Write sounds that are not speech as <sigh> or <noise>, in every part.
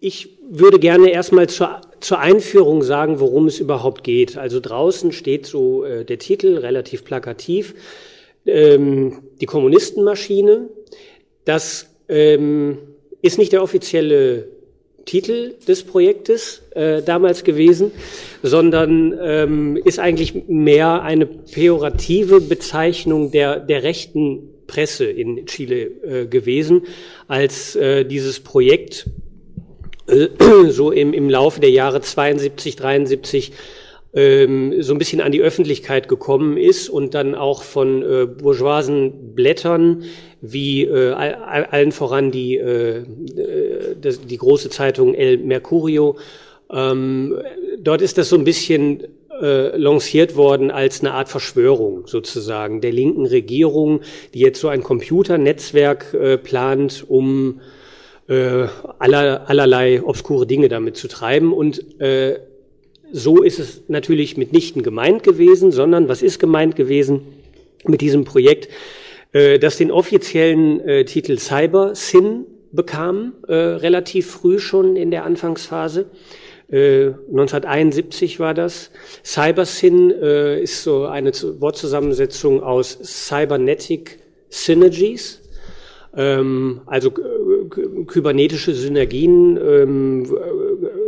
ich würde gerne erstmal zur, zur Einführung sagen, worum es überhaupt geht. Also draußen steht so äh, der Titel relativ plakativ, ähm, die Kommunistenmaschine. Das ähm, ist nicht der offizielle Titel des Projektes äh, damals gewesen, sondern ähm, ist eigentlich mehr eine pejorative Bezeichnung der, der rechten Presse in Chile äh, gewesen, als äh, dieses Projekt <clears throat> so im, im Laufe der Jahre 72, 73 ähm, so ein bisschen an die Öffentlichkeit gekommen ist und dann auch von äh, bourgeoisen Blättern wie äh, allen voran die, äh, das, die große Zeitung El Mercurio. Ähm, dort ist das so ein bisschen äh, lanciert worden als eine Art Verschwörung sozusagen der linken Regierung, die jetzt so ein Computernetzwerk äh, plant, um äh, aller, allerlei obskure Dinge damit zu treiben. Und äh, so ist es natürlich mitnichten gemeint gewesen, sondern was ist gemeint gewesen mit diesem Projekt, äh, das den offiziellen äh, Titel Cyber Sin bekam, äh, relativ früh schon in der Anfangsphase. 1971 war das. CyberSyn äh, ist so eine Wortzusammensetzung aus Cybernetic Synergies, ähm, also kybernetische Synergien, ähm,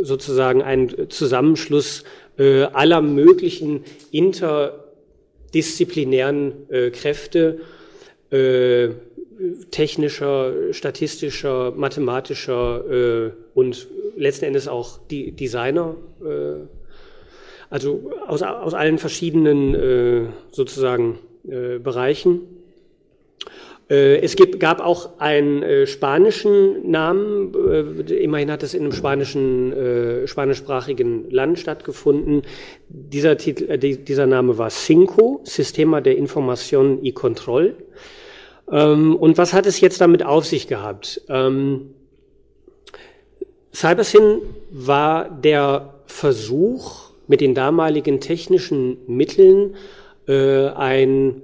sozusagen ein Zusammenschluss äh, aller möglichen interdisziplinären äh, Kräfte, äh, technischer, statistischer, mathematischer äh, und letzten Endes auch die Designer, äh, also aus, aus allen verschiedenen äh, sozusagen äh, Bereichen. Äh, es gibt, gab auch einen äh, spanischen Namen, äh, immerhin hat es in einem spanischen, spanischsprachigen Land stattgefunden. Dieser, Titel, dieser Name war Cinco, Sistema de Información y Control. Ähm, und was hat es jetzt damit auf sich gehabt? Ähm, CyberSyn war der Versuch, mit den damaligen technischen Mitteln ein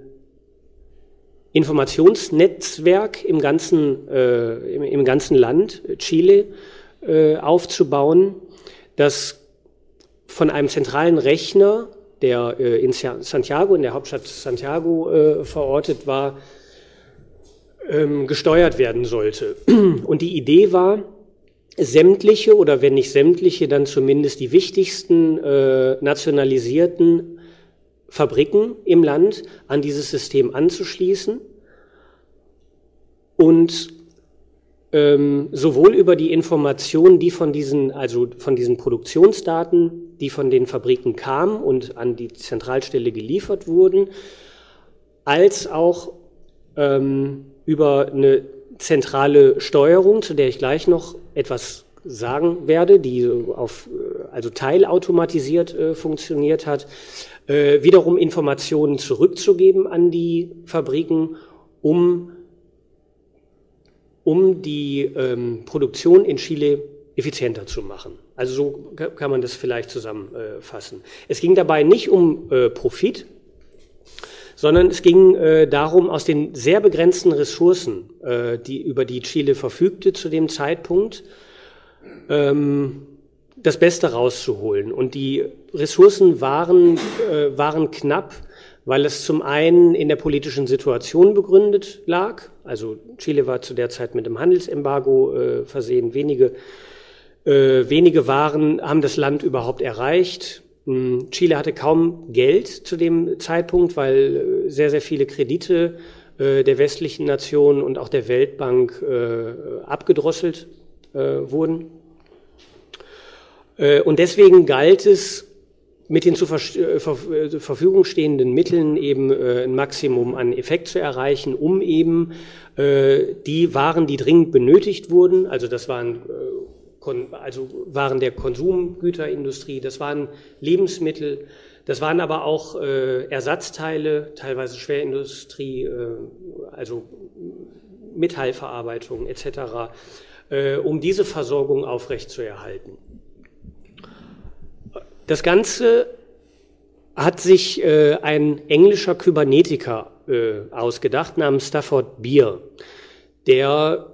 Informationsnetzwerk im ganzen, äh, im, im, ganzen Land, Chile, äh, aufzubauen, das von einem zentralen Rechner, der äh, in Santiago, in der Hauptstadt Santiago äh, verortet war, ähm, gesteuert werden sollte. <clears throat> Und die Idee war, sämtliche oder wenn nicht sämtliche, dann zumindest die wichtigsten äh, nationalisierten Fabriken im Land an dieses System anzuschließen und ähm, sowohl über die Informationen, die von diesen, also von diesen Produktionsdaten, die von den Fabriken kamen und an die Zentralstelle geliefert wurden, als auch ähm, über eine zentrale Steuerung, zu der ich gleich noch etwas sagen werde, die auf, also teilautomatisiert äh, funktioniert hat, äh, wiederum Informationen zurückzugeben an die Fabriken, um, um die ähm, Produktion in Chile effizienter zu machen. Also so kann man das vielleicht zusammenfassen. Es ging dabei nicht um äh, Profit, sondern es ging äh, darum, aus den sehr begrenzten Ressourcen, äh, die, über die Chile verfügte zu dem Zeitpunkt, ähm, das Beste rauszuholen. Und die Ressourcen waren, äh, waren knapp, weil es zum einen in der politischen Situation begründet lag. Also Chile war zu der Zeit mit dem Handelsembargo äh, versehen. Wenige, äh, wenige Waren haben das Land überhaupt erreicht. Hm, Chile hatte kaum Geld zu dem Zeitpunkt, weil äh, sehr, sehr viele Kredite äh, der westlichen Nationen und auch der Weltbank äh, abgedrosselt wurden. Und deswegen galt es, mit den zur Verfügung stehenden Mitteln eben ein Maximum an Effekt zu erreichen, um eben die Waren, die dringend benötigt wurden, also das waren also Waren der Konsumgüterindustrie, das waren Lebensmittel, das waren aber auch äh, Ersatzteile, teilweise Schwerindustrie, äh, also Metallverarbeitung etc., äh, um diese Versorgung aufrechtzuerhalten. Das Ganze hat sich äh, ein englischer Kybernetiker äh, ausgedacht namens Stafford Beer, der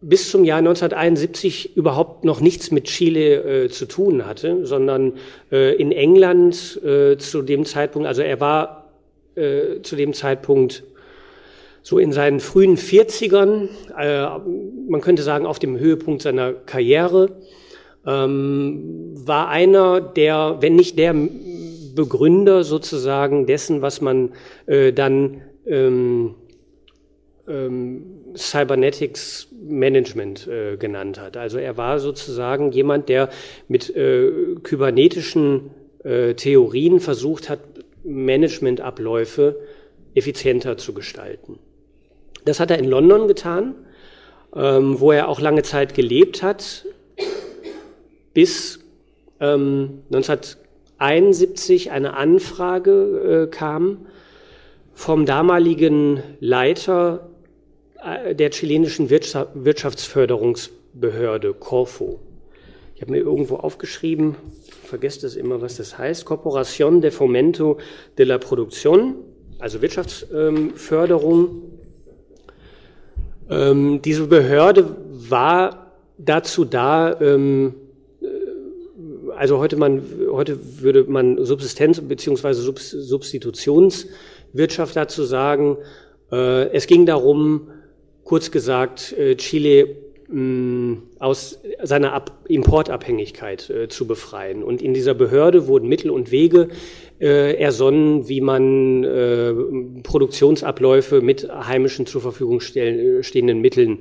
bis zum Jahr 1971 überhaupt noch nichts mit Chile äh, zu tun hatte, sondern äh, in England äh, zu dem Zeitpunkt, also er war äh, zu dem Zeitpunkt so in seinen frühen 40ern, äh, man könnte sagen auf dem Höhepunkt seiner Karriere, ähm, war einer der, wenn nicht der Begründer sozusagen dessen, was man äh, dann ähm, ähm, Cybernetics Management äh, genannt hat. Also er war sozusagen jemand, der mit äh, kybernetischen äh, Theorien versucht hat, Managementabläufe effizienter zu gestalten. Das hat er in London getan, ähm, wo er auch lange Zeit gelebt hat, bis ähm, 1971 eine Anfrage äh, kam vom damaligen Leiter äh, der chilenischen Wirtschaftsförderungsbehörde Corfo. Ich habe mir irgendwo aufgeschrieben, vergesst es immer, was das heißt, Corporación de Fomento de la Producción, also Wirtschaftsförderung. Ähm, diese Behörde war dazu da, ähm, äh, also heute, man, heute würde man Subsistenz- bzw. Substitutionswirtschaft dazu sagen. Äh, es ging darum, kurz gesagt, äh, Chile mm, aus seiner Ab Importabhängigkeit äh, zu befreien. Und in dieser Behörde wurden Mittel und Wege äh, ersonnen, wie man äh, Produktionsabläufe mit heimischen zur Verfügung stellen, stehenden Mitteln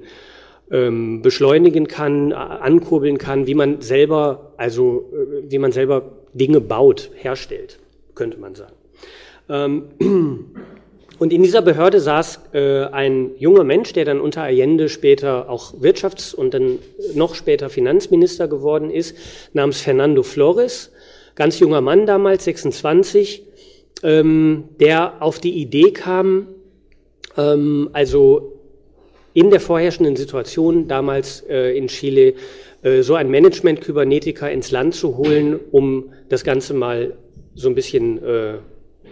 ähm, beschleunigen kann, ankurbeln kann, wie man selber, also äh, wie man selber Dinge baut, herstellt, könnte man sagen. Ähm, <clears throat> Und in dieser Behörde saß äh, ein junger Mensch, der dann unter Allende später auch Wirtschafts- und dann noch später Finanzminister geworden ist, namens Fernando Flores. Ganz junger Mann damals, 26, ähm, der auf die Idee kam, ähm, also in der vorherrschenden Situation damals äh, in Chile äh, so ein Management-Kybernetiker ins Land zu holen, um das Ganze mal so ein bisschen äh,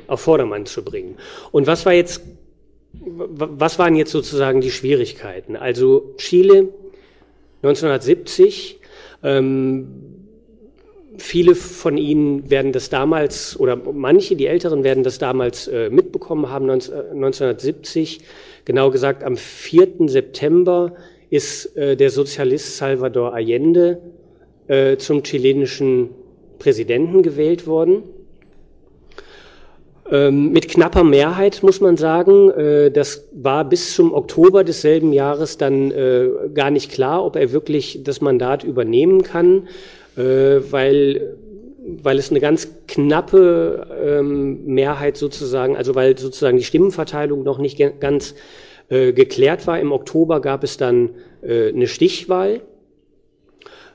auf Vordermann zu bringen. Und was war jetzt, was waren jetzt sozusagen die Schwierigkeiten? Also Chile 1970, ähm, viele von Ihnen werden das damals, oder manche, die Älteren werden das damals äh, mitbekommen haben, 19, 1970, genau gesagt am 4. September ist äh, der Sozialist Salvador Allende äh, zum chilenischen Präsidenten gewählt worden. Ähm, mit knapper Mehrheit muss man sagen, äh, das war bis zum Oktober desselben Jahres dann äh, gar nicht klar, ob er wirklich das Mandat übernehmen kann, äh, weil, weil es eine ganz knappe ähm, Mehrheit sozusagen, also weil sozusagen die Stimmenverteilung noch nicht ganz geklärt war. Im Oktober gab es dann eine Stichwahl,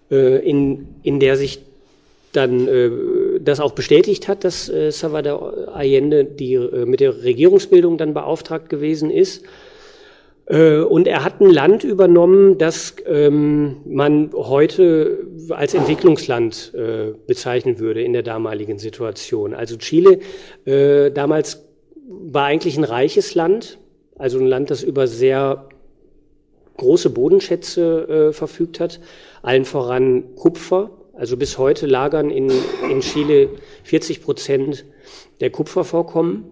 in, in der sich dann äh, das auch bestätigt hat, dass äh, Salvador Allende die, äh, mit der Regierungsbildung dann beauftragt gewesen ist. Äh, und er hat ein Land übernommen, das ähm, man heute als Entwicklungsland äh, bezeichnen würde in der damaligen Situation. Also Chile äh, damals war eigentlich ein reiches Land, also ein Land, das über sehr große Bodenschätze äh, verfügt hat, allen voran Kupfer. Also bis heute lagern in, in Chile 40 Prozent der Kupfervorkommen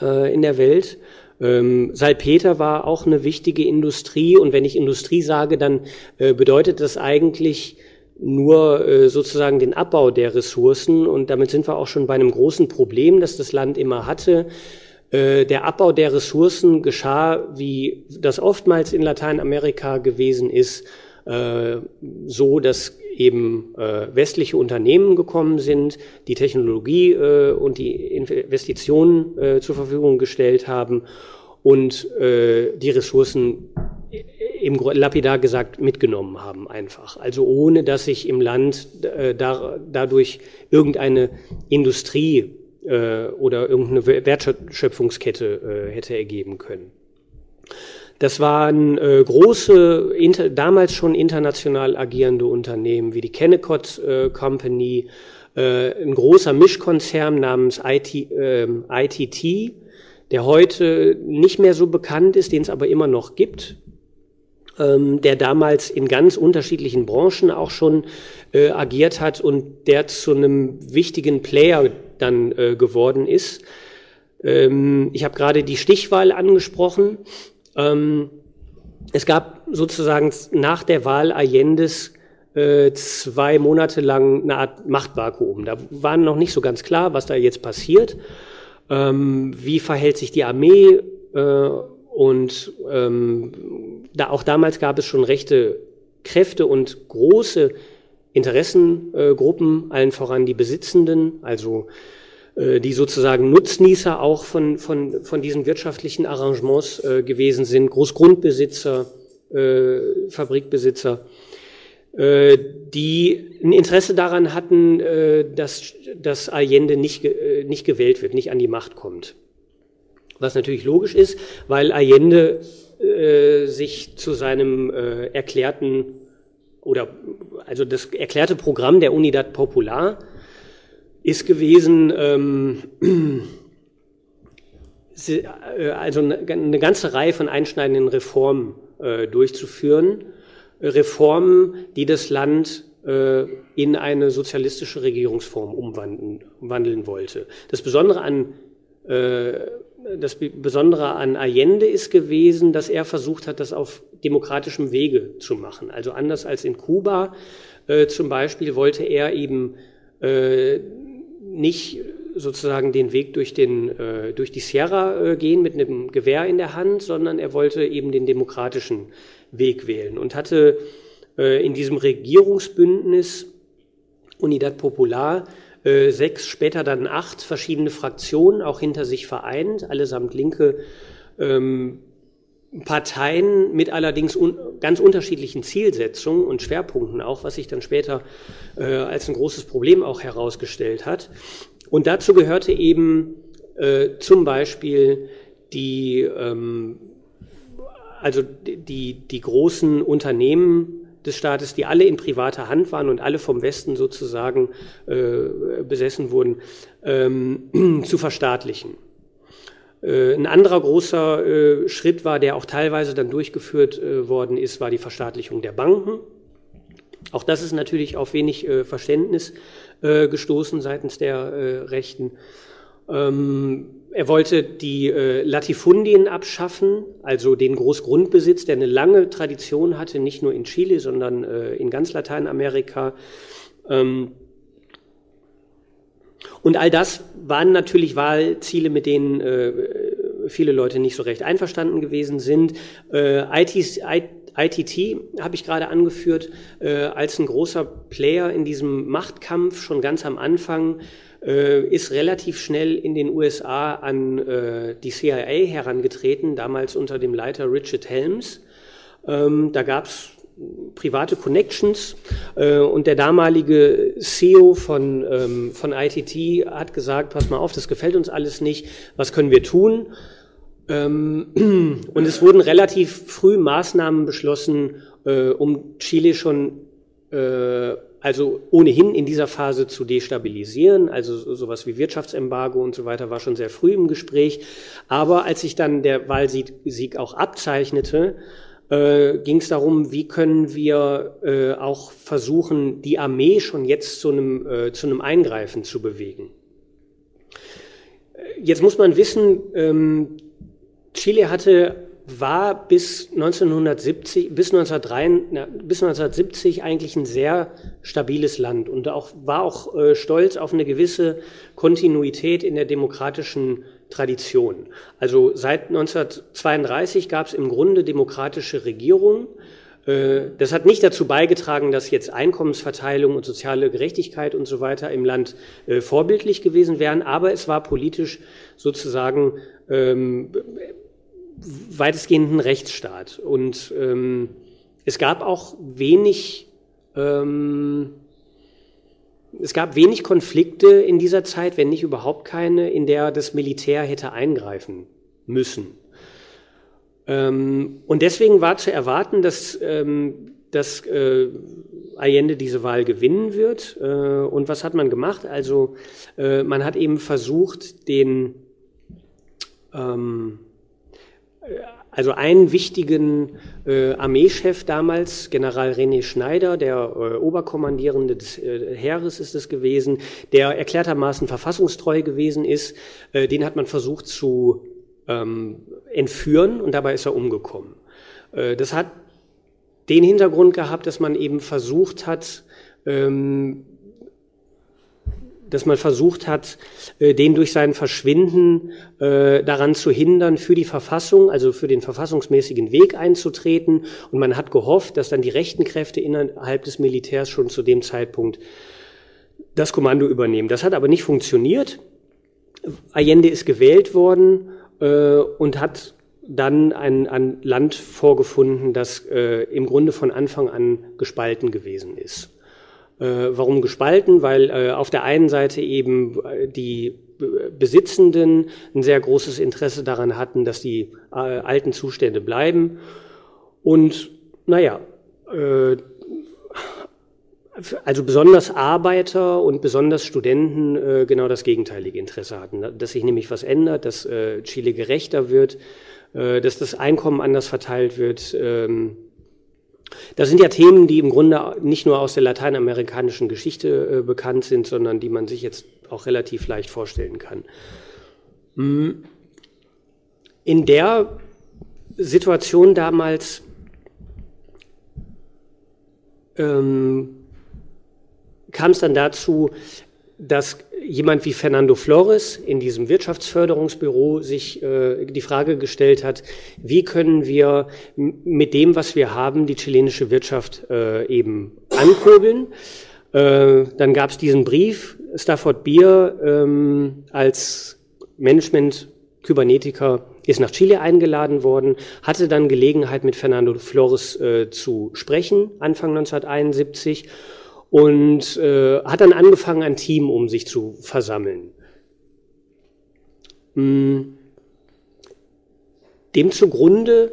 äh, in der Welt. Ähm, Salpeter war auch eine wichtige Industrie und wenn ich Industrie sage, dann äh, bedeutet das eigentlich nur äh, sozusagen den Abbau der Ressourcen und damit sind wir auch schon bei einem großen Problem, das das Land immer hatte. Äh, der Abbau der Ressourcen geschah, wie das oftmals in Lateinamerika gewesen ist, äh, so, dass eben äh, westliche Unternehmen gekommen sind, die Technologie äh, und die Investitionen äh, zur Verfügung gestellt haben und äh, die Ressourcen eben lapidar gesagt mitgenommen haben einfach. Also ohne dass sich im Land äh, da, dadurch irgendeine Industrie äh, oder irgendeine Wertschöpfungskette äh, hätte ergeben können. Das waren äh, große, inter, damals schon international agierende Unternehmen wie die Kennecott äh, Company, äh, ein großer Mischkonzern namens IT, äh, ITT, der heute nicht mehr so bekannt ist, den es aber immer noch gibt. ähm, der damals in ganz unterschiedlichen Branchen auch schon äh, agiert hat und der zu einem wichtigen Player dann äh, geworden ist. Ähm, ich habe gerade die Stichwahl angesprochen. Ähm, es gab sozusagen nach der Wahl Allendes äh, zwei Monate lang eine Art Machtvakuum. Da war noch nicht so ganz klar, was da jetzt passiert. Ähm, wie verhält sich die Armee? Äh, und ähm, da, auch damals gab es schon rechte Kräfte und große Interessengruppen, allen voran die Besitzenden, also äh, die sozusagen Nutznießer auch von, von, von diesen wirtschaftlichen Arrangements äh, gewesen sind, Großgrundbesitzer, äh, Fabrikbesitzer, äh, die ein Interesse daran hatten, äh, dass, dass Allende nicht, äh, nicht gewählt wird, nicht an die Macht kommt. Was natürlich logisch ist, weil Allende äh, sich zu seinem äh, erklärten oder also das erklärte Programm der Unidad Popular ist gewesen, ähm, <clears throat> äh, also eine ganze Reihe von einschneidenden Reformen äh, durchzuführen. Reformen, die das Land äh, in eine sozialistische Regierungsform umwandeln, wollte. Das Besondere an das Besondere an Allende ist gewesen, dass er versucht hat, das auf demokratischem Wege zu machen. Also anders als in Kuba äh, zum Beispiel wollte er eben äh, nicht sozusagen den Weg durch, den, äh, durch die Sierra äh, gehen mit einem Gewehr in der Hand, sondern er wollte eben den demokratischen Weg wählen und hatte äh, in diesem Regierungsbündnis Unidad Popular äh, sechs, später dann acht verschiedene Fraktionen auch hinter sich vereint, allesamt linke ähm, Parteien mit allerdings un ganz unterschiedlichen Zielsetzungen und Schwerpunkten auch, was sich dann später äh, als ein großes Problem auch herausgestellt hat. Und dazu gehörte eben äh, zum Beispiel die, ähm, also die, die großen Unternehmen des Staates, die alle in privater Hand waren und alle vom Westen sozusagen äh, besessen wurden, ähm, <clears throat> zu verstaatlichen. Äh, ein anderer großer äh, Schritt war, der auch teilweise dann durchgeführt äh, worden ist, war die Verstaatlichung der Banken. Auch das ist natürlich auf wenig Verständnis gestoßen seitens der Rechten. Ähm, er wollte die Latifundien abschaffen, also den Großgrundbesitz, der eine lange Tradition hatte, nicht nur in Chile, sondern in ganz Lateinamerika. Und all das waren natürlich Wahlziele, mit denen äh, viele Leute nicht so recht einverstanden gewesen sind. Äh, ITs, ITT habe ich gerade angeführt äh, als ein großer Player in diesem Machtkampf schon ganz am Anfang äh, ist relativ schnell in den USA an äh, die CIA herangetreten, damals unter dem Leiter Richard Helms. Ähm, da gab es private Connections äh, und der damalige CEO von, ähm, von ITT hat gesagt, pass mal auf, das gefällt uns alles nicht, was können wir tun? Ähm, <clears throat> und es wurden relativ früh Maßnahmen beschlossen, äh, um Chile schon äh, also ohnehin in dieser Phase zu destabilisieren, also sowas wie Wirtschaftsembargo und so weiter war schon sehr früh im Gespräch. Aber als sich dann der Wahlsieg auch abzeichnete, äh, ging es darum, wie können wir äh, auch versuchen, die Armee schon jetzt zu einem, äh, zu einem Eingreifen zu bewegen. Äh, jetzt muss man wissen, ähm, Chile hatte war bis 1970, bis, 1903, bis 1970 eigentlich ein sehr stabiles Land und auch, war auch äh, stolz auf eine gewisse Kontinuität in der demokratischen Tradition. Also seit 1932 gab es im Grunde demokratische Regierungen. Äh, das hat nicht dazu beigetragen, dass jetzt Einkommensverteilung und soziale Gerechtigkeit und so weiter im Land äh, vorbildlich gewesen wären, aber es war politisch sozusagen ähm, weitestgehend ein Rechtsstaat. Und ähm, es gab auch wenig ähm, es gab wenig Konflikte in dieser Zeit, wenn nicht überhaupt keine, in der das Militär hätte eingreifen müssen. Ähm, und deswegen war zu erwarten, dass, ähm, dass äh, Allende diese Wahl gewinnen wird. Äh, und was hat man gemacht? Also äh, man hat eben versucht, den, ähm, also einen wichtigen äh, Armeechef damals, General René Schneider, der äh, Oberkommandierende des äh, Heeres ist es gewesen, der erklärtermaßen verfassungstreu gewesen ist, äh, den hat man versucht zu ähm, entführen und dabei ist er umgekommen. Äh, das hat den Hintergrund gehabt, dass man eben versucht hat, ähm, dass man versucht hat, äh, den durch sein Verschwinden äh, daran zu hindern, für die Verfassung, also für den verfassungsmäßigen Weg einzutreten. Und man hat gehofft, dass dann die rechten Kräfte innerhalb des Militärs schon zu dem Zeitpunkt das Kommando übernehmen. Das hat aber nicht funktioniert. Allende ist gewählt worden äh, und hat dann ein, ein Land vorgefunden, das äh, im Grunde von Anfang an gespalten gewesen ist. Äh, warum gespalten? Weil äh, auf der einen Seite eben äh, die Besitzenden ein sehr großes Interesse daran hatten, dass die äh, alten Zustände bleiben. Und naja, äh, also besonders Arbeiter und besonders Studenten äh, genau das gegenteilige Interesse hatten, dass sich nämlich was ändert, dass äh, Chile gerechter wird, äh, dass das Einkommen anders verteilt wird. Ähm, das sind ja Themen, die im Grunde nicht nur aus der lateinamerikanischen Geschichte äh, bekannt sind, sondern die man sich jetzt auch relativ leicht vorstellen kann. Hm. In der Situation damals ähm, kam es dann dazu, dass jemand wie Fernando Flores in diesem Wirtschaftsförderungsbüro sich äh, die Frage gestellt hat, wie können wir mit dem, was wir haben, die chilenische Wirtschaft äh, eben ankurbeln. Äh, dann gab es diesen Brief, Stafford Beer ähm, als Management Kybernetiker ist nach Chile eingeladen worden, hatte dann Gelegenheit mit Fernando Flores äh, zu sprechen, Anfang 1971 und äh, hat dann angefangen, ein Team um sich zu versammeln. Hm. Dem zugrunde,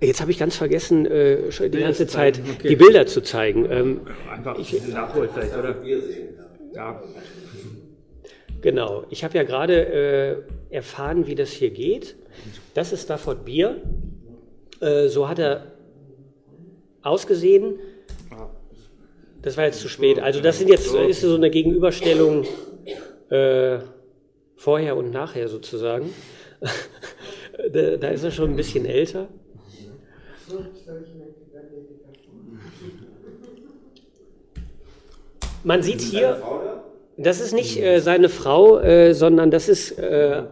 jetzt habe ich ganz vergessen, äh, die ganze Zeit okay. die Bilder zu zeigen. Ähm, Einfach ich, nachholen vielleicht, oder? Ja. Genau, ich habe ja gerade äh, erfahren, wie das hier geht. Das ist Stafford Bier. Äh, so hat er ausgesehen. Das war jetzt zu spät. Also das sind jetzt ist so eine Gegenüberstellung äh, vorher und nachher sozusagen. <laughs> da, da ist er schon ein bisschen älter. Man sieht hier, das ist nicht äh, seine Frau, äh, sondern das ist äh,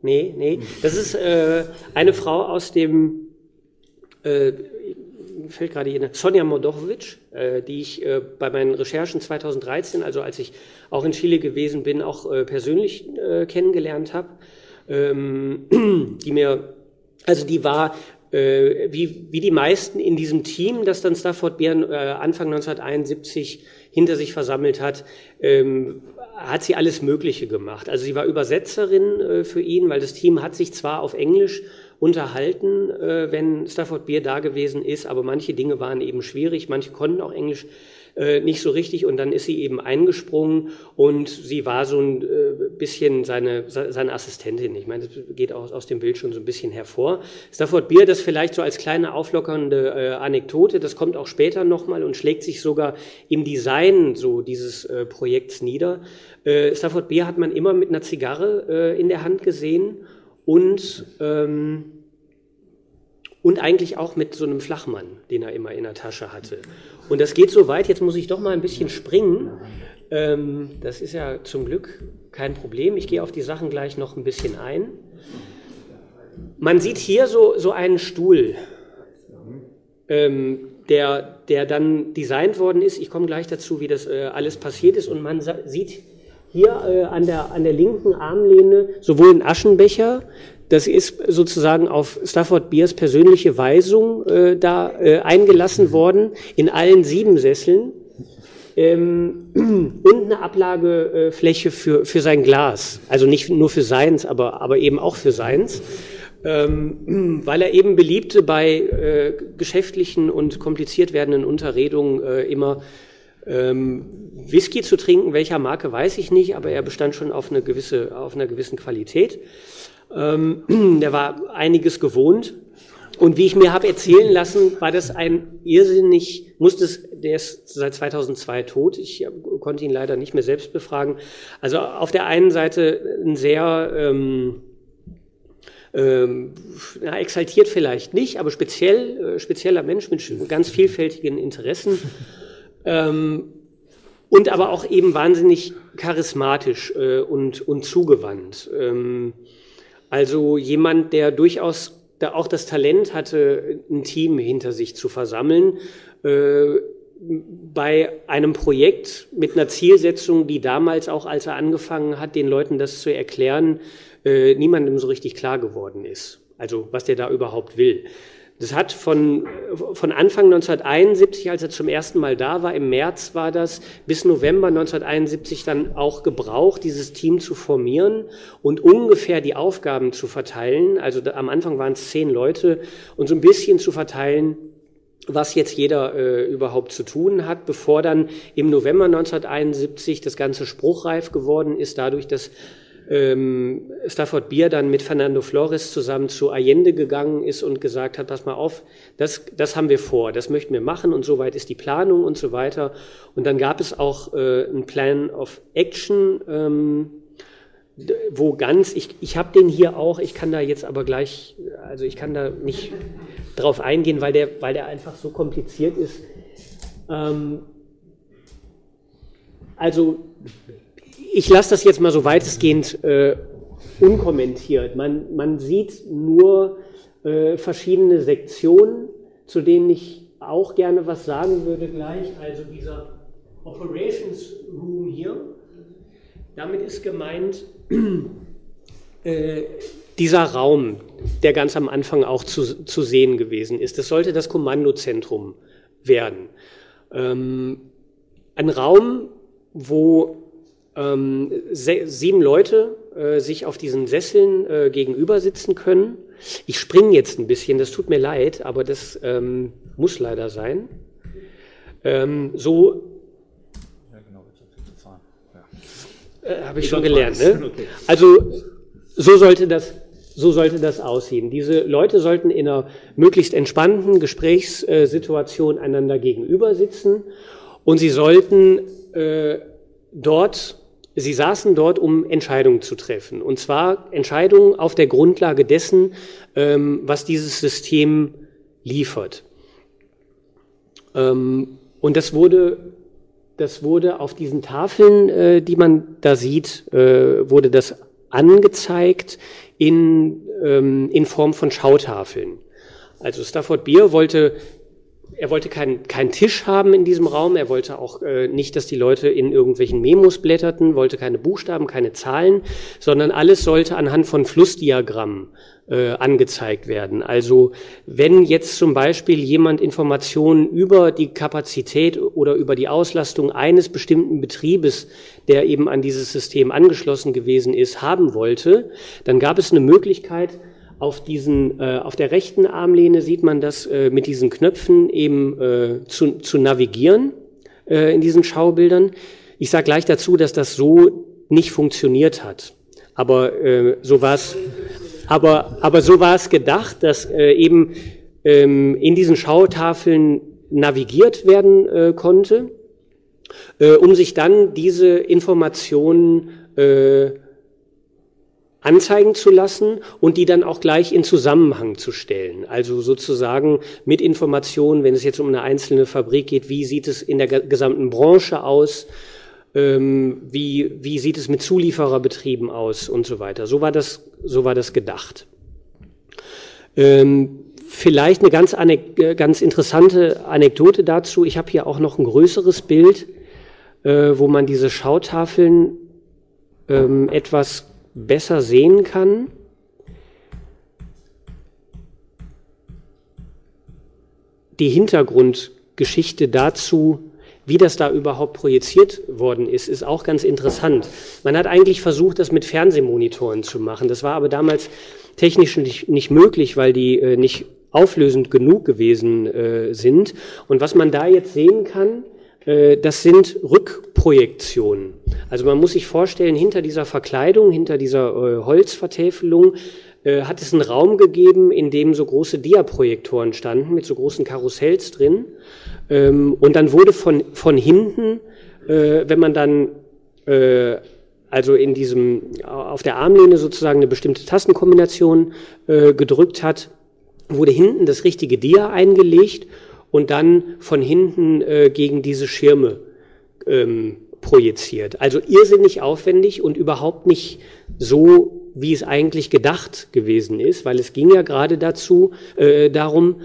nee, nee, das ist äh, eine Frau aus dem äh, fällt gerade hier, Sonja Modochovic, äh, die ich äh, bei meinen Recherchen 2013, also als ich auch in Chile gewesen bin, auch äh, persönlich äh, kennengelernt habe, ähm, <clears throat> die mir, also die war äh, wie, wie die meisten in diesem Team, das dann Stafford Bären äh, Anfang 1971 hinter sich versammelt hat, ähm, hat sie alles Mögliche gemacht. Also sie war Übersetzerin für ihn, weil das Team hat sich zwar auf Englisch unterhalten, äh, wenn Stafford Beer da gewesen ist, aber manche Dinge waren eben schwierig, manche konnten auch Englisch äh, nicht so richtig und dann ist sie eben eingesprungen und sie war so ein äh, bisschen seine, seine Assistentin. Ich meine, das geht auch aus dem Bild schon so ein bisschen hervor. Stafford Beer, das vielleicht so als kleine auflockernde äh, Anekdote, das kommt auch später nochmal und schlägt sich sogar im Design so dieses Projekts nieder. Stafford Beer hat man immer mit einer Zigarre in der Hand gesehen und ähm, und eigentlich auch mit so einem Flachmann, den er immer in der Tasche hatte. Und das geht so weit, jetzt muss ich doch mal ein bisschen springen. Ähm, das ist ja zum Glück kein Problem. Ich gehe auf die Sachen gleich noch ein bisschen ein. Man sieht hier so, so einen Stuhl, ähm, der, der dann designt worden ist. Ich komme gleich dazu, wie das äh, alles passiert ist. Und man sieht hier äh, an, der, an der linken Armlehne sowohl einen Aschenbecher, das ist sozusagen auf Stafford Beers persönliche Weisung äh, da äh, eingelassen worden, in allen sieben Sesseln. Ähm, <clears throat> und eine Ablagefläche für, für sein Glas. Also nicht nur für seins, aber, aber eben auch für seins. Ähm, <clears throat> weil er eben beliebte bei äh, geschäftlichen und kompliziert werdenden Unterredungen äh, immer ähm, Whisky zu trinken. Welcher Marke weiß ich nicht, aber er bestand schon auf, eine gewisse, auf einer gewissen Qualität. Ähm, <clears throat> der war einiges gewohnt. Und wie ich mir habe erzählen lassen, war das ein irrsinnig, musste es, der ist seit 2002 tot. Ich konnte ihn leider nicht mehr selbst befragen. Also auf der einen Seite ein sehr ähm, ähm, na, exaltiert vielleicht nicht, aber speziell, äh, spezieller Mensch mit ganz vielfältigen Interessen. Ähm, und aber auch eben wahnsinnig charismatisch äh, und, und zugewandt. Ähm, also jemand, der durchaus da auch das Talent hatte, ein Team hinter sich zu versammeln, äh, bei einem Projekt mit einer Zielsetzung, die damals auch, als er angefangen hat, den Leuten das zu erklären, äh, niemandem so richtig klar geworden ist. Also was der da überhaupt will. Das hat von, von Anfang 1971, als er zum ersten Mal da war, im März war das, bis November 1971 dann auch gebraucht, dieses Team zu formieren und ungefähr die Aufgaben zu verteilen. Also da, am Anfang waren es zehn Leute und so ein bisschen zu verteilen, was jetzt jeder äh, überhaupt zu tun hat, bevor dann im November 1971 das Ganze spruchreif geworden ist, dadurch, dass ähm, Stafford Beer dann mit Fernando Flores zusammen zu Allende gegangen ist und gesagt hat, pass mal auf, das, das haben wir vor, das möchten wir machen und soweit ist die Planung und so weiter. Und dann gab es auch äh, einen Plan of Action, ähm, wo ganz, ich, ich habe den hier auch, ich kann da jetzt aber gleich, also ich kann da nicht drauf eingehen, weil der, weil der einfach so kompliziert ist. Ähm, also ich lasse das jetzt mal so weitestgehend äh, unkommentiert. Man, man sieht nur äh, verschiedene Sektionen, zu denen ich auch gerne was sagen würde gleich. Also dieser Operations Room hier, damit ist gemeint äh, dieser Raum, der ganz am Anfang auch zu, zu sehen gewesen ist. Das sollte das Kommandozentrum werden. Ähm, ein Raum, wo ähm, sieben Leute äh, sich auf diesen Sesseln äh, gegenüber sitzen können. Ich springe jetzt ein bisschen, das tut mir leid, aber das ähm, muss leider sein. Ähm, so ja, genau, äh, habe ich, ich schon gelernt. Ne? Okay. Also so sollte das so sollte das aussehen. Diese Leute sollten in einer möglichst entspannten Gesprächssituation einander gegenüber sitzen und sie sollten äh, dort Sie saßen dort, um Entscheidungen zu treffen. Und zwar Entscheidungen auf der Grundlage dessen, ähm, was dieses System liefert. Ähm, und das wurde, das wurde auf diesen Tafeln, äh, die man da sieht, äh, wurde das angezeigt in, ähm, in Form von Schautafeln. Also Stafford Beer wollte er wollte keinen keinen Tisch haben in diesem Raum. Er wollte auch äh, nicht, dass die Leute in irgendwelchen Memos blätterten, wollte keine Buchstaben, keine Zahlen, sondern alles sollte anhand von Flussdiagrammen äh, angezeigt werden. Also wenn jetzt zum Beispiel jemand Informationen über die Kapazität oder über die Auslastung eines bestimmten Betriebes, der eben an dieses System angeschlossen gewesen ist, haben wollte, dann gab es eine Möglichkeit, auf, diesen, äh, auf der rechten Armlehne sieht man das äh, mit diesen Knöpfen eben äh, zu, zu navigieren äh, in diesen Schaubildern. Ich sage gleich dazu, dass das so nicht funktioniert hat. Aber äh, so war es. Aber, aber so war gedacht, dass äh, eben ähm, in diesen Schautafeln navigiert werden äh, konnte, äh, um sich dann diese Informationen äh, anzeigen zu lassen und die dann auch gleich in Zusammenhang zu stellen. Also sozusagen mit Informationen, wenn es jetzt um eine einzelne Fabrik geht, wie sieht es in der gesamten Branche aus, ähm, wie, wie sieht es mit Zuliefererbetrieben aus und so weiter. So war das, so war das gedacht. Ähm, vielleicht eine ganz, ganz interessante Anekdote dazu. Ich habe hier auch noch ein größeres Bild, äh, wo man diese Schautafeln ähm, etwas besser sehen kann. Die Hintergrundgeschichte dazu, wie das da überhaupt projiziert worden ist, ist auch ganz interessant. Man hat eigentlich versucht, das mit Fernsehmonitoren zu machen. Das war aber damals technisch nicht, nicht möglich, weil die äh, nicht auflösend genug gewesen äh, sind. Und was man da jetzt sehen kann, das sind Rückprojektionen. Also man muss sich vorstellen, hinter dieser Verkleidung, hinter dieser äh, Holzvertäfelung äh, hat es einen Raum gegeben, in dem so große Diaprojektoren standen mit so großen Karussells drin. Ähm, und dann wurde von, von hinten, wenn man dann also in diesem auf der Armlehne sozusagen eine bestimmte Tastenkombination gedrückt hat, wurde hinten das richtige Dia eingelegt und dann von hinten äh, gegen diese Schirme ähm, projiziert. Also irrsinnig aufwendig und überhaupt nicht so, wie es eigentlich gedacht gewesen ist, weil es ging ja gerade dazu äh, darum,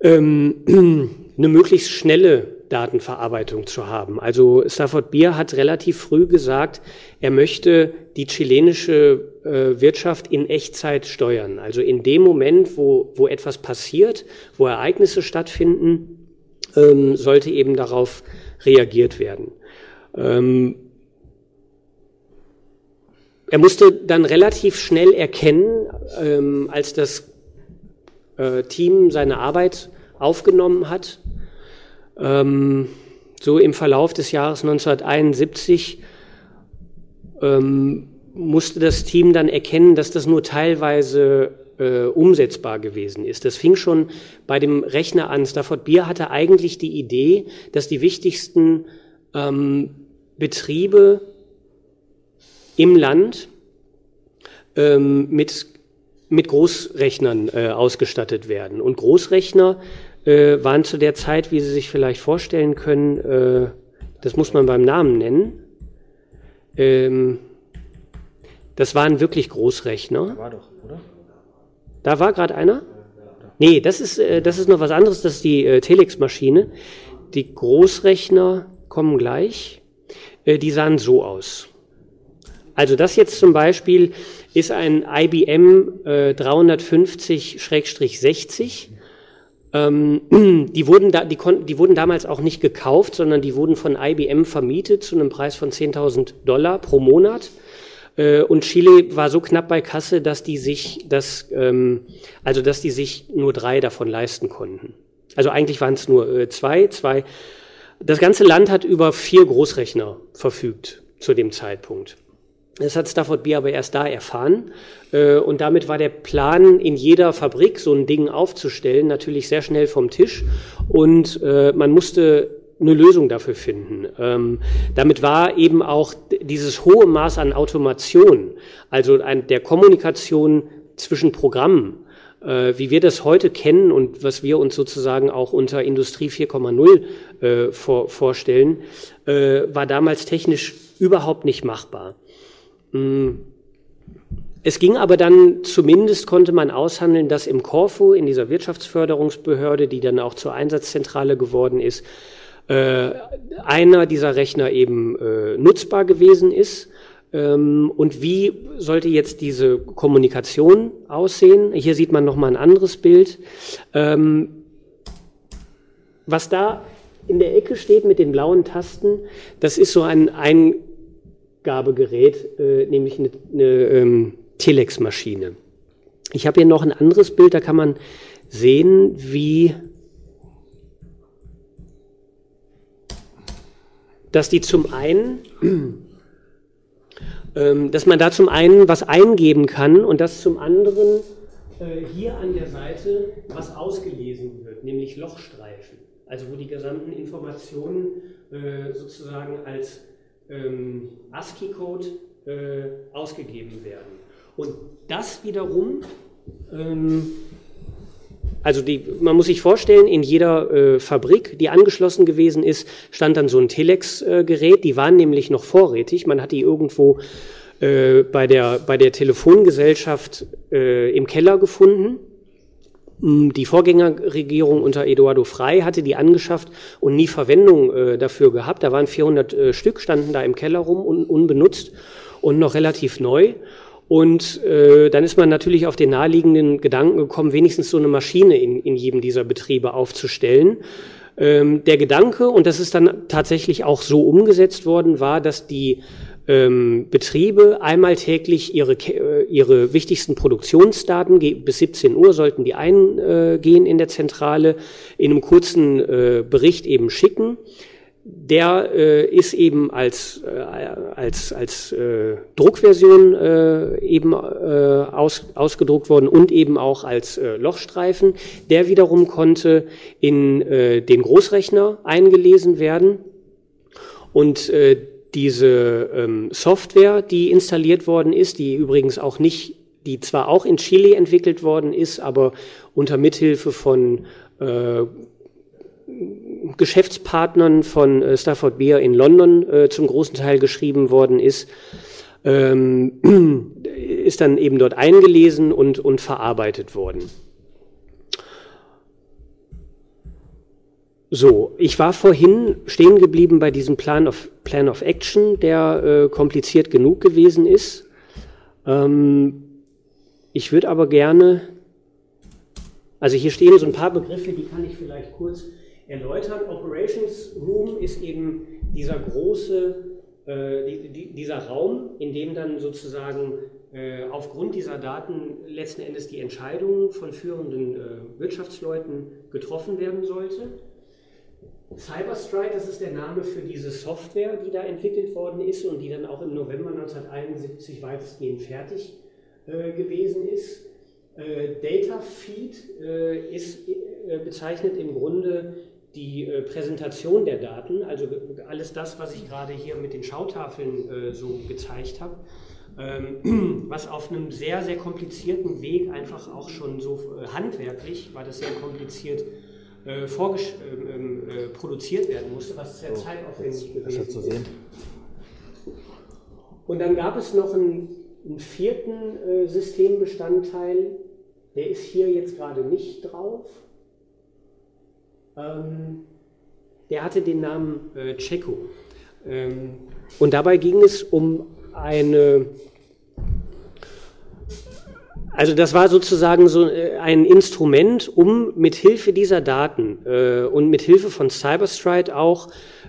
ähm, <clears throat> eine möglichst schnelle Datenverarbeitung zu haben. Also Stafford Beer hat relativ früh gesagt, er möchte die chilenische Wirtschaft in Echtzeit steuern. Also in dem Moment, wo, wo etwas passiert, wo Ereignisse stattfinden, ähm, sollte eben darauf reagiert werden. Ähm, er musste dann relativ schnell erkennen, ähm, als das äh, Team seine Arbeit aufgenommen hat, ähm, so im Verlauf des Jahres 1971 ähm, musste das Team dann erkennen, dass das nur teilweise äh, umsetzbar gewesen ist. Das fing schon bei dem Rechner an. Stafford Beer hatte eigentlich die Idee, dass die wichtigsten ähm, Betriebe im Land ähm, mit, mit Großrechnern äh, ausgestattet werden. Und Großrechner äh, waren zu der Zeit, wie Sie sich vielleicht vorstellen können, äh, das muss man beim Namen nennen, ähm, das waren wirklich Großrechner. Da war doch, oder? Da war gerade einer? Nee, das ist, äh, das ist noch was anderes, das ist die äh, Telex-Maschine. Die Großrechner kommen gleich. Äh, die sahen so aus. Also das jetzt zum Beispiel ist ein IBM äh, 350-60. Ähm, <clears throat> die, wurden da, die, konnten, die wurden damals auch nicht gekauft, sondern die wurden von IBM vermietet zu einem Preis von 10.000 Dollar pro Monat. Äh, und Chile war so knapp bei Kasse, dass die sich das, ähm, also dass die sich nur drei davon leisten konnten. Also eigentlich waren es nur äh, zwei, zwei. Das ganze Land hat über vier Großrechner verfügt zu dem Zeitpunkt. Das hat Stafford B aber erst da erfahren. Äh, und damit war der Plan, in jeder Fabrik so ein Ding aufzustellen, natürlich sehr schnell vom Tisch. Und äh, man musste eine Lösung dafür finden. Ähm, damit war eben auch dieses hohe Maß an Automation, also der Kommunikation zwischen Programmen, äh, wie wir das heute kennen und was wir uns sozusagen auch unter Industrie 4,0 vorstellen, war damals technisch überhaupt nicht machbar. Mm. Es ging aber dann, zumindest konnte man aushandeln, dass im Corfu, in dieser Wirtschaftsförderungsbehörde, die dann auch zur Einsatzzentrale geworden ist, äh, einer dieser Rechner eben äh, nutzbar gewesen ist. Ähm, und wie sollte jetzt diese Kommunikation aussehen? Hier sieht man nochmal ein anderes Bild. Ähm, was da in der Ecke steht mit den blauen Tasten, das ist so ein, ein Abgabegerät, äh, nämlich eine, eine ähm, Telex-Maschine. Ich habe hier noch ein anderes Bild, da kann man sehen, wie dass die zum einen, ähm, dass man da zum einen was eingeben kann und dass zum anderen äh, hier an der Seite was ausgelesen wird, nämlich Lochstreifen, also wo die gesamten Informationen äh, sozusagen als ähm, ASCII-Code äh, ausgegeben werden. Und das wiederum, ähm, also die, man muss sich vorstellen, in jeder äh, Fabrik, die angeschlossen gewesen ist, stand dann so ein Telex-Gerät. Äh, die waren nämlich noch vorrätig. Man hat die irgendwo äh, bei, der, bei der Telefongesellschaft äh, im Keller gefunden. Mm, die Vorgängerregierung unter Eduardo Frei hatte die angeschafft und nie Verwendung äh, dafür gehabt. Da waren 400 äh, Stück, standen da im Keller rum, un unbenutzt und noch relativ neu. Und äh, dann ist man natürlich auf den naheliegenden Gedanken gekommen, wenigstens so eine Maschine in, in jedem dieser Betriebe aufzustellen. Ähm, der Gedanke, und das ist dann tatsächlich auch so umgesetzt worden, war, dass die ähm, Betriebe einmal täglich ihre, äh, ihre wichtigsten Produktionsdaten, bis 17 Uhr sollten die eingehen in der Zentrale, in einem kurzen äh, Bericht eben schicken. Der äh, ist eben als, äh, als, als äh, Druckversion äh, eben äh, aus, ausgedruckt worden und eben auch als äh, Lochstreifen. Der wiederum konnte in äh, den Großrechner eingelesen werden. Und äh, diese ähm, Software, die installiert worden ist, die übrigens auch nicht, die zwar auch in Chile entwickelt worden ist, aber unter Mithilfe von äh, Geschäftspartnern von äh, Stafford Beer in London äh, zum großen Teil geschrieben worden ist, ähm, <clears throat> ist dann eben dort eingelesen und, und verarbeitet worden. So, ich war vorhin stehen geblieben bei diesem Plan of, Plan of Action, der äh, kompliziert genug gewesen ist. Ähm, ich würde aber gerne, also hier stehen so ein paar Begriffe, die kann ich vielleicht kurz erläutern. Operations Room ist eben dieser große, äh, die, die, dieser Raum, in dem dann sozusagen äh, aufgrund dieser Daten letzten Endes die Entscheidungen von führenden äh, Wirtschaftsleuten getroffen werden sollte. Cyberstrike, das ist der Name für diese Software, die da entwickelt worden ist und die dann auch im November 1971 weitestgehend fertig äh, gewesen ist. Äh, Data Feed äh, ist bezeichnet im Grunde die äh, Präsentation der Daten, also alles das, was ich gerade hier mit den Schautafeln äh, so gezeigt habe, ähm, <clears throat> was auf einem sehr, sehr komplizierten Weg einfach auch schon so äh, handwerklich, war das sehr kompliziert, äh, ähm, ähm, äh, produziert werden musste, was sehr zeitaufwendig gewesen ist. Zu sehen. Und dann gab es noch einen, einen vierten äh, Systembestandteil, der ist hier jetzt gerade nicht drauf. Ähm, der hatte den Namen äh, Checo. Ähm, und dabei ging es um eine, also das war sozusagen so äh, ein Instrument, um mit Hilfe dieser Daten äh, und mit Hilfe von Cyberstride auch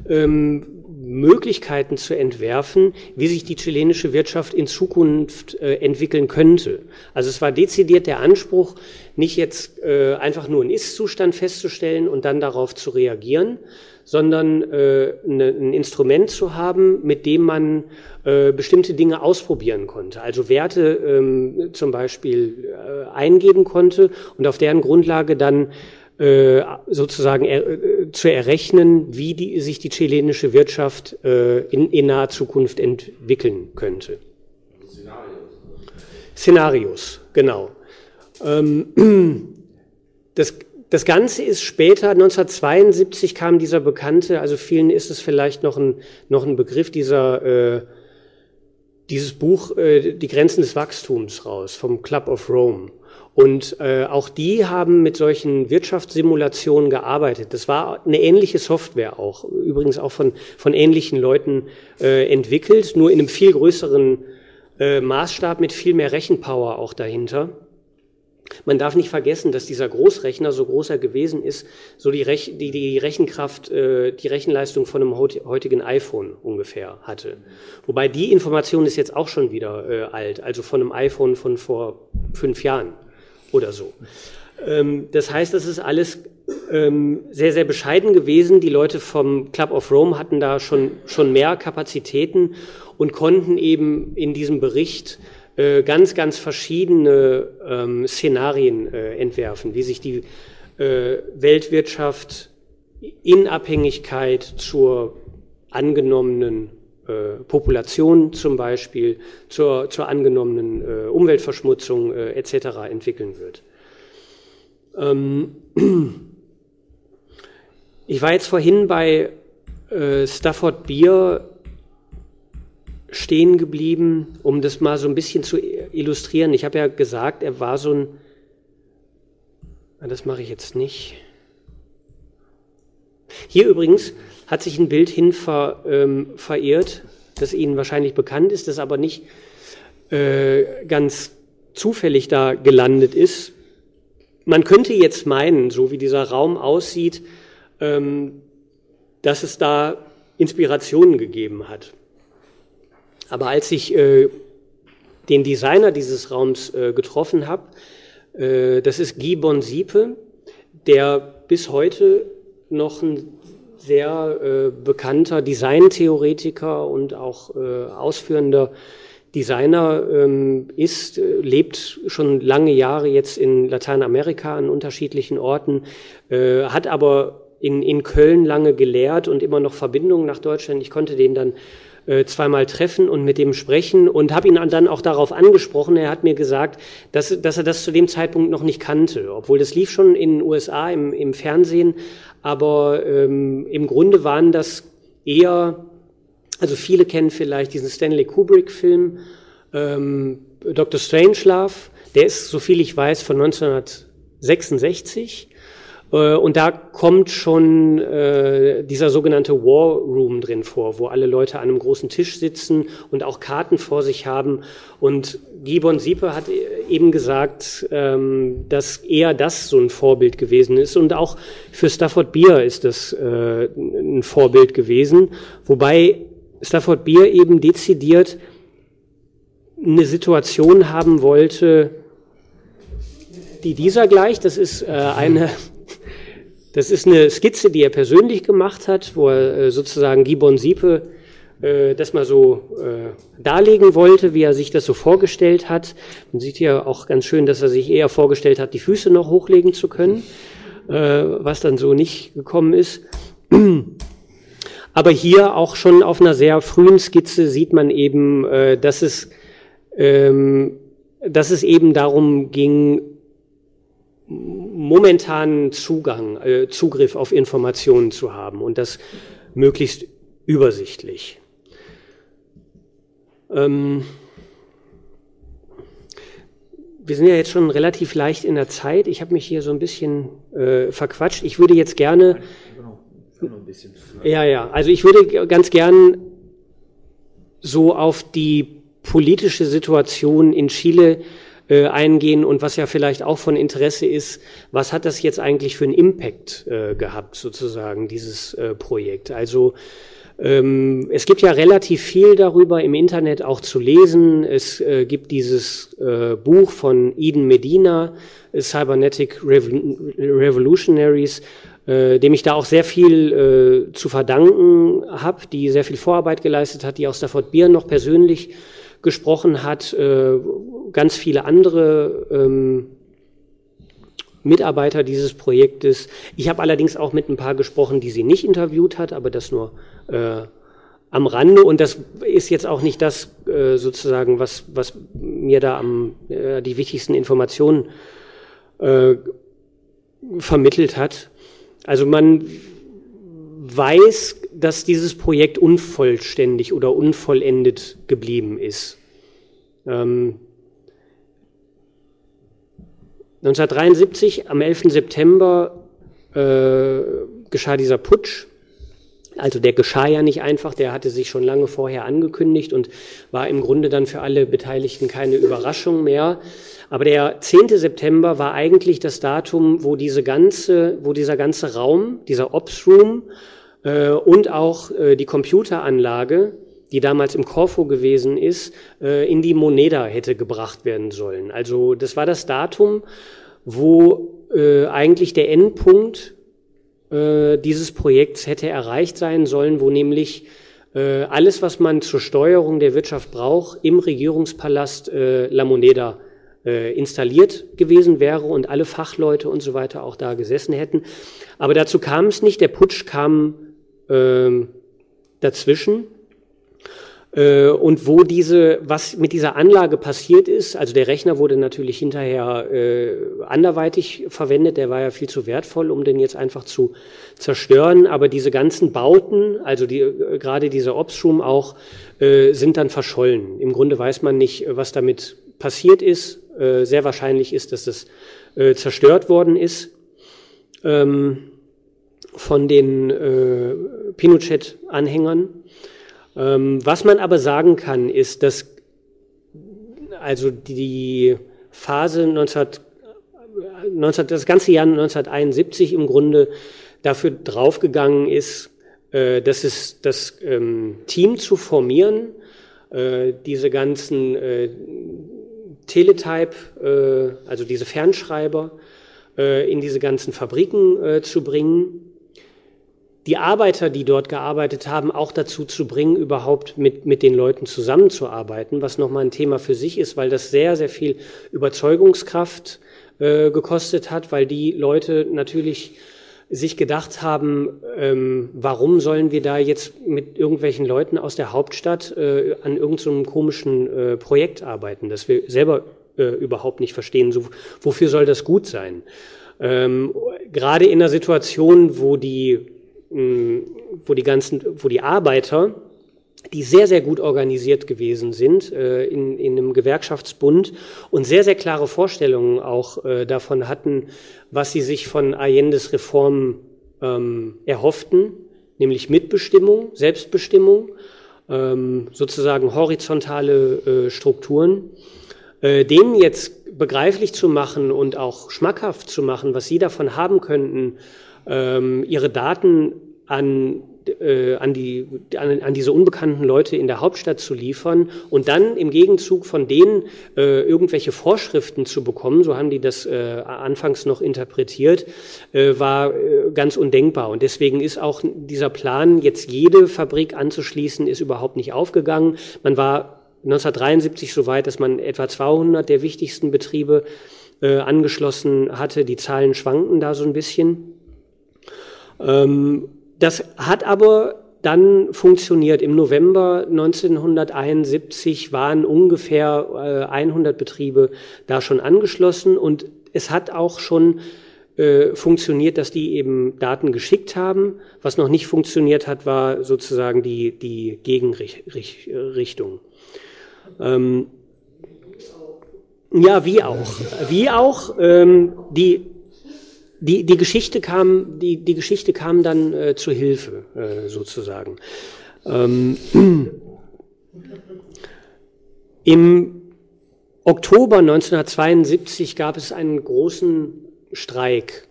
ähm, Möglichkeiten zu entwerfen, wie sich die chilenische Wirtschaft in Zukunft äh, entwickeln könnte. Also es war dezidiert der Anspruch, nicht jetzt äh, einfach nur einen Ist-Zustand festzustellen und dann darauf zu reagieren, sondern äh, ne, ein Instrument zu haben, mit dem man äh, bestimmte Dinge ausprobieren konnte. Also Werte ähm, zum Beispiel äh, eingeben konnte und auf deren Grundlage dann äh, sozusagen er, äh, zu errechnen, wie die, sich die chilenische Wirtschaft äh, in, in naher Zukunft entwickeln könnte. Szenarios. Szenarios, genau. Ähm, <clears throat> das, das Ganze ist später, 1972 kam dieser bekannte, also vielen ist es vielleicht noch ein, noch ein Begriff, dieser, äh, dieses Buch äh, Die Grenzen des Wachstums raus, vom Club of Rome. Und äh, auch die haben mit solchen Wirtschaftssimulationen gearbeitet. Das war eine ähnliche Software auch, übrigens auch von, von ähnlichen Leuten äh, entwickelt, nur in einem viel größeren äh, Maßstab mit viel mehr Rechenpower auch dahinter. Man darf nicht vergessen, dass dieser Großrechner, so groß er gewesen ist, so die, Rech die, die Rechenkraft, äh, die Rechenleistung von einem heutigen iPhone ungefähr hatte. Wobei die Information ist jetzt auch schon wieder äh, alt, also von einem iPhone von vor fünf Jahren oder so. Ähm, das heißt, das ist alles ähm, sehr, sehr bescheiden gewesen. Die Leute vom Club of Rome hatten da schon, schon mehr Kapazitäten und konnten eben in diesem Bericht äh, ganz, ganz verschiedene ähm, Szenarien äh, entwerfen, wie sich die äh, Weltwirtschaft in Abhängigkeit zur angenommenen äh, Population zum Beispiel, zur, zur angenommenen äh, Umweltverschmutzung äh, etc. entwickeln wird. Ähm, <clears throat> ich war jetzt vorhin bei Stafford Beer stehen geblieben, um das mal so ein bisschen zu illustrieren. Ich habe ja gesagt, er war so ein, das mache ich jetzt nicht. Hier übrigens hat sich ein Bild hin ver, ähm, verirrt, das Ihnen wahrscheinlich bekannt ist, das aber nicht äh, ganz zufällig da gelandet ist. Man könnte jetzt meinen, so wie dieser Raum aussieht, ähm, dass es da Inspirationen gegeben hat. Aber als ich äh, den Designer dieses Raums äh, getroffen habe, äh, das ist Guy Bonsiepe, der bis heute noch ein sehr äh, bekannter Designtheoretiker und auch äh, ausführender Designer ähm, ist, äh, lebt schon lange Jahre jetzt in Lateinamerika an unterschiedlichen Orten, äh, hat aber in, in Köln lange gelehrt und immer noch Verbindungen nach Deutschland. Ich konnte den dann äh, zweimal treffen und mit dem sprechen und habe ihn dann auch darauf angesprochen. Er hat mir gesagt, dass, dass er das zu dem Zeitpunkt noch nicht kannte, obwohl das lief schon in den USA im, im Fernsehen, aber ähm, im Grunde waren das eher, also viele kennen vielleicht diesen Stanley Kubrick-Film ähm, Dr. Strangelove, der ist, so viel ich weiß, von 1966 äh, und da kommt schon äh, dieser sogenannte War Room drin vor, wo alle Leute an einem großen Tisch sitzen und auch Karten vor sich haben. Und Gibbon Siepe hat eben gesagt, ähm, dass eher das so ein Vorbild gewesen ist. Und auch für Stafford Beer ist das äh, ein Vorbild gewesen. Wobei Stafford Beer eben dezidiert eine Situation haben wollte, die dieser gleich, das ist äh, eine das ist eine Skizze, die er persönlich gemacht hat, wo er äh, sozusagen Gibbon Siepe äh, das mal so äh, darlegen wollte, wie er sich das so vorgestellt hat. Man sieht hier auch ganz schön, dass er sich eher vorgestellt hat, die Füße noch hochlegen zu können, äh, was dann so nicht gekommen ist. Aber hier auch schon auf einer sehr frühen Skizze sieht man eben, äh, dass es, ähm, dass es eben darum ging, momentanen Zugang, äh, Zugriff auf Informationen zu haben und das möglichst übersichtlich. Ähm, wir sind ja jetzt schon relativ leicht in der Zeit. Ich habe mich hier so ein bisschen äh, verquatscht. Ich würde jetzt gerne. Ja, ja. Also ich würde ganz gern so auf die politische Situation in Chile äh, eingehen und was ja vielleicht auch von Interesse ist, was hat das jetzt eigentlich für einen Impact äh, gehabt, sozusagen, dieses äh, Projekt? Also ähm, es gibt ja relativ viel darüber im Internet auch zu lesen. Es äh, gibt dieses äh, Buch von Eden Medina, Cybernetic Revolutionaries, äh, dem ich da auch sehr viel äh, zu verdanken habe, die sehr viel Vorarbeit geleistet hat, die aus Stafford Bier noch persönlich gesprochen hat, äh, ganz viele andere ähm, Mitarbeiter dieses Projektes. Ich habe allerdings auch mit ein paar gesprochen, die sie nicht interviewt hat, aber das nur äh, am Rande. Und das ist jetzt auch nicht das äh, sozusagen, was, was mir da am, äh, die wichtigsten Informationen äh, vermittelt hat. Also man weiß, dass dieses Projekt unvollständig oder unvollendet geblieben ist. Ähm, 1973, am 11. September, äh, geschah dieser Putsch. Also der geschah ja nicht einfach, der hatte sich schon lange vorher angekündigt und war im Grunde dann für alle Beteiligten keine Überraschung mehr. Aber der 10. September war eigentlich das Datum, wo diese ganze, wo dieser ganze Raum, dieser Ops Room äh, und auch äh, die Computeranlage, die damals im Corfu gewesen ist, äh, in die Moneda hätte gebracht werden sollen. Also das war das Datum, wo äh, eigentlich der Endpunkt äh, dieses Projekts hätte erreicht sein sollen, wo nämlich äh, alles, was man zur Steuerung der Wirtschaft braucht, im Regierungspalast äh, La Moneda äh, installiert gewesen wäre und alle Fachleute und so weiter auch da gesessen hätten. Aber dazu kam es nicht. Der Putsch kam dazwischen. Äh, und wo diese, was mit dieser Anlage passiert ist, also der Rechner wurde natürlich hinterher äh, anderweitig verwendet, der war ja viel zu wertvoll, um den jetzt einfach zu zerstören, aber diese ganzen Bauten, also die, äh, gerade dieser Ops-Room auch, äh, sind dann verschollen. Im Grunde weiß man nicht, was damit passiert ist. Äh, sehr wahrscheinlich ist, dass es äh, zerstört worden ist ähm, von den äh, Pinochet-Anhängern. Ähm, was man aber sagen kann, ist, dass also die Phase 19, 19, das ganze Jahr 1971 im Grunde dafür draufgegangen ist, äh, dass es das ähm, Team zu formieren, äh, diese ganzen äh, Teletype, äh, also diese Fernschreiber, äh, in diese ganzen Fabriken äh, zu bringen die Arbeiter, die dort gearbeitet haben, auch dazu zu bringen, überhaupt mit, mit den Leuten zusammenzuarbeiten, was nochmal ein Thema für sich ist, weil das sehr, sehr viel Überzeugungskraft äh, gekostet hat, weil die Leute natürlich sich gedacht haben, ähm, warum sollen wir da jetzt mit irgendwelchen Leuten aus der Hauptstadt äh, an irgendeinem so komischen äh, Projekt arbeiten, das wir selber äh, überhaupt nicht verstehen. So, wofür soll das gut sein? Ähm, gerade in einer Situation, wo die, wo die ganzen, wo die Arbeiter die sehr, sehr gut organisiert gewesen sind äh, in, in einem Gewerkschaftsbund und sehr, sehr klare Vorstellungen auch äh, davon hatten, was sie sich von Allendes Reformen ähm, erhofften, nämlich Mitbestimmung, Selbstbestimmung, ähm, sozusagen horizontale äh, Strukturen. Äh, denen jetzt begreiflich zu machen und auch schmackhaft zu machen, was sie davon haben könnten, ähm, ihre Daten an äh, an, die, an, an, diese unbekannten Leute in der Hauptstadt zu liefern und dann im Gegenzug von denen äh, irgendwelche Vorschriften zu bekommen, so haben die das äh, anfangs noch interpretiert, äh, war äh, ganz undenkbar. Und deswegen ist auch dieser Plan, jetzt jede Fabrik anzuschließen, ist überhaupt nicht aufgegangen. Man war 1973 so weit, dass man etwa 200 der wichtigsten Betriebe äh, angeschlossen hatte. Die Zahlen schwanken da so ein bisschen. Ähm, das hat aber dann funktioniert. Im November 1971 waren ungefähr äh, 100 Betriebe da schon angeschlossen und es hat auch schon äh, funktioniert, dass die eben Daten geschickt haben. Was noch nicht funktioniert hat, war sozusagen die, die Gegenrichtung. Ähm, ja, wie auch. Wie auch. Ähm, die die, die Geschichte kam, die, die Geschichte kam dann äh, zur Hilfe, äh, sozusagen. Ähm, <clears throat> Im Oktober 1972 gab es einen großen Streik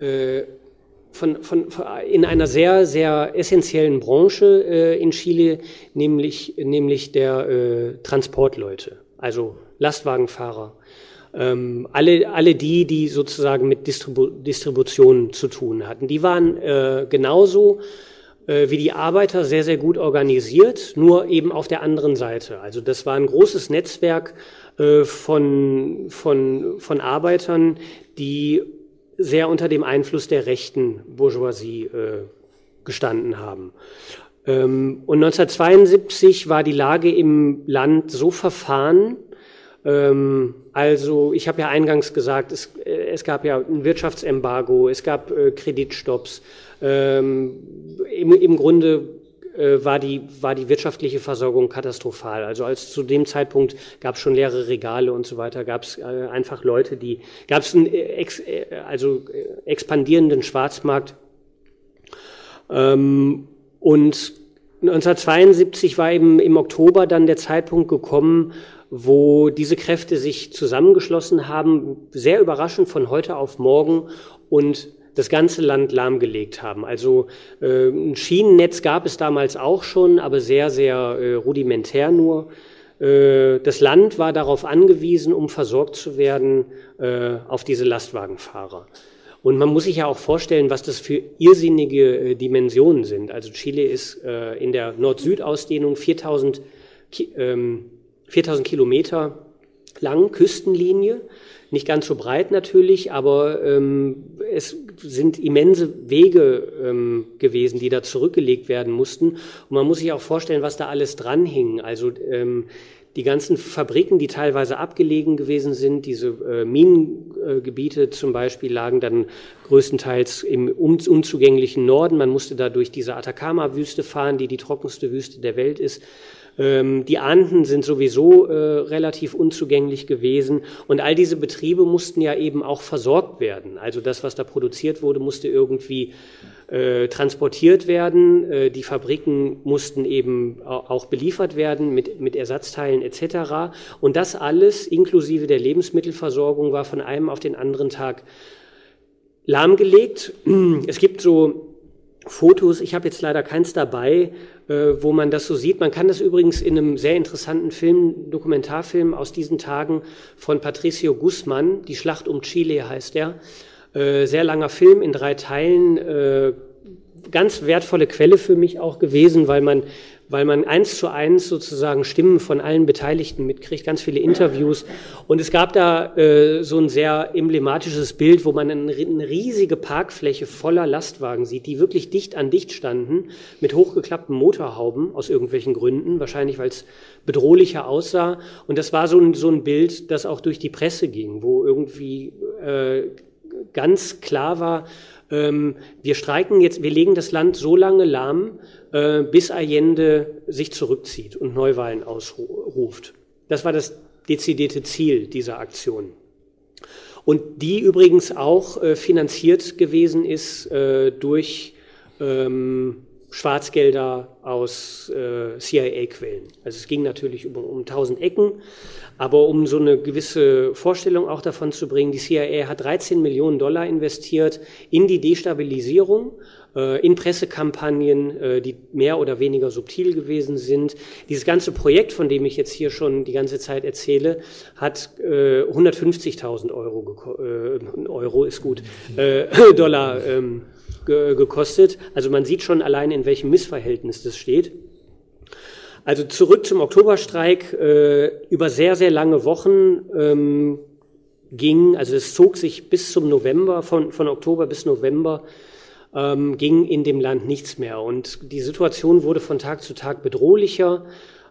äh, von, von, von, in einer sehr, sehr essentiellen Branche äh, in Chile, nämlich, nämlich der äh, Transportleute, also Lastwagenfahrer, ähm, alle, alle die, die sozusagen mit Distribu Distribution zu tun hatten, die waren äh, genauso äh, wie die Arbeiter sehr, sehr gut organisiert, nur eben auf der anderen Seite. Also das war ein großes Netzwerk äh, von, von, von Arbeitern, die sehr unter dem Einfluss der rechten Bourgeoisie äh, gestanden haben. Ähm, und 1972 war die Lage im Land so verfahren, also ich habe ja eingangs gesagt, es, äh, es, gab ja ein Wirtschaftsembargo, es gab äh, Kreditstopps. Ähm, im, im, Grunde äh, war, die, war die wirtschaftliche Versorgung katastrophal. Also als zu dem Zeitpunkt gab es schon leere Regale und so weiter, gab es äh, einfach Leute, die, gab es einen äh, ex, äh, also expandierenden Schwarzmarkt. Ähm, und 1972 war eben im Oktober dann der Zeitpunkt gekommen, wo diese Kräfte sich zusammengeschlossen haben, sehr überraschend von heute auf morgen und das ganze Land lahmgelegt haben. Also äh, ein Schienennetz gab es damals auch schon, aber sehr, sehr äh, rudimentär nur. Äh, das Land war darauf angewiesen, um versorgt zu werden, äh, auf diese Lastwagenfahrer. Und man muss sich ja auch vorstellen, was das für irrsinnige äh, Dimensionen sind. Also Chile ist in der Nord-Süd-Ausdehnung 4000 ähm, 4000 Kilometer lang Küstenlinie, nicht ganz so breit natürlich, aber ähm, es sind immense Wege ähm, gewesen, die da zurückgelegt werden mussten. Und man muss sich auch vorstellen, was da alles dranhing. Also ähm, die ganzen Fabriken, die teilweise abgelegen gewesen sind, diese äh, Minengebiete zum Beispiel lagen dann größtenteils im unzugänglichen Norden. Man musste da durch diese Atacama-Wüste fahren, die die trockenste Wüste der Welt ist. Ähm, die Anden sind sowieso äh, relativ unzugänglich gewesen und all diese Betriebe mussten ja eben auch versorgt werden. Also das, was da produziert wurde, musste irgendwie äh, transportiert werden. Äh, die Fabriken mussten eben auch beliefert werden mit, mit Ersatzteilen etc. Und das alles inklusive der Lebensmittelversorgung war von einem auf den anderen Tag lahmgelegt. <clears throat> Es gibt so Fotos, ich habe jetzt leider keins dabei, äh, wo man das so sieht. Man kann das übrigens in einem sehr interessanten Film, Dokumentarfilm aus diesen Tagen von Patricio Guzman, Die Schlacht um Chile heißt der. Äh, sehr langer Film in drei Teilen, äh, ganz wertvolle Quelle für mich auch gewesen, weil man weil man eins zu eins sozusagen Stimmen von allen Beteiligten mitkriegt, ganz viele Interviews. Und es gab da äh, so ein sehr emblematisches Bild, wo man eine, riesige Parkfläche voller Lastwagen sieht, die wirklich dicht an dicht standen, mit hochgeklappten Motorhauben aus irgendwelchen Gründen, wahrscheinlich weil es bedrohlicher aussah. Und das war so ein, so ein Bild, das auch durch die Presse ging, wo irgendwie äh, ganz klar war, ähm, wir streiken jetzt, wir legen das Land so lange lahm, äh, bis Allende sich zurückzieht und Neuwahlen ausruft. Das war das dezidierte Ziel dieser Aktion. Und die übrigens auch äh, finanziert gewesen ist äh, durch ähm, Schwarzgelder aus äh, CIA-Quellen. Also es ging natürlich um, um tausend Ecken, aber um so eine gewisse Vorstellung auch davon zu bringen, die CIA hat 13 Millionen Dollar investiert in die Destabilisierung, äh, in Pressekampagnen, äh, die mehr oder weniger subtil gewesen sind. Dieses ganze Projekt, von dem ich jetzt hier schon die ganze Zeit erzähle, hat äh, 150.000 Euro, äh, Euro ist gut, äh, <laughs> Dollar ähm, gekostet. Also man sieht schon allein, in welchem Missverhältnis das steht. Also zurück zum Oktoberstreik. Äh, über sehr, sehr lange Wochen ähm, ging, also es zog sich bis zum November, von, von Oktober bis November, ähm, ging in dem Land nichts mehr. Und die Situation wurde von Tag zu Tag bedrohlicher.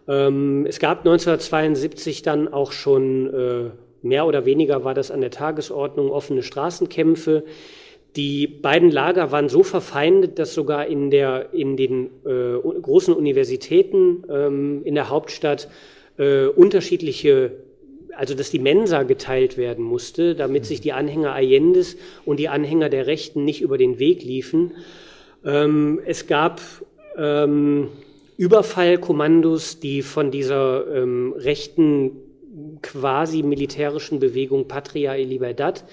Ähm, es gab 1972 dann auch schon, äh, mehr oder weniger war das an der Tagesordnung, offene Straßenkämpfe. Die beiden Lager waren so verfeindet, dass sogar in, der, in den äh, großen Universitäten ähm, in der Hauptstadt äh, unterschiedliche, also dass die Mensa geteilt werden musste, damit sich die Anhänger Allendes und die Anhänger der Rechten nicht über den Weg liefen. Ähm, es gab ähm, Überfallkommandos, die von dieser ähm, rechten quasi militärischen Bewegung Patria y Libertad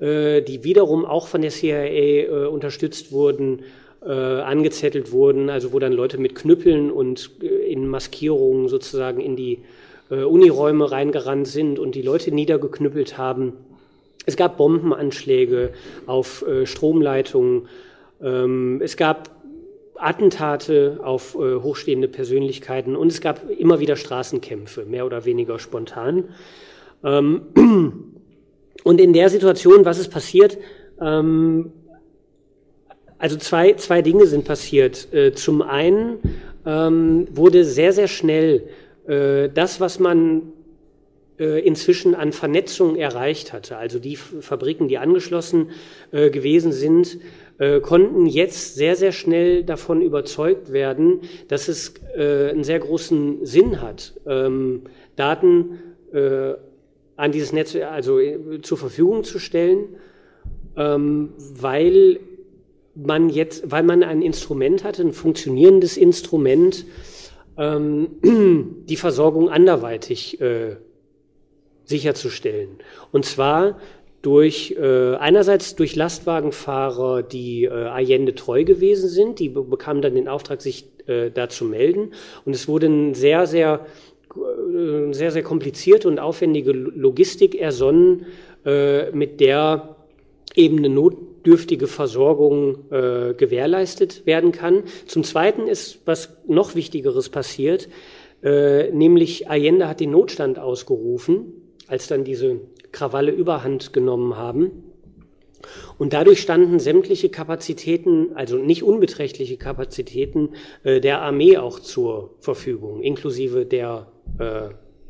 die wiederum auch von der CIA äh, unterstützt wurden, äh, angezettelt wurden, also wo dann Leute mit Knüppeln und äh, in Maskierungen sozusagen in die äh, Uniräume reingerannt sind und die Leute niedergeknüppelt haben. Es gab Bombenanschläge auf äh, Stromleitungen. Ähm, es gab Attentate auf äh, hochstehende Persönlichkeiten und es gab immer wieder Straßenkämpfe, mehr oder weniger spontan. Ähm, <clears throat> Und in der Situation, was ist passiert? Ähm, also zwei, zwei Dinge sind passiert. Äh, zum einen ähm, wurde sehr, sehr schnell äh, das, was man äh, inzwischen an Vernetzung erreicht hatte, also die Fabriken, die angeschlossen äh, gewesen sind, äh, konnten jetzt sehr, sehr schnell davon überzeugt werden, dass es äh, einen sehr großen Sinn hat, ähm, Daten an dieses Netz also äh, zur Verfügung zu stellen, ähm, weil man jetzt, weil man ein Instrument hatte, ein funktionierendes Instrument, ähm, die Versorgung anderweitig äh, sicherzustellen. Und zwar durch äh, einerseits durch Lastwagenfahrer, die äh, Allende treu gewesen sind, die be bekamen dann den Auftrag, sich äh, da zu melden. Und es wurde ein sehr, sehr sehr, sehr komplizierte und aufwendige Logistik ersonnen, äh, mit der eben eine notdürftige Versorgung äh, gewährleistet werden kann. Zum Zweiten ist was noch Wichtigeres passiert, äh, nämlich Allende hat den Notstand ausgerufen, als dann diese Krawalle überhand genommen haben. Und dadurch standen sämtliche Kapazitäten, also nicht unbeträchtliche Kapazitäten äh, der Armee auch zur Verfügung, inklusive der äh,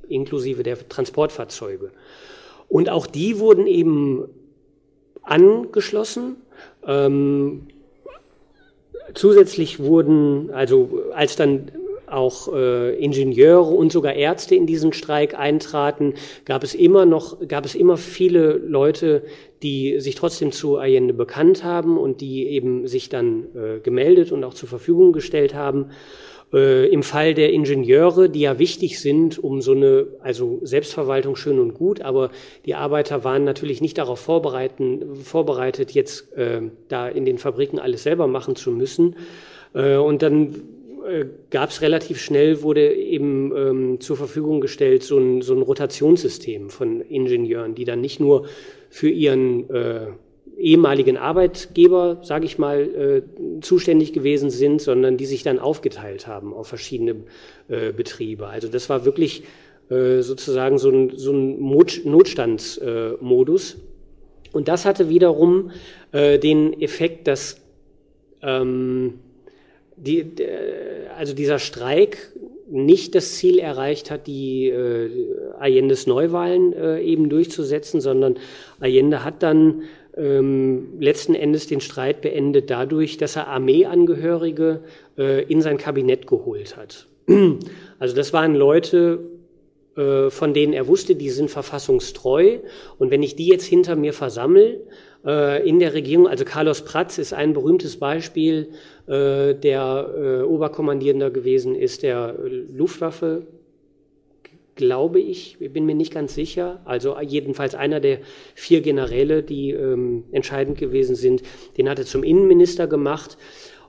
inklusive der Transportfahrzeuge. Und auch die wurden eben angeschlossen. Ähm, zusätzlich wurden, also als dann auch äh, Ingenieure und sogar Ärzte in diesen Streik eintraten, gab es immer noch, gab es immer viele Leute, die sich trotzdem zu Allende bekannt haben und die eben sich dann äh, gemeldet und auch zur Verfügung gestellt haben. Äh, Im Fall der Ingenieure, die ja wichtig sind, um so eine, also Selbstverwaltung schön und gut, aber die Arbeiter waren natürlich nicht darauf vorbereitet, jetzt äh, da in den Fabriken alles selber machen zu müssen. Äh, und dann äh, gab es relativ schnell, wurde eben ähm, zur Verfügung gestellt, so ein, so ein Rotationssystem von Ingenieuren, die dann nicht nur für ihren äh, ehemaligen Arbeitgeber, sage ich mal, äh, zuständig gewesen sind, sondern die sich dann aufgeteilt haben auf verschiedene äh, Betriebe. Also das war wirklich äh, sozusagen so ein, so ein Notstandsmodus. Und das hatte wiederum äh, den Effekt, dass ähm, die, also dieser Streik nicht das Ziel erreicht hat, die äh, Allende's Neuwahlen äh, eben durchzusetzen, sondern Allende hat dann ähm, letzten Endes den Streit beendet dadurch, dass er Armeeangehörige äh, in sein Kabinett geholt hat. <clears throat> Also das waren Leute, äh, von denen er wusste, die sind verfassungstreu. Und wenn ich die jetzt hinter mir versammle äh, in der Regierung, also Carlos Pratz ist ein berühmtes Beispiel, äh, der Oberkommandierender gewesen ist, der Luftwaffe, glaube ich, ich bin mir nicht ganz sicher, also jedenfalls einer der vier Generäle, die ähm, entscheidend gewesen sind, den hat er zum Innenminister gemacht.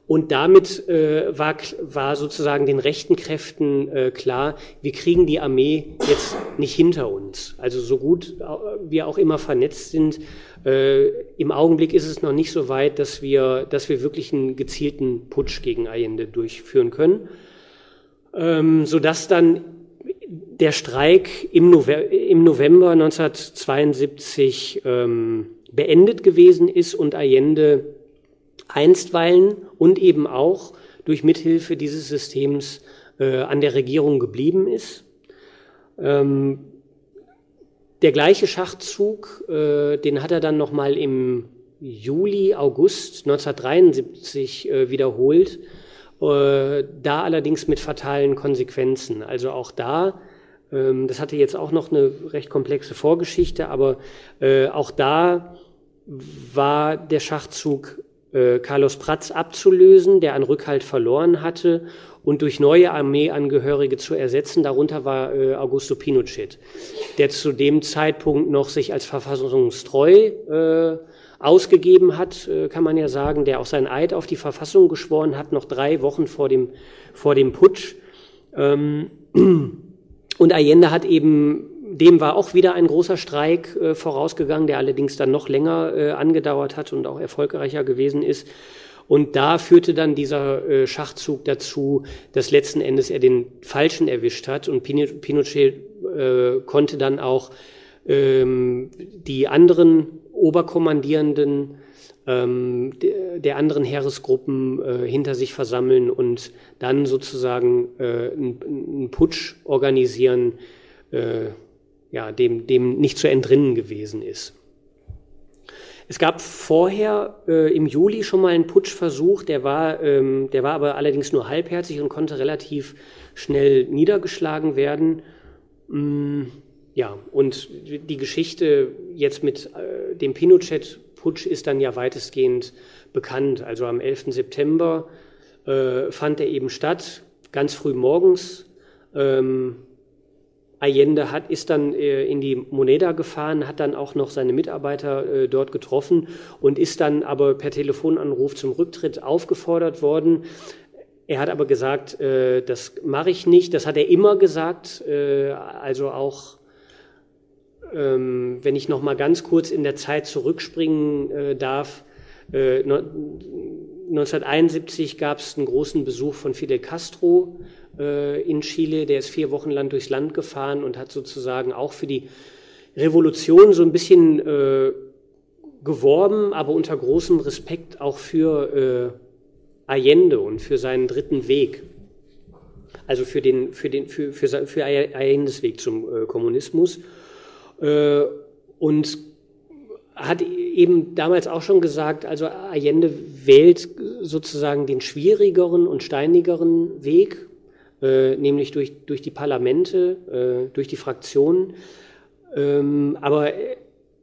Und damit äh, war, war sozusagen den rechten Kräften äh, klar, wir kriegen die Armee jetzt nicht hinter uns. Also so gut wir auch immer vernetzt sind, äh, im Augenblick ist es noch nicht so weit, dass wir, dass wir wirklich einen gezielten Putsch gegen Allende durchführen können. Ähm, sodass dann der Streik im, November, im November 1972 ähm, beendet gewesen ist und Allende einstweilen und eben auch durch Mithilfe dieses Systems äh, an der Regierung geblieben ist. Ähm, der gleiche Schachzug, äh, den hat er dann nochmal im Juli, August 1973 äh, wiederholt, äh, da allerdings mit fatalen Konsequenzen. Also auch da, ähm, das hatte jetzt auch noch eine recht komplexe Vorgeschichte, aber äh, auch da war der Schachzug äh, Carlos Pratz abzulösen, der an Rückhalt verloren hatte, und durch neue Armeeangehörige zu ersetzen. Darunter war äh, Augusto Pinochet, der zu dem Zeitpunkt noch sich als verfassungstreu äh, ausgegeben hat, äh, kann man ja sagen, der auch seinen Eid auf die Verfassung geschworen hat, noch drei Wochen vor dem, vor dem Putsch. Ähm, und Allende hat eben dem war auch wieder ein großer Streik äh, vorausgegangen, der allerdings dann noch länger äh, angedauert hat und auch erfolgreicher gewesen ist. Und da führte dann dieser äh, Schachzug dazu, dass letzten Endes er den Falschen erwischt hat und Pinochet äh, konnte dann auch ähm, die anderen Oberkommandierenden ähm, der, der anderen Heeresgruppen äh, hinter sich versammeln und dann sozusagen äh, einen Putsch organisieren, äh, ja, dem, dem nicht zu entrinnen gewesen ist. Es gab vorher äh, im Juli schon mal einen Putschversuch, der war, ähm, der war aber allerdings nur halbherzig und konnte relativ schnell niedergeschlagen werden. Mm, ja, und die Geschichte jetzt mit äh, dem Pinochet-Putsch ist dann ja weitestgehend bekannt. Also am 11. September äh, fand er eben statt, ganz früh morgens. Ähm, Allende hat, ist dann äh, in die Moneda gefahren, hat dann auch noch seine Mitarbeiter äh, dort getroffen und ist dann aber per Telefonanruf zum Rücktritt aufgefordert worden. Er hat aber gesagt, äh, das mache ich nicht. Das hat er immer gesagt. Äh, also auch, ähm, wenn ich noch mal ganz kurz in der Zeit zurückspringen äh, darf. 1971 gab es einen großen Besuch von Fidel Castro äh, in Chile. Der ist vier Wochen lang durchs Land gefahren und hat sozusagen auch für die Revolution so ein bisschen äh, geworben, aber unter großem Respekt auch für äh, Allende und für seinen dritten Weg. Also für den, für den, für, für, für Allendes Weg zum äh, Kommunismus. Äh, und hat eben damals auch schon gesagt, also Allende wählt sozusagen den schwierigeren und steinigeren Weg äh, nämlich durch, durch die Parlamente, äh, durch die Fraktionen. Ähm, aber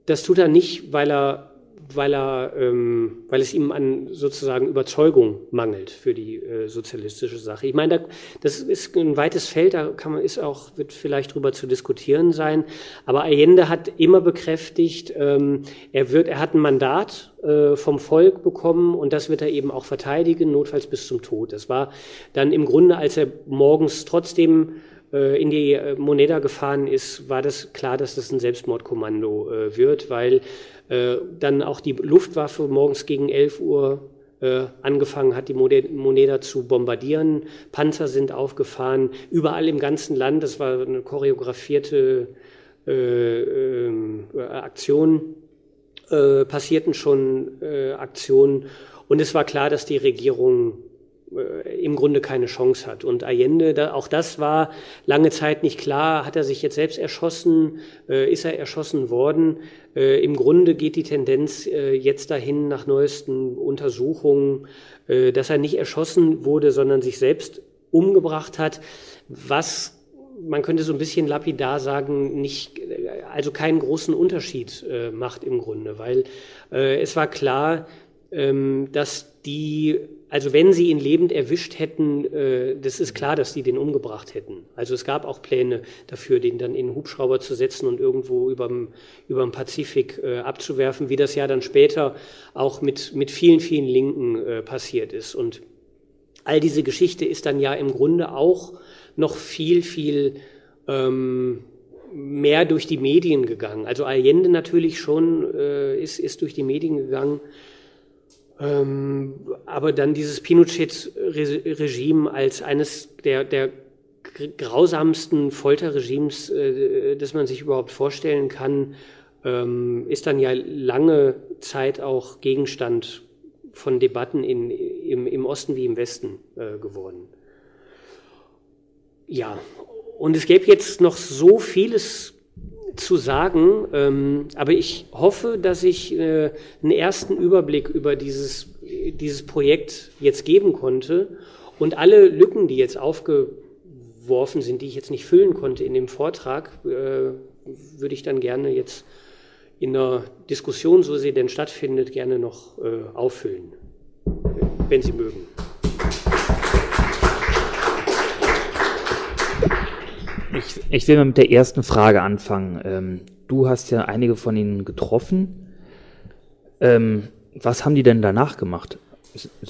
das tut er nicht, weil er weil er, ähm, weil es ihm an sozusagen Überzeugung mangelt für die äh, sozialistische Sache. Ich meine, da, das ist ein weites Feld, da kann man ist auch wird vielleicht drüber zu diskutieren sein. Aber Allende hat immer bekräftigt, ähm, er wird, er hat ein Mandat äh, vom Volk bekommen und das wird er eben auch verteidigen, notfalls bis zum Tod. Das war dann im Grunde, als er morgens trotzdem in die äh, Moneda gefahren ist, war das klar, dass das ein Selbstmordkommando äh, wird, weil äh, dann auch die Luftwaffe morgens gegen 11 Uhr äh, angefangen hat, die Moneda zu bombardieren. Panzer sind aufgefahren, überall im ganzen Land. Das war eine choreografierte äh, äh, Aktion. Äh, passierten schon äh, Aktionen und es war klar, dass die Regierung äh, im Grunde keine Chance hat. Und Allende, da, auch das war lange Zeit nicht klar. Hat er sich jetzt selbst erschossen? Äh, ist er erschossen worden? Äh, Im Grunde geht die Tendenz äh, jetzt dahin nach neuesten Untersuchungen, äh, dass er nicht erschossen wurde, sondern sich selbst umgebracht hat, was man könnte so ein bisschen lapidar sagen, nicht, also keinen großen Unterschied äh, macht im Grunde, weil äh, es war klar, ähm, dass die also wenn sie ihn lebend erwischt hätten, äh, das ist klar, dass sie den umgebracht hätten. Also es gab auch Pläne dafür, den dann in einen Hubschrauber zu setzen und irgendwo überm, überm Pazifik äh, abzuwerfen, wie das ja dann später auch mit, mit vielen, vielen Linken äh, passiert ist. Und all diese Geschichte ist dann ja im Grunde auch noch viel, viel ähm, mehr durch die Medien gegangen. Also Allende natürlich schon äh, ist, ist durch die Medien gegangen. Ähm, aber dann dieses Pinochet-Regime als eines der, der grausamsten Folterregimes, äh, das man sich überhaupt vorstellen kann, ähm, ist dann ja lange Zeit auch Gegenstand von Debatten in, im, im Osten wie im Westen äh, geworden. Ja, und es gäbe jetzt noch so vieles zu sagen, ähm, aber ich hoffe, dass ich äh, einen ersten Überblick über dieses, dieses Projekt jetzt geben konnte und alle Lücken, die jetzt aufgeworfen sind, die ich jetzt nicht füllen konnte in dem Vortrag, äh, würde ich dann gerne jetzt in der Diskussion, so sie denn stattfindet, gerne noch äh, auffüllen, wenn Sie mögen. Ich, ich will mal mit der ersten Frage anfangen. Ähm, du hast ja einige von ihnen getroffen. Ähm, was haben die denn danach gemacht?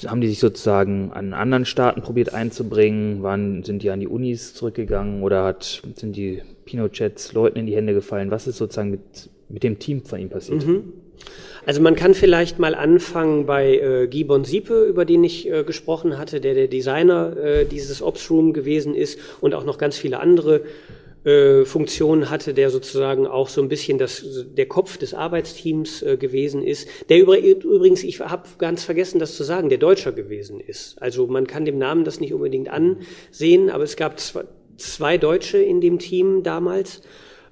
Haben die sich sozusagen an anderen Staaten probiert einzubringen? Waren, sind die an die Unis zurückgegangen oder hat, sind die Pinochets Leuten in die Hände gefallen? Was ist sozusagen mit, mit dem Team von ihm passiert? Mhm. Also man kann vielleicht mal anfangen bei äh, Gibon Siepe, über den ich äh, gesprochen hatte, der der Designer äh, dieses Ops Room gewesen ist und auch noch ganz viele andere äh, Funktionen hatte, der sozusagen auch so ein bisschen das, der Kopf des Arbeitsteams äh, gewesen ist, der übrigens, ich habe ganz vergessen, das zu sagen, der Deutscher gewesen ist. Also man kann dem Namen das nicht unbedingt ansehen, aber es gab zwei, zwei Deutsche in dem Team damals.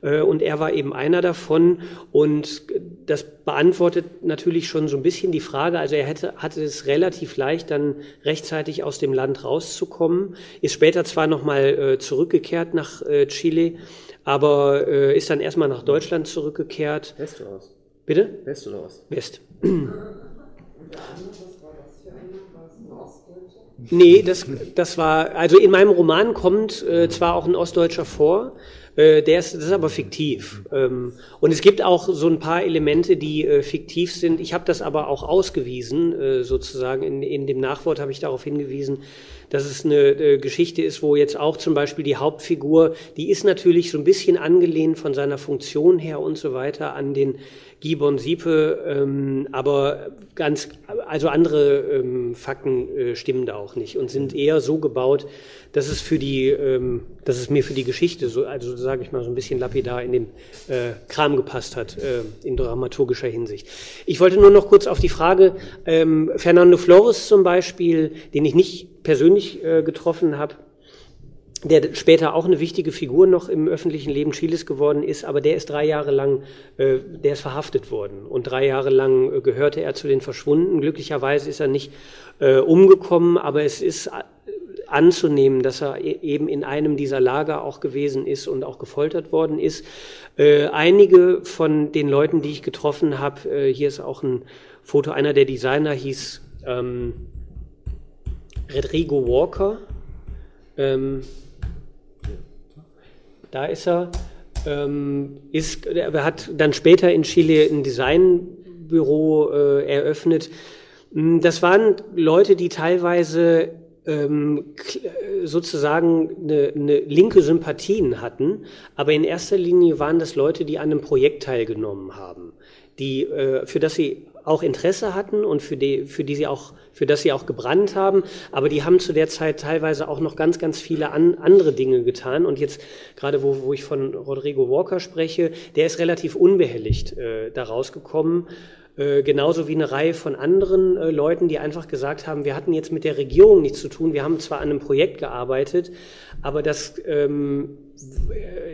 Äh, und er war eben einer davon. Und das beantwortet natürlich schon so ein bisschen die Frage. Also er hätte, hatte es relativ leicht, dann rechtzeitig aus dem Land rauszukommen. Ist später zwar nochmal äh, zurückgekehrt nach äh, Chile, aber ist dann erstmal nach Deutschland zurückgekehrt. West oder Ost? Bitte? West oder Ost? West. Nee, das, das war, also in meinem Roman kommt äh, zwar auch ein Ostdeutscher vor, äh, der ist, das ist aber fiktiv. Ähm, und es gibt auch so ein paar Elemente, die äh, fiktiv sind. Ich habe das aber auch ausgewiesen, äh, sozusagen. In, in dem Nachwort habe ich darauf hingewiesen, dass es eine äh, Geschichte ist, wo jetzt auch zum Beispiel die Hauptfigur, die ist natürlich so ein bisschen angelehnt von seiner Funktion her und so weiter an den Gibon Siepe, ähm, aber ganz, also andere ähm, Fakten äh, stimmen da auch nicht und sind eher so gebaut, dass es für die, ähm, dass es mir für die Geschichte so, also sage ich mal so ein bisschen lapidar in den äh, Kram gepasst hat äh, in dramaturgischer Hinsicht. Ich wollte nur noch kurz auf die Frage ähm, Fernando Flores zum Beispiel, den ich nicht persönlich äh, getroffen habe, der später auch eine wichtige Figur noch im öffentlichen Leben Chiles geworden ist, aber der ist drei Jahre lang, äh, der ist verhaftet worden und drei Jahre lang äh, gehörte er zu den Verschwunden. Glücklicherweise ist er nicht äh, umgekommen, aber es ist äh, anzunehmen, dass er e-, eben in einem dieser Lager auch gewesen ist und auch gefoltert worden ist. Äh, einige von den Leuten, die ich getroffen habe, äh, hier ist auch ein Foto, einer der Designer hieß ähm, Rodrigo Walker. Ähm, da ist er. Ähm, ist, er hat dann später in Chile ein Designbüro äh, eröffnet. Hm, das waren Leute, die teilweise ähm, sozusagen eine, eine linke Sympathien hatten, aber in erster Linie waren das Leute, die an einem Projekt teilgenommen haben, die, äh, für das sie auch Interesse hatten und für die, für die sie auch, für das sie auch gebrannt haben, aber die haben zu der Zeit teilweise auch noch ganz, ganz viele an, andere Dinge getan. Und jetzt gerade wo, wo ich von Rodrigo Walker spreche, der ist relativ unbehelligt äh, da rausgekommen. Äh, genauso wie eine Reihe von anderen äh, Leuten, die einfach gesagt haben, wir hatten jetzt mit der Regierung nichts zu tun, wir haben zwar an einem Projekt gearbeitet, aber das ähm,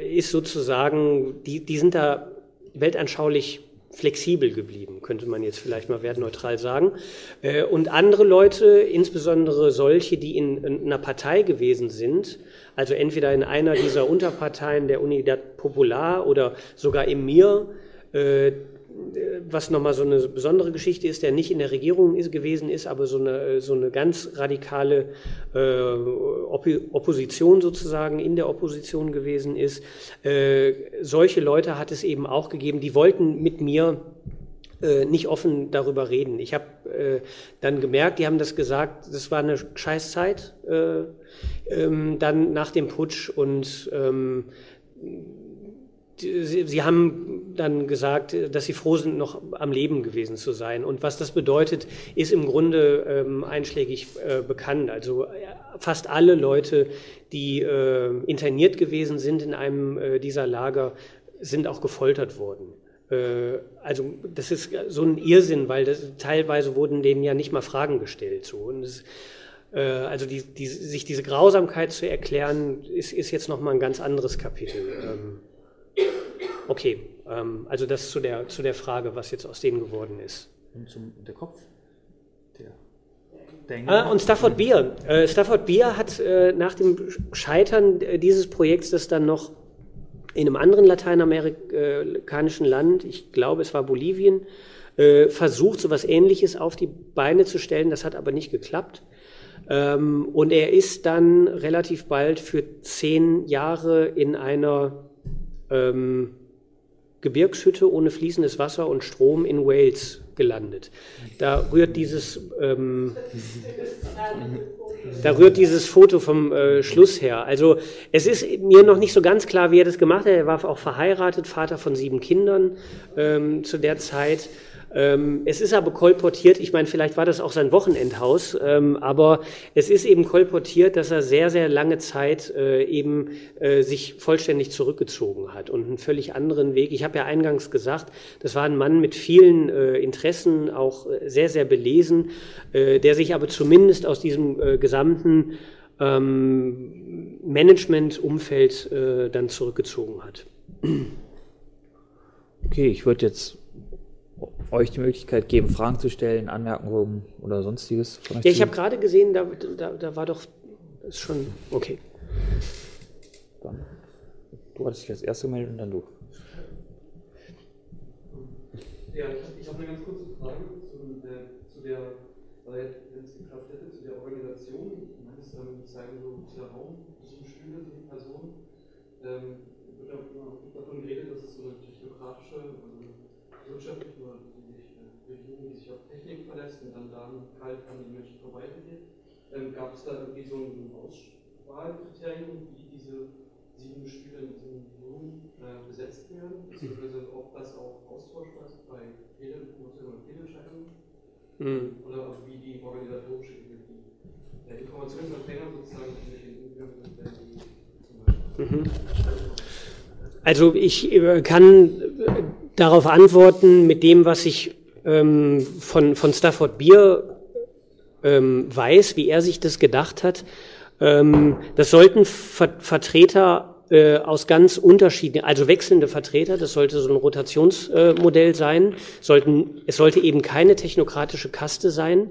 ist sozusagen, die, die sind da weltanschaulich flexibel geblieben, könnte man jetzt vielleicht mal wertneutral sagen. Äh, und andere Leute, insbesondere solche, die in, in einer Partei gewesen sind, also entweder in einer dieser Unterparteien der Unidad Popular oder sogar im MIR, äh, was nochmal so eine besondere Geschichte ist, der nicht in der Regierung ist, gewesen ist, aber so eine, so eine ganz radikale äh, Opposition sozusagen in der Opposition gewesen ist. Äh, solche Leute hat es eben auch gegeben, die wollten mit mir äh, nicht offen darüber reden. Ich habe äh, dann gemerkt, die haben das gesagt, das war eine Scheißzeit äh, ähm, dann nach dem Putsch und ähm, Sie, Sie, haben dann gesagt, dass Sie froh sind, noch am Leben gewesen zu sein. Und was das bedeutet, ist im Grunde ähm, einschlägig äh, bekannt. Also äh, fast alle Leute, die äh, interniert gewesen sind in einem äh, dieser Lager, sind auch gefoltert worden. Äh, also das ist so ein Irrsinn, weil das, teilweise wurden denen ja nicht mal Fragen gestellt. So. Und das, äh, also die, die, sich diese Grausamkeit zu erklären, ist, ist jetzt nochmal ein ganz anderes Kapitel. Ähm, Okay, ähm, also das zu der, zu der Frage, was jetzt aus denen geworden ist. Und zum, der Kopf? Der ah, und Stafford Beer. Äh, Stafford Beer hat äh, nach dem Scheitern äh, dieses Projekts, das dann noch in einem anderen lateinamerikanischen Land, ich glaube es war Bolivien, äh, versucht, so etwas Ähnliches auf die Beine zu stellen. Das hat aber nicht geklappt. Ähm, und er ist dann relativ bald für zehn Jahre in einer ähm, Gebirgshütte ohne fließendes Wasser und Strom in Wales gelandet. Da rührt dieses, ähm, da rührt dieses Foto vom äh, Schluss her. Also es ist mir noch nicht so ganz klar, wie er das gemacht hat. Er war auch verheiratet, Vater von sieben Kindern ähm, zu der Zeit. Ähm, es ist aber kolportiert, ich meine, vielleicht war das auch sein Wochenendhaus, ähm, aber es ist eben kolportiert, dass er sehr, sehr lange Zeit äh, eben äh, sich vollständig zurückgezogen hat und einen völlig anderen Weg. Ich habe ja eingangs gesagt, das war ein Mann mit vielen äh, Interessen, auch äh, sehr, sehr belesen, äh, der sich aber zumindest aus diesem äh, gesamten ähm, Management-Umfeld dann zurückgezogen hat. Okay, ich würde jetzt euch die Möglichkeit geben, Fragen zu stellen, Anmerkungen oder sonstiges? Ja, ich habe gerade gesehen, da, da, da, war doch ist schon okay. Dann, du hattest dich als Erster gemeldet und dann du. Ja, ich, ich habe eine ganz kurze Frage zu, äh, zu der, wenn es geklappt hätte, zu der Organisation. Ich meine, es ähm, zeigen so dieser Raum, so Stühle, so die Person. Ähm, wird davon geredet, dass es so eine technokratische, wirtschaftliche oder Regierung, die sich auf Technik verlässt und dann daran kalt an die Menschen vorbeigeht. Ähm, Gab es da irgendwie so ein Auswahlkriterium, wie diese sieben Stühle in diesem Room äh, besetzt werden? Beziehungsweise ob das auch austauschbar ist bei Fehlinformationen und Fehlentscheidungen? Mhm. Oder wie die organisatorische die der Informationsempfänger sozusagen gegenüber sind, wenn die zum Beispiel. Mhm. Also ich äh, kann äh, darauf antworten mit dem, was ich ähm, von, von Stafford Beer ähm, weiß, wie er sich das gedacht hat. Ähm, das sollten Ver Vertreter äh, aus ganz unterschiedlichen, also wechselnde Vertreter, das sollte so ein Rotationsmodell äh, sein, sollten, es sollte eben keine technokratische Kaste sein,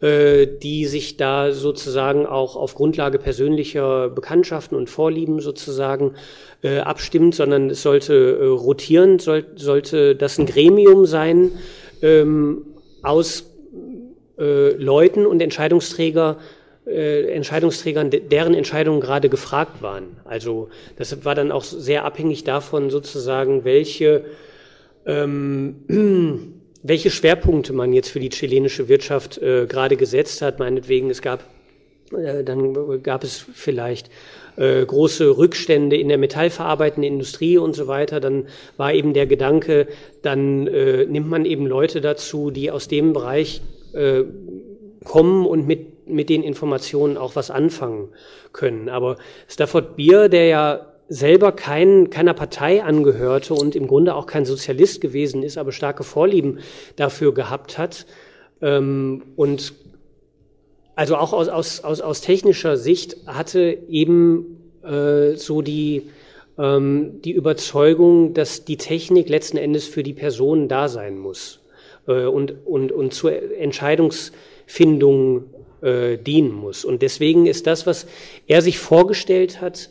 äh, die sich da sozusagen auch auf Grundlage persönlicher Bekanntschaften und Vorlieben sozusagen äh, abstimmt, sondern es sollte äh, rotieren, soll, sollte das ein Gremium sein, ähm, aus äh, Leuten und Entscheidungsträger, äh, Entscheidungsträgern, deren Entscheidungen gerade gefragt waren. Also das war dann auch sehr abhängig davon sozusagen, welche, ähm, <clears throat> welche Schwerpunkte man jetzt für die chilenische Wirtschaft äh, gerade gesetzt hat. Meinetwegen, es gab Äh, dann gab es vielleicht äh, große Rückstände in der metallverarbeitenden Industrie und so weiter. Dann war eben der Gedanke, dann äh, nimmt man eben Leute dazu, die aus dem Bereich äh, kommen und mit, mit den Informationen auch was anfangen können. Aber Stafford Beer, der ja selber kein, keiner Partei angehörte und im Grunde auch kein Sozialist gewesen ist, aber starke Vorlieben dafür gehabt hat ähm, und also auch aus, aus, aus, aus technischer Sicht hatte eben äh, so die, ähm, die Überzeugung, dass die Technik letzten Endes für die Personen da sein muss äh, und, und, und zur Entscheidungsfindung äh, dienen muss. Und deswegen ist das, was er sich vorgestellt hat,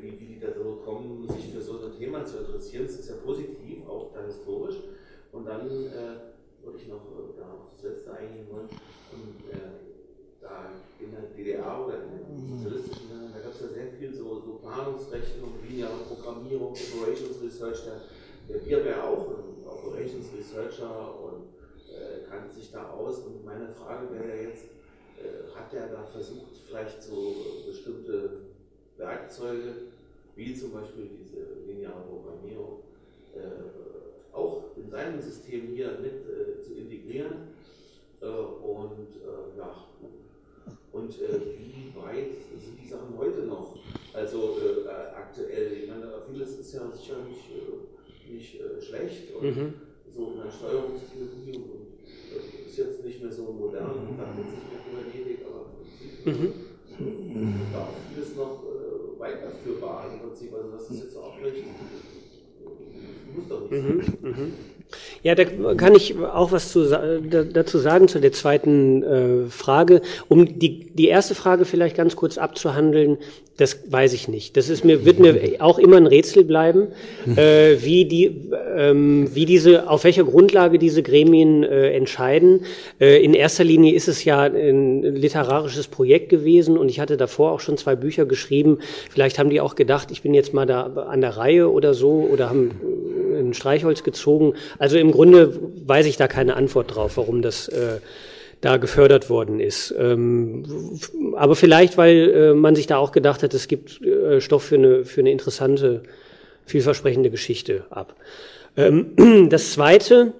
wie, wie die da so kommen, sich für so ein Thema zu interessieren. Das ist ja positiv, auch da historisch. Und dann äh, würde ich noch äh, da auf das letzte eingehen wollen. Und, äh, da in der DDR oder in den sozialistischen Ländern, da gab es ja sehr viel so, so Planungsrechnung, lineare Programmierung, Operations Research. Der, der Bier wäre auch ein Operations Researcher und äh, kannte sich da aus. Und meine Frage wäre ja jetzt, äh, hat er da versucht, vielleicht so bestimmte Werkzeuge, wie zum Beispiel diese lineare Programmierung, äh, auch in seinem System hier mit äh, zu integrieren? Äh, und äh, ja, und wie weit sind die Sachen heute noch? Also aktuell, ich meine, vieles ist ja sicher nicht, nicht schlecht. Und, mhm so in der Steuerungstheorie und äh, ist jetzt nicht mehr so modern, da jetzt nicht mehr Kybernetik, aber im Prinzip mhm. Da auch vieles noch äh, weiterführbar im Prinzip. Also das ist jetzt auch nicht, muss doch nicht mhm. sein. Mhm. Ja, da kann ich auch was zu, dazu sagen zu der zweiten äh, Frage. Um die, die erste Frage vielleicht ganz kurz abzuhandeln, das weiß ich nicht. Das ist mir, wird mir auch immer ein Rätsel bleiben, <laughs> äh, wie die, ähm, wie diese, auf welcher Grundlage diese Gremien äh, entscheiden. Äh, in erster Linie ist es ja ein literarisches Projekt gewesen und ich hatte davor auch schon zwei Bücher geschrieben. Vielleicht haben die auch gedacht, ich bin jetzt mal da an der Reihe oder so oder haben ein Streichholz gezogen. Also im Grunde weiß ich da keine Antwort drauf, warum das äh, da gefördert worden ist. Ähm, aber vielleicht, weil äh, man sich da auch gedacht hat, es gibt äh, Stoff für eine, für eine interessante, vielversprechende Geschichte ab. Ähm, <clears throat> das Zweite,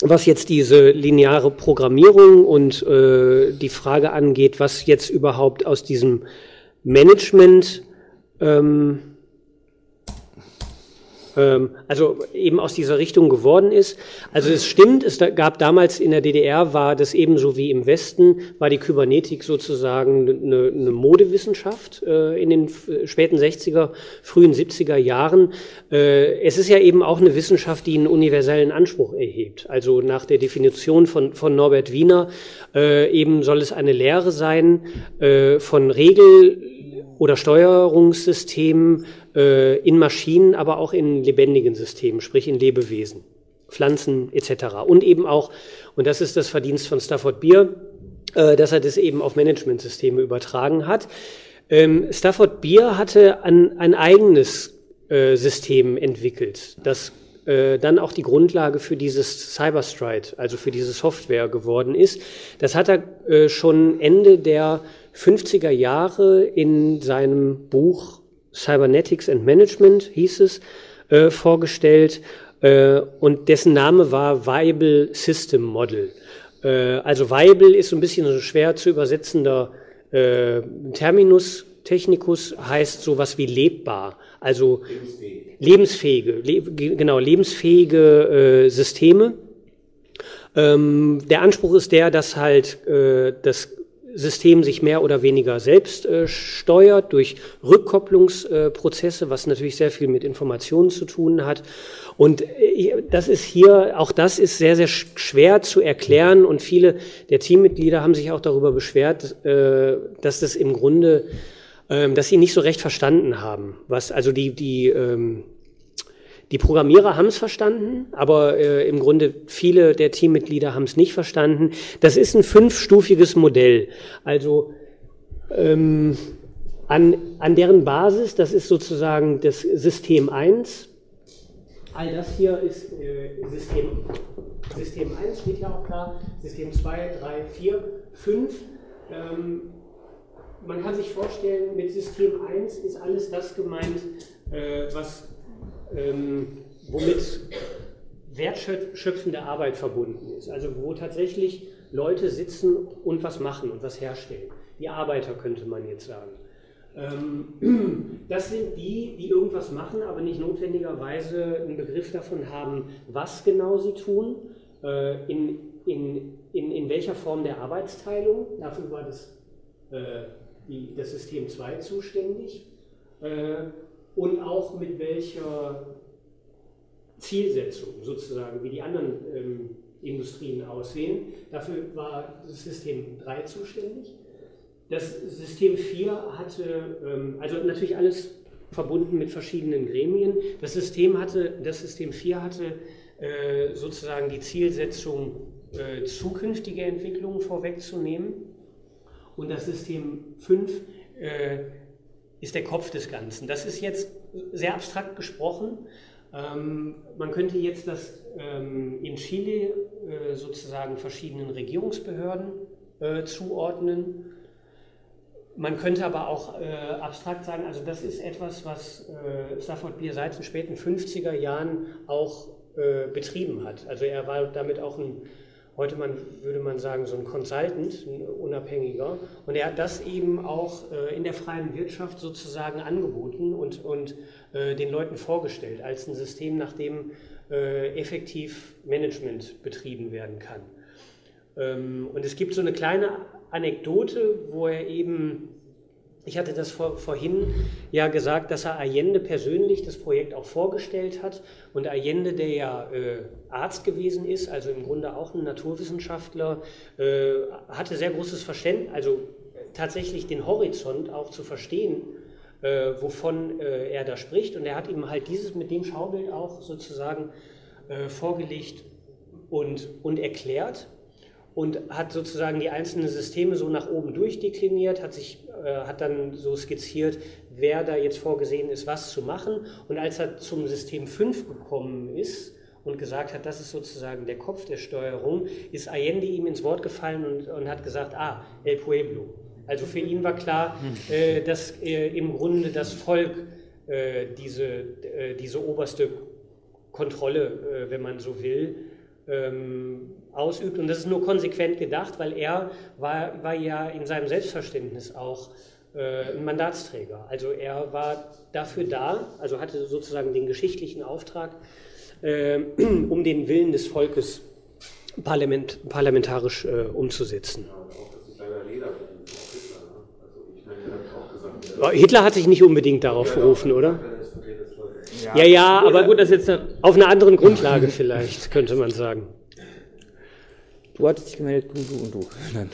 was jetzt diese lineare Programmierung und äh, die Frage angeht, was jetzt überhaupt aus diesem Management ähm, also eben aus dieser Richtung geworden ist. Also es stimmt, es gab damals in der DDR, war das ebenso wie im Westen, war die Kybernetik sozusagen eine, eine Modewissenschaft äh, in den späten 60er, frühen 70er Jahren. Äh, es ist ja eben auch eine Wissenschaft, die einen universellen Anspruch erhebt. Also nach der Definition von, von Norbert Wiener äh, eben soll es eine Lehre sein von Regel oder Steuerungssystemen äh, in Maschinen, aber auch in lebendigen Systemen, sprich in Lebewesen, Pflanzen etc. Und eben auch, und das ist das Verdienst von Stafford Beer, äh, dass er das eben auf Managementsysteme übertragen hat. Ähm, Stafford Beer hatte ein, ein eigenes äh, System entwickelt, das äh, dann auch die Grundlage für dieses Cyberstride, also für diese Software geworden ist. Das hat er äh, schon Ende der 50er Jahre in seinem Buch Cybernetics and Management hieß es, äh, vorgestellt äh, und dessen Name war Viable System Model. Äh, also Viable ist so ein bisschen so schwer zu übersetzender äh, Terminus technicus, heißt sowas wie lebbar, also lebensfähige, lebensfähige le genau, lebensfähige äh, Systeme. Ähm, der Anspruch ist der, dass halt äh, das System sich mehr oder weniger selbst äh, steuert durch Rückkopplungsprozesse, äh, was natürlich sehr viel mit Informationen zu tun hat. Und äh, das ist hier, auch das ist sehr, sehr schwer zu erklären und viele der Teammitglieder haben sich auch darüber beschwert, äh, dass das im Grunde ähm, dass sie nicht so recht verstanden haben. Was, also die, die, ähm, die Programmierer haben es verstanden, aber äh, im Grunde viele der Teammitglieder haben es nicht verstanden. Das ist ein fünfstufiges Modell. Also ähm, an, an deren Basis, das ist sozusagen das System 1. All das hier ist äh, System, System 1, steht ja auch klar. System 2, 3, 4, 5. Ähm, man kann sich vorstellen, mit System 1 ist alles das gemeint, äh, was, ähm, womit wertschöpfende Arbeit verbunden ist. Also wo tatsächlich Leute sitzen und was machen und was herstellen. Die Arbeiter könnte man jetzt sagen. Ähm, <clears throat> das sind die, die irgendwas machen, aber nicht notwendigerweise einen Begriff davon haben, was genau sie tun, äh, in, in, in, in welcher Form der Arbeitsteilung. Dafür war das äh, das System 2 zuständig äh, und auch mit welcher Zielsetzung sozusagen, wie die anderen ähm, Industrien aussehen. Dafür war das System 3 zuständig. Das System 4 hatte, ähm, also natürlich alles verbunden mit verschiedenen Gremien. Das System, hatte, das System 4 hatte äh, sozusagen die Zielsetzung, äh, zukünftige Entwicklungen vorwegzunehmen und das System 5 äh, ist der Kopf des Ganzen. Das ist jetzt sehr abstrakt gesprochen. Ähm, man könnte jetzt das ähm, in Chile äh, sozusagen verschiedenen Regierungsbehörden äh, zuordnen. Man könnte aber auch äh, abstrakt sagen, also das ist etwas, was äh, Stafford Beer seit den späten 50er Jahren auch äh, betrieben hat. Also er war damit auch ein heute man, würde man sagen, so ein Consultant, ein Unabhängiger. Und er hat das eben auch äh, in der freien Wirtschaft sozusagen angeboten und, und äh, den Leuten vorgestellt als ein System, nach dem äh, effektiv Management betrieben werden kann. Ähm, und es gibt so eine kleine Anekdote, wo er eben ich hatte das vor, vorhin ja gesagt, dass er Allende persönlich das Projekt auch vorgestellt hat. Und Allende, der ja äh, Arzt gewesen ist, also im Grunde auch ein Naturwissenschaftler, äh, hatte sehr großes Verständnis, also tatsächlich den Horizont auch zu verstehen, äh, wovon äh, er da spricht. Und er hat ihm halt dieses mit dem Schaubild auch sozusagen äh, vorgelegt und, und erklärt und hat sozusagen die einzelnen Systeme so nach oben durchdekliniert, hat, sich, äh, hat dann so skizziert, wer da jetzt vorgesehen ist, was zu machen. Und als er zum System 5 gekommen ist und gesagt hat, das ist sozusagen der Kopf der Steuerung, ist Allende ihm ins Wort gefallen und, und hat gesagt, ah, El Pueblo. Also für ihn war klar, äh, dass äh, im Grunde das Volk äh, diese, äh, diese oberste Kontrolle, wenn man so will, ähm, ausübt. Und das ist nur konsequent gedacht, weil er war, war ja in seinem Selbstverständnis auch äh, ein Mandatsträger. Also er war dafür da, also hatte sozusagen den geschichtlichen Auftrag, äh, <clears throat> um den Willen des Volkes parlament, parlamentarisch äh, umzusetzen. Hitler hat sich nicht unbedingt darauf berufen, oder? Ja, ja, ja aber gut, das jetzt auf einer anderen Grundlage vielleicht, könnte man sagen. Du hattest dich gemeldet, du, du und du. Nein.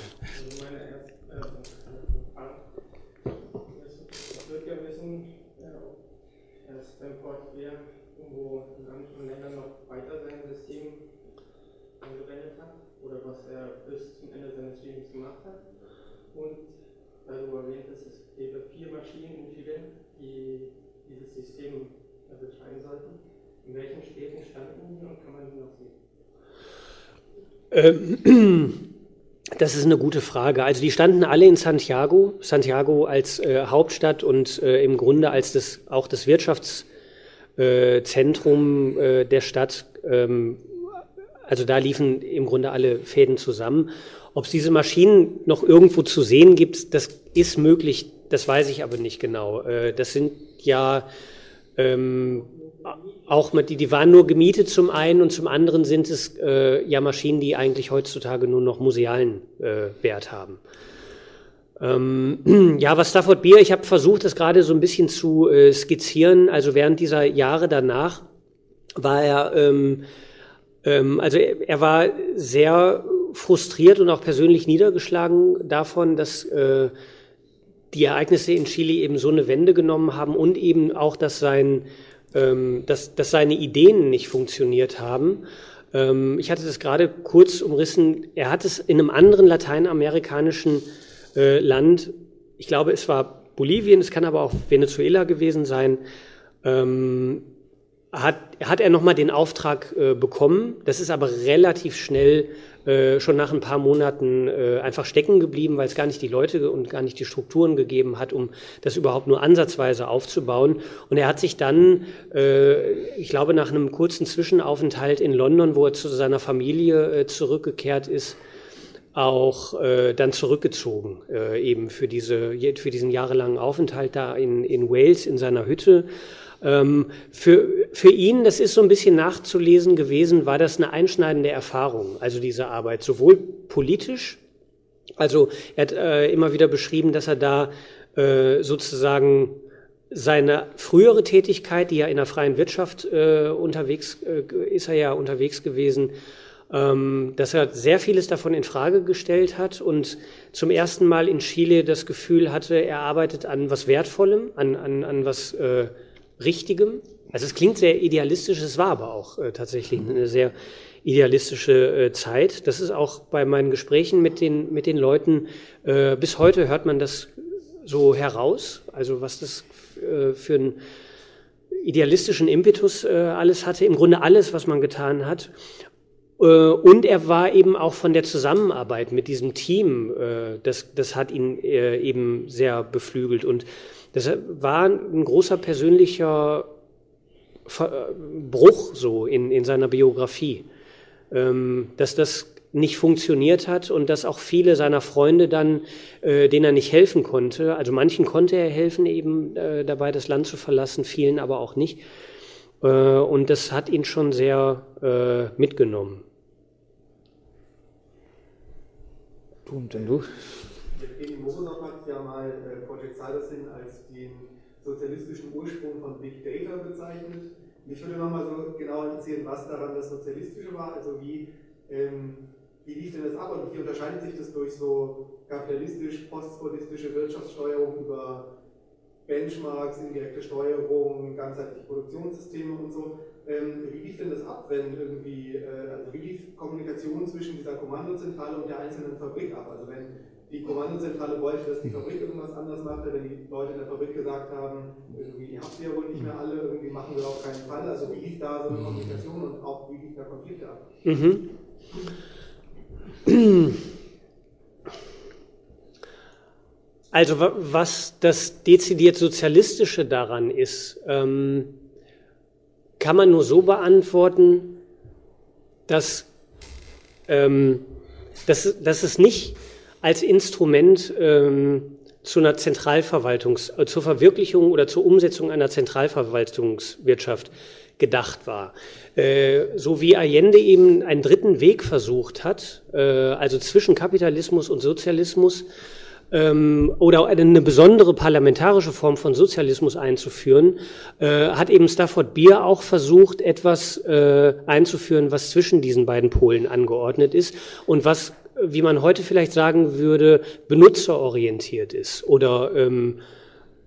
oder was er bis zum Ende seines Lebens gemacht hat. Und weil du erwähnt hast, es gäbe vier Maschinen in Chile, die dieses System betreiben sollten. In welchen Städten standen die und kann man die noch sehen? Ähm, <clears throat> das ist eine gute Frage. Also die standen alle in Santiago, Santiago als äh, Hauptstadt und äh, im Grunde als das, auch das Wirtschaftszentrum äh, der Stadt. Ähm, also da liefen im Grunde alle Fäden zusammen. Ob es diese Maschinen noch irgendwo zu sehen gibt, das ist möglich, das weiß ich aber nicht genau. Äh, das sind ja ähm, auch mit, die, die waren nur gemietet zum einen und zum anderen sind es äh, ja Maschinen, die eigentlich heutzutage nur noch musealen äh, Wert haben. Ähm, <clears throat> ja, was Stafford Beer, ich habe versucht, das gerade so ein bisschen zu äh, skizzieren. Also während dieser Jahre danach war er, ähm, ähm, also er, er, war sehr frustriert und auch persönlich niedergeschlagen davon, dass äh, die Ereignisse in Chile eben so eine Wende genommen haben und eben auch, dass, sein, ähm, dass, dass seine Ideen nicht funktioniert haben. Ähm, ich hatte das gerade kurz umrissen. Er hat es in einem anderen lateinamerikanischen äh, Land, ich glaube, es war Bolivien, es kann aber auch Venezuela gewesen sein, ähm, hat, hat er nochmal den Auftrag äh, bekommen. Das ist aber relativ schnell äh, schon nach ein paar Monaten äh, einfach stecken geblieben, weil es gar nicht die Leute und gar nicht die Strukturen gegeben hat, um das überhaupt nur ansatzweise aufzubauen. Und er hat sich dann, äh, ich glaube, nach einem kurzen Zwischenaufenthalt in London, wo er zu seiner Familie äh, zurückgekehrt ist, auch äh, dann zurückgezogen, äh, eben für, diese, für diesen jahrelangen Aufenthalt da in, in Wales in seiner Hütte für, für ihn, das ist so ein bisschen nachzulesen gewesen, war das eine einschneidende Erfahrung, also diese Arbeit, sowohl politisch, also er hat äh, immer wieder beschrieben, dass er da äh, sozusagen seine frühere Tätigkeit, die ja in der freien Wirtschaft äh, unterwegs äh, ist er ja unterwegs gewesen, ähm, dass er sehr vieles davon in Frage gestellt hat und zum ersten Mal in Chile das Gefühl hatte, er arbeitet an was Wertvollem, an, an, an was äh, Richtigem. Also es klingt sehr idealistisch, es war aber auch äh, tatsächlich eine sehr idealistische äh, Zeit. Das ist auch bei meinen Gesprächen mit den, mit den Leuten, äh, bis heute hört man das so heraus, also was das äh, für einen idealistischen Impetus äh, alles hatte, im Grunde alles, was man getan hat. Äh, und er war eben auch von der Zusammenarbeit mit diesem Team, das, das hat ihn eben sehr beflügelt. Und das war ein großer persönlicher Bruch so in, in seiner Biografie, ähm, dass das nicht funktioniert hat und dass auch viele seiner Freunde dann, äh, denen er nicht helfen konnte, also manchen konnte er helfen eben äh, dabei, das Land zu verlassen, vielen aber auch nicht. Äh, und das hat ihn schon sehr äh, mitgenommen. Du und dann du? Evgeny Morozov hat ja mal äh, Cybersyn als den sozialistischen Ursprung von Big Data bezeichnet. Mich würde nochmal so genau interessieren, was daran das Sozialistische war, also wie, ähm, wie lief denn das ab und wie unterscheidet sich das durch so kapitalistisch, postpolitische Wirtschaftssteuerung über Benchmarks, indirekte Steuerung, ganzheitliche Produktionssysteme und so. Ähm, wie lief denn das ab, wenn irgendwie, äh, also wie lief Kommunikation zwischen dieser Kommandozentrale und der einzelnen Fabrik ab? Also wenn die Kommandozentrale wollte, dass die Fabrik irgendwas anders machte, wenn die Leute in der Fabrik gesagt haben, irgendwie, ihr habt ja wohl nicht mehr alle, irgendwie machen wir auf keinen Fall. Also wie lief da so eine Kommunikation und auch wie lief da Konflikte ab? Mhm. Also was das dezidiert Sozialistische daran ist, ähm, kann man nur so beantworten, dass, ähm, dass, dass es nicht als Instrument ähm, zu einer Zentralverwaltungs-, äh, zur Verwirklichung oder zur Umsetzung einer Zentralverwaltungswirtschaft gedacht war. Äh, so wie Allende eben einen dritten Weg versucht hat, äh, also zwischen Kapitalismus und Sozialismus, ähm, oder eine besondere parlamentarische Form von Sozialismus einzuführen, äh, hat eben Stafford Beer auch versucht, etwas äh, einzuführen, was zwischen diesen beiden Polen angeordnet ist und was wie man heute vielleicht sagen würde, benutzerorientiert ist oder, ähm,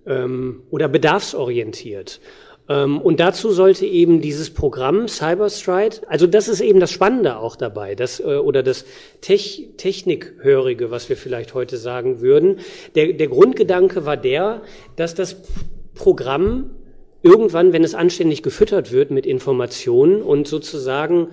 ähm, oder bedarfsorientiert. Ähm, und dazu sollte eben dieses Programm Cyberstride, also das ist eben das Spannende auch dabei, das, äh, oder das Tech, Technikhörige, was wir vielleicht heute sagen würden. Der, der Grundgedanke war der, dass das Programm irgendwann, wenn es anständig gefüttert wird mit Informationen und sozusagen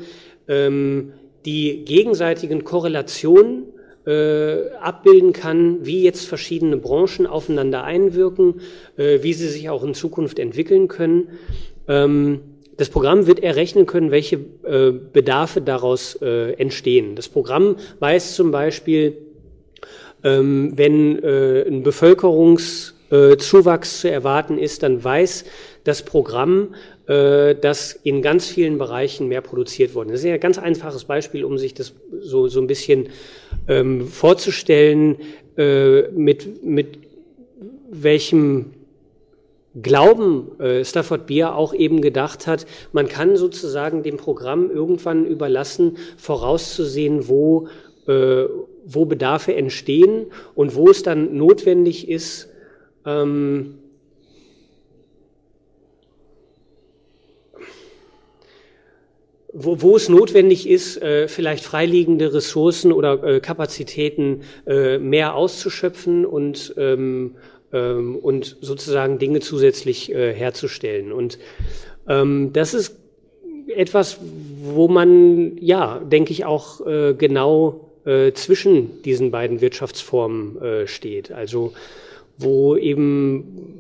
ähm, die gegenseitigen Korrelationen äh, abbilden kann, wie jetzt verschiedene Branchen aufeinander einwirken, äh, wie sie sich auch in Zukunft entwickeln können. Ähm, das Programm wird errechnen können, welche äh, Bedarfe daraus äh, entstehen. Das Programm weiß zum Beispiel, ähm, wenn äh, ein Bevölkerungszuwachs zu erwarten ist, dann weiß das Programm, äh, dass in ganz vielen Bereichen mehr produziert worden ist. Das ist ein ganz einfaches Beispiel, um sich das so, so ein bisschen ähm, vorzustellen, äh, mit, mit welchem Glauben äh, Stafford Beer auch eben gedacht hat, man kann sozusagen dem Programm irgendwann überlassen, vorauszusehen, wo, äh, wo Bedarfe entstehen und wo es dann notwendig ist, ähm, wo, wo es notwendig ist, äh, vielleicht freiliegende Ressourcen oder äh, Kapazitäten äh, mehr auszuschöpfen und, ähm, ähm, und sozusagen Dinge zusätzlich äh, herzustellen. Und ähm, das ist etwas, wo man, ja, denke ich, auch äh, genau äh, zwischen diesen beiden Wirtschaftsformen äh, steht. Also wo eben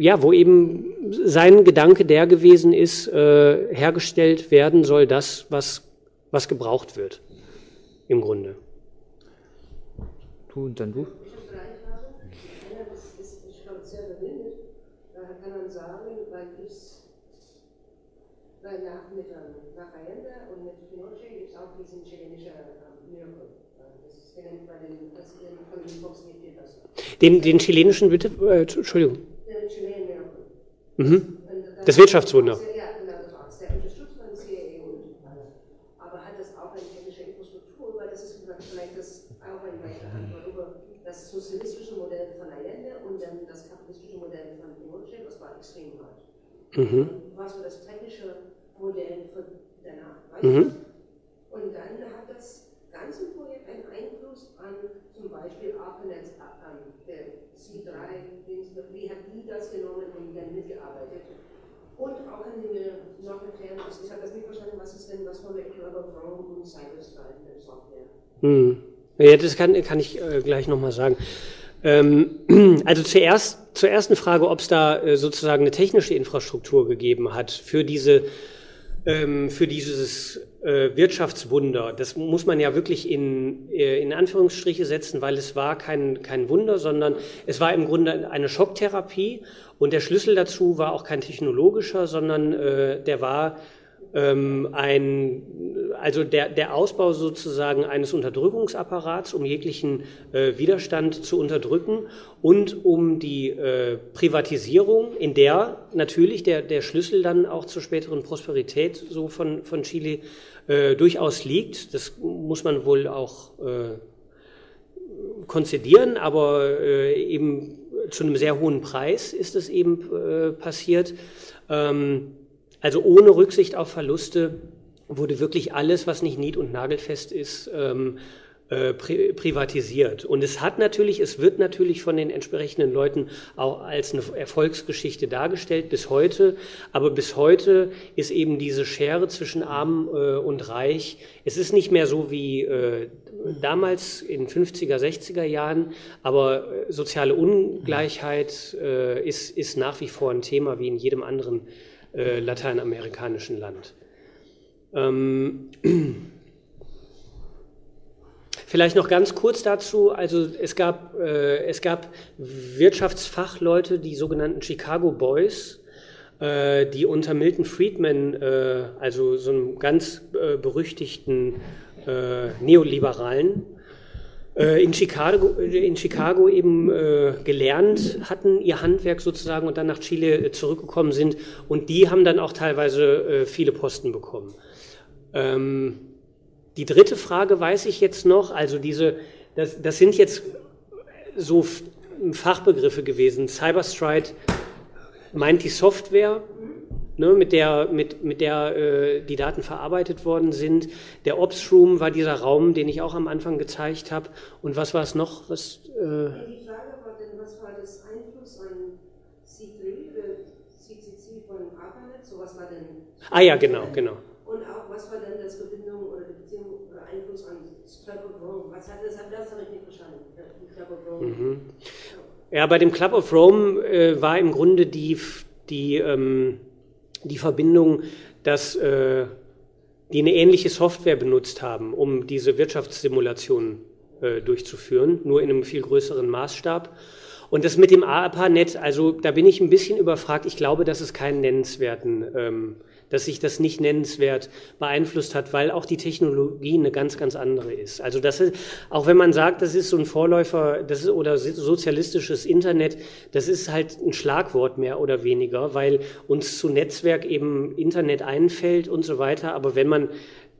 ja, wo eben sein Gedanke der gewesen ist, äh, hergestellt werden soll das, was, was gebraucht wird, im Grunde. Du und dann du. Ich habe drei Fragen. Einer ist, ist, ich glaube, sehr verbindet. Daher kann man sagen, weil nach, mit, nach Allende und mit Pinochet gibt es auch diesen chilenischen äh, Miracle. Das ist genannt bei den, das. Den, den chilenischen, bitte, äh, Entschuldigung. Mhm. Das Wirtschaftswunder. Ja, das war's. Der unterstützt von der CIA und alles. Aber hat das auch eine technische Infrastruktur? Weil das ist vielleicht das auch ein weiterer Antwort über das sozialistische Modell von Allende und dann das kapitalistische Modell von Pinochet, das war extrem hart. Mhm. Was war das technische Modell von danach? Mhm. du? Und dann hat das ganze Projekt einen Einfluss an zum Beispiel ARPANET, ähm, der C3, Dings, wie hat die das genommen und dann mitgearbeitet? Und auch kann ich mir noch erklären, ich habe das nicht verstanden, was ist denn, mit Club of Rome und Cyberstrike in der Software? Mhm. Ja, das kann, kann ich äh, gleich nochmal sagen. Ähm, <clears throat> also zuerst zur ersten Frage, ob es da äh, sozusagen eine technische Infrastruktur gegeben hat für diese ähm, für dieses äh, Wirtschaftswunder. Das muss man ja wirklich in, äh, in Anführungsstriche setzen, weil es war kein, kein Wunder, sondern es war im Grunde eine Schocktherapie und der Schlüssel dazu war auch kein technologischer, sondern äh, der war ähm, ein, also der, der Ausbau sozusagen eines Unterdrückungsapparats, um jeglichen äh, Widerstand zu unterdrücken und um die äh, Privatisierung, in der natürlich der, der Schlüssel dann auch zur späteren Prosperität so von, von Chile äh, durchaus liegt. Das muss man wohl auch äh, konzidieren, aber äh, eben zu einem sehr hohen Preis ist es eben äh, passiert. Ähm, also ohne Rücksicht auf Verluste wurde wirklich alles, was nicht nied- und nagelfest ist, ähm, äh, pri privatisiert. Und es hat natürlich, es wird natürlich von den entsprechenden Leuten auch als eine Erfolgsgeschichte dargestellt bis heute. Aber bis heute ist eben diese Schere zwischen Arm äh, und Reich. Es ist nicht mehr so wie äh, damals in 50er, 60er Jahren, aber äh, soziale Ungleichheit äh, ist, ist nach wie vor ein Thema wie in jedem anderen äh, lateinamerikanischen Land. Ähm, <clears throat> Vielleicht noch ganz kurz dazu. Also es gab, äh, es gab Wirtschaftsfachleute, die sogenannten Chicago Boys, äh, die unter Milton Friedman, äh, also so einem ganz äh, berüchtigten äh, Neoliberalen, in Chicago, in Chicago eben äh, gelernt hatten, ihr Handwerk sozusagen und dann nach Chile äh, zurückgekommen sind. Und die haben dann auch teilweise äh, viele Posten bekommen. Ähm, die dritte Frage weiß ich jetzt noch, also diese, das, das sind jetzt so Fachbegriffe gewesen. Cyberstride meint die Software, ne, mit der, mit, mit der äh, die Daten verarbeitet worden sind. Der Ops Room war dieser Raum, den ich auch am Anfang gezeigt habe. Und was war es noch? Was, äh, Die Frage war denn, was war das Einfluss an C3 oder CCC von ARPANET? So was war denn. ah ja, genau, genau. Und auch, was war denn das Verbindung oder die Beziehung oder Einfluss an Club of Rome? Was hat das, das habe ich nicht verstanden. Club of Rome. Mhm. Ja, bei dem Club of Rome äh, war im Grunde die, die, ähm, die Verbindung, dass äh, die eine ähnliche Software benutzt haben, um diese Wirtschaftssimulation äh, durchzuführen, nur in einem viel größeren Maßstab. Und das mit dem ARPANET, also da bin ich ein bisschen überfragt. Ich glaube, dass es keinen nennenswerten, ähm, dass sich das nicht nennenswert beeinflusst hat, weil auch die Technologie eine ganz, ganz andere ist. Also das ist, auch wenn man sagt, das ist so ein Vorläufer, das ist oder sozialistisches Internet, das ist halt ein Schlagwort mehr oder weniger, weil uns zu Netzwerk eben Internet einfällt und so weiter. Aber wenn man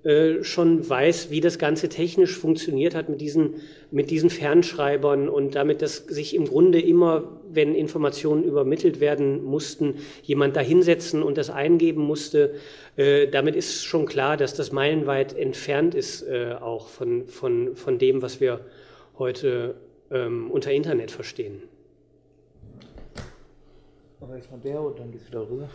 äh, schon weiß, wie das Ganze technisch funktioniert hat mit diesen, mit diesen Fernschreibern und damit, dass sich im Grunde immer, wenn Informationen übermittelt werden mussten, jemand da hinsetzen und das eingeben musste. Äh, damit ist schon klar, dass das meilenweit entfernt ist äh, auch von, von, von dem, was wir heute ähm, unter Internet verstehen. Aber erstmal der und dann geht es wieder rüber.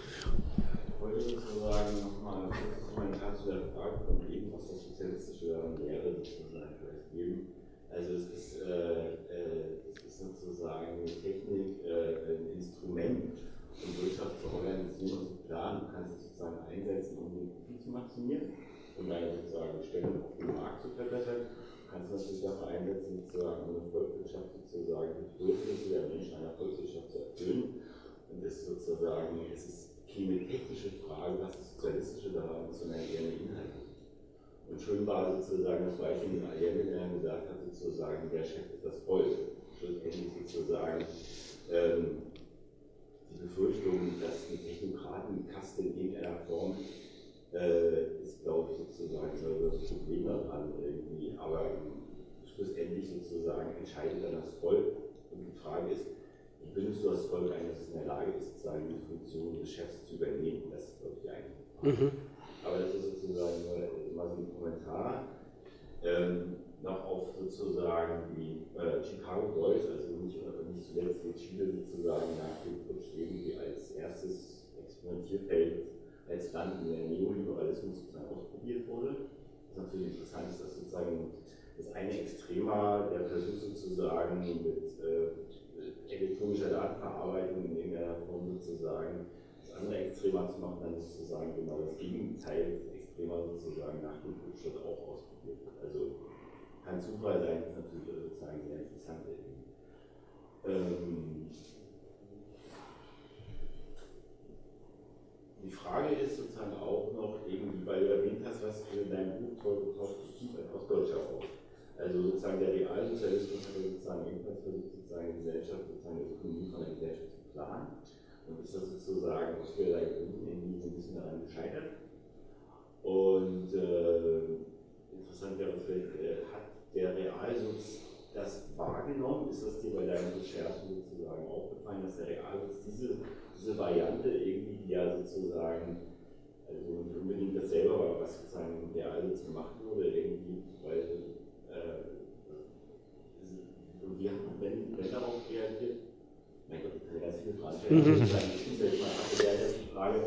Wollte sozusagen nochmal einen Kommentar zu der Frage von eben, was das Sozialistische wäre, sozusagen vielleicht geben. Also es ist, äh, äh, es ist sozusagen Technik äh, ein Instrument, um Wirtschaft zu organisieren und zu planen. Du kannst es sozusagen einsetzen, um den Profit zu maximieren um deine sozusagen Stellung auf dem Markt zu verbessern. Du kannst es natürlich dafür einsetzen, sozusagen eine Volkswirtschaft sozusagen die Bedürfnisse der Menschen einer Volkswirtschaft zu erfüllen. Und das sozusagen, es ist keine technische Frage, was das Sozialistische daran ist, sondern eher eine Inhalte. Und schön war sozusagen das Beispiel, den Allende, der gesagt hat, sozusagen, der Chef ist das Volk. Schlussendlich sozusagen ähm, die Befürchtung, dass die Technokratenkaste in irgendeiner Form äh, ist, glaube ich, sozusagen das Problem daran irgendwie. Aber schlussendlich sozusagen entscheidet dann das Volk. Und die Frage ist, bildest du das Volk ein, dass es in der Lage ist, sozusagen die Funktion des Chefs zu übernehmen? Das ist, glaube ich, Frage. Mhm. Aber das ist sozusagen mal so ein Kommentar. Ähm, noch auf sozusagen die äh, Chicago Boys, also nicht, nicht zuletzt die Chile sozusagen nach dem Putsch irgendwie als erstes Experimentierfeld als Land in der Neoliberalismus sozusagen ausprobiert wurde. Was natürlich interessant ist, dass sozusagen das eine Extrema der Versuch sozusagen mit äh, elektronischer Datenverarbeitung in irgendeiner Form sozusagen das andere Extremer zu machen, dann sozusagen genau das Gegenteil Extremer sozusagen nach dem Rückschritt auch ausprobiert wird. Also kann Zufall sein, ist natürlich sozusagen sehr interessant. Ähm, die Frage ist sozusagen auch noch irgendwie, weil du erwähnt hast, was in deinem Buch getaucht aus deutscher auch. Also sozusagen der Realsozialismus hat sozusagen ebenfalls versucht, sozusagen Gesellschaft, sozusagen die Ökonomie von der Gesellschaft zu planen. Und ist das sozusagen aus vielerlei Gründen irgendwie so ein bisschen daran gescheitert. Und äh, interessant wäre vielleicht, äh, hat der Realsitz das wahrgenommen? Ist das dir bei deinen Recherchen sozusagen aufgefallen, dass der Realsitz diese, diese Variante irgendwie, die ja sozusagen, also nicht unbedingt dasselbe, aber was sozusagen im Realsitz gemacht wurde, irgendwie, weil äh, und wir haben, wenn, wenn darauf reagiert, mein Gott, ich kann ganz viele Fragen. Stellen, ich schließe jetzt mal ab, der ersten Frage,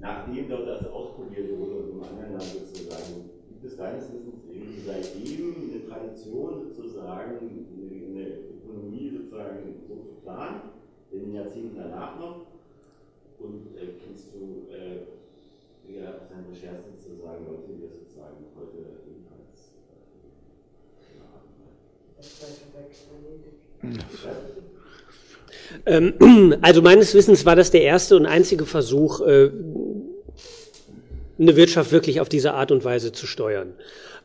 nachdem dort das ausprobiert wurde und im anderen Land sozusagen, gibt es deines Wissens irgendwie seitdem eine Tradition sozusagen, eine Ökonomie sozusagen so zu planen, in den Jahrzehnten danach noch? Und äh, kennst du äh, ja, aus deinen Recherchen sozusagen Leute, die das sozusagen heute ähm, <clears throat> also meines Wissens war das der erste und einzige Versuch, äh, eine Wirtschaft wirklich auf diese Art und Weise zu steuern.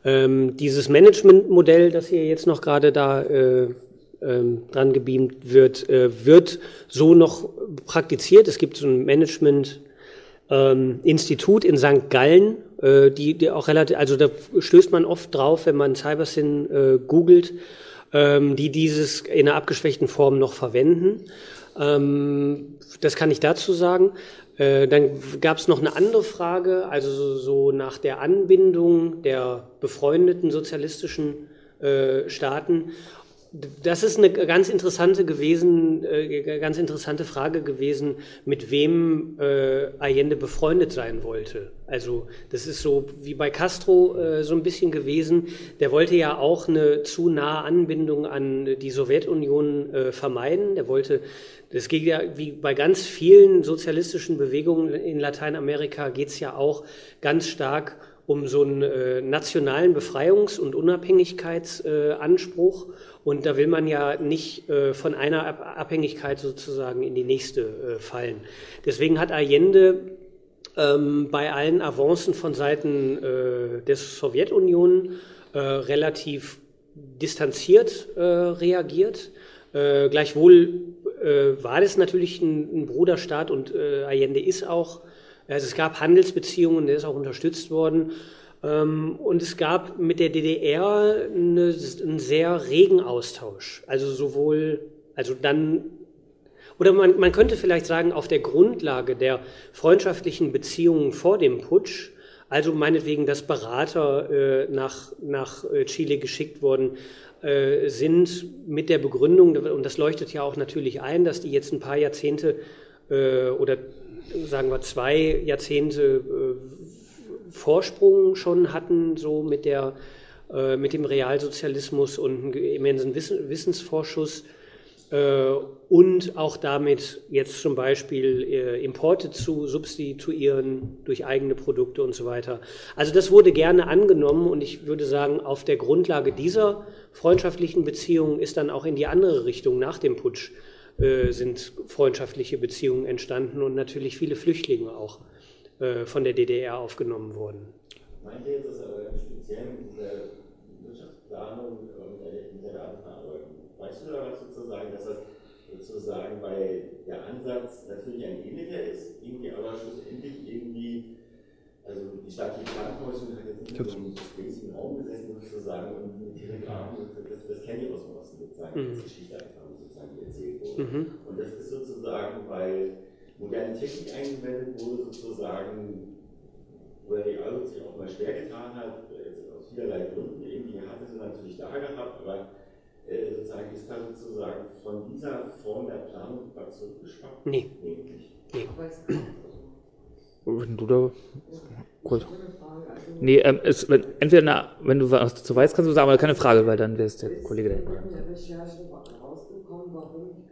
Ähm, dieses Managementmodell, das hier jetzt noch gerade da äh, ähm, dran gebeamt wird, äh, wird so noch praktiziert. Es gibt so ein Management-Institut in St. Gallen, die, die auch relativ, also da stößt man oft drauf, wenn man Cybersyn googelt ähm, die dieses in einer abgeschwächten Form noch verwenden. Ähm, das kann ich dazu sagen. Äh, dann gab es noch eine andere Frage, also so, so, nach der Anbindung der befreundeten sozialistischen äh, Staaten das ist eine ganz interessante gewesen, äh, ganz interessante Frage gewesen, mit wem äh, Allende befreundet sein wollte. Also das ist so wie bei Castro äh, so ein bisschen gewesen. Der wollte ja auch eine zu nahe Anbindung an die Sowjetunion äh, vermeiden. Der wollte, das geht ja wie bei ganz vielen sozialistischen Bewegungen in Lateinamerika geht es ja auch ganz stark um so einen äh, nationalen Befreiungs- und Unabhängigkeitsanspruch. Und da will man ja nicht äh, von einer Abhängigkeit sozusagen in die nächste äh, fallen. Deswegen hat Allende ähm, bei allen Avancen von Seiten äh, der Sowjetunion äh, relativ distanziert äh, reagiert. Äh, gleichwohl war das natürlich ein, ein Bruderstaat und Allende ist auch, also es gab Handelsbeziehungen, der ist auch unterstützt worden. Ähm, und es gab mit der DDR eine, einen sehr regen Austausch. Also sowohl, also dann, oder man, man könnte vielleicht sagen, auf der Grundlage der freundschaftlichen Beziehungen vor dem Putsch, also meinetwegen, dass Berater äh, nach, nach äh, Chile geschickt wurden, äh, sind mit der Begründung, und das leuchtet ja auch natürlich ein, dass die jetzt ein paar Jahrzehnte äh, oder sagen wir zwei Jahrzehnte äh, Vorsprung schon hatten, so mit, der, äh, mit dem Realsozialismus und einen immensen Wissen, Wissensvorschuss äh, und auch damit jetzt zum Beispiel äh, Importe zu substituieren durch eigene Produkte und so weiter. Also das wurde gerne angenommen und ich würde sagen, auf der Grundlage dieser freundschaftlichen Beziehungen ist dann auch in die andere Richtung nach dem Putsch äh, sind freundschaftliche Beziehungen entstanden und natürlich viele Flüchtlinge auch von der DDR aufgenommen worden. Meint ihr jetzt, dass aber speziell mit dieser Wirtschaftsplanung und mit der Datenverarbeitung, weißt du da was sozusagen, dass das sozusagen, weil der Ansatz natürlich ein ähnlicher ist, irgendwie aber schlussendlich irgendwie, also die staatliche Krankenhäuser hat jetzt nicht in so einem riesigen Raum gesessen sozusagen und mit Telegrafen, das, das kennt ihr aus dem Osten sozusagen, mhm. das Geschichte einfach sozusagen erzählt wurde. Mhm. Und das ist sozusagen, weil moderne Technik eingewendet wurde, sozusagen, wo der Real sich auch mal schwer getan hat, jetzt aus vielerlei Gründen, irgendwie hatte sie natürlich da gehabt, aber äh, sozusagen, ist da sozusagen von dieser Form der Planung was zurückgeschwappt? Nee. Nee, nee. Wenn du da. Gut. Nee, ähm, es, wenn, entweder, na, wenn du was dazu weißt, kannst du sagen, aber keine Frage, weil dann wäre es der Kollege da hinten. in der Recherche rausgekommen, warum der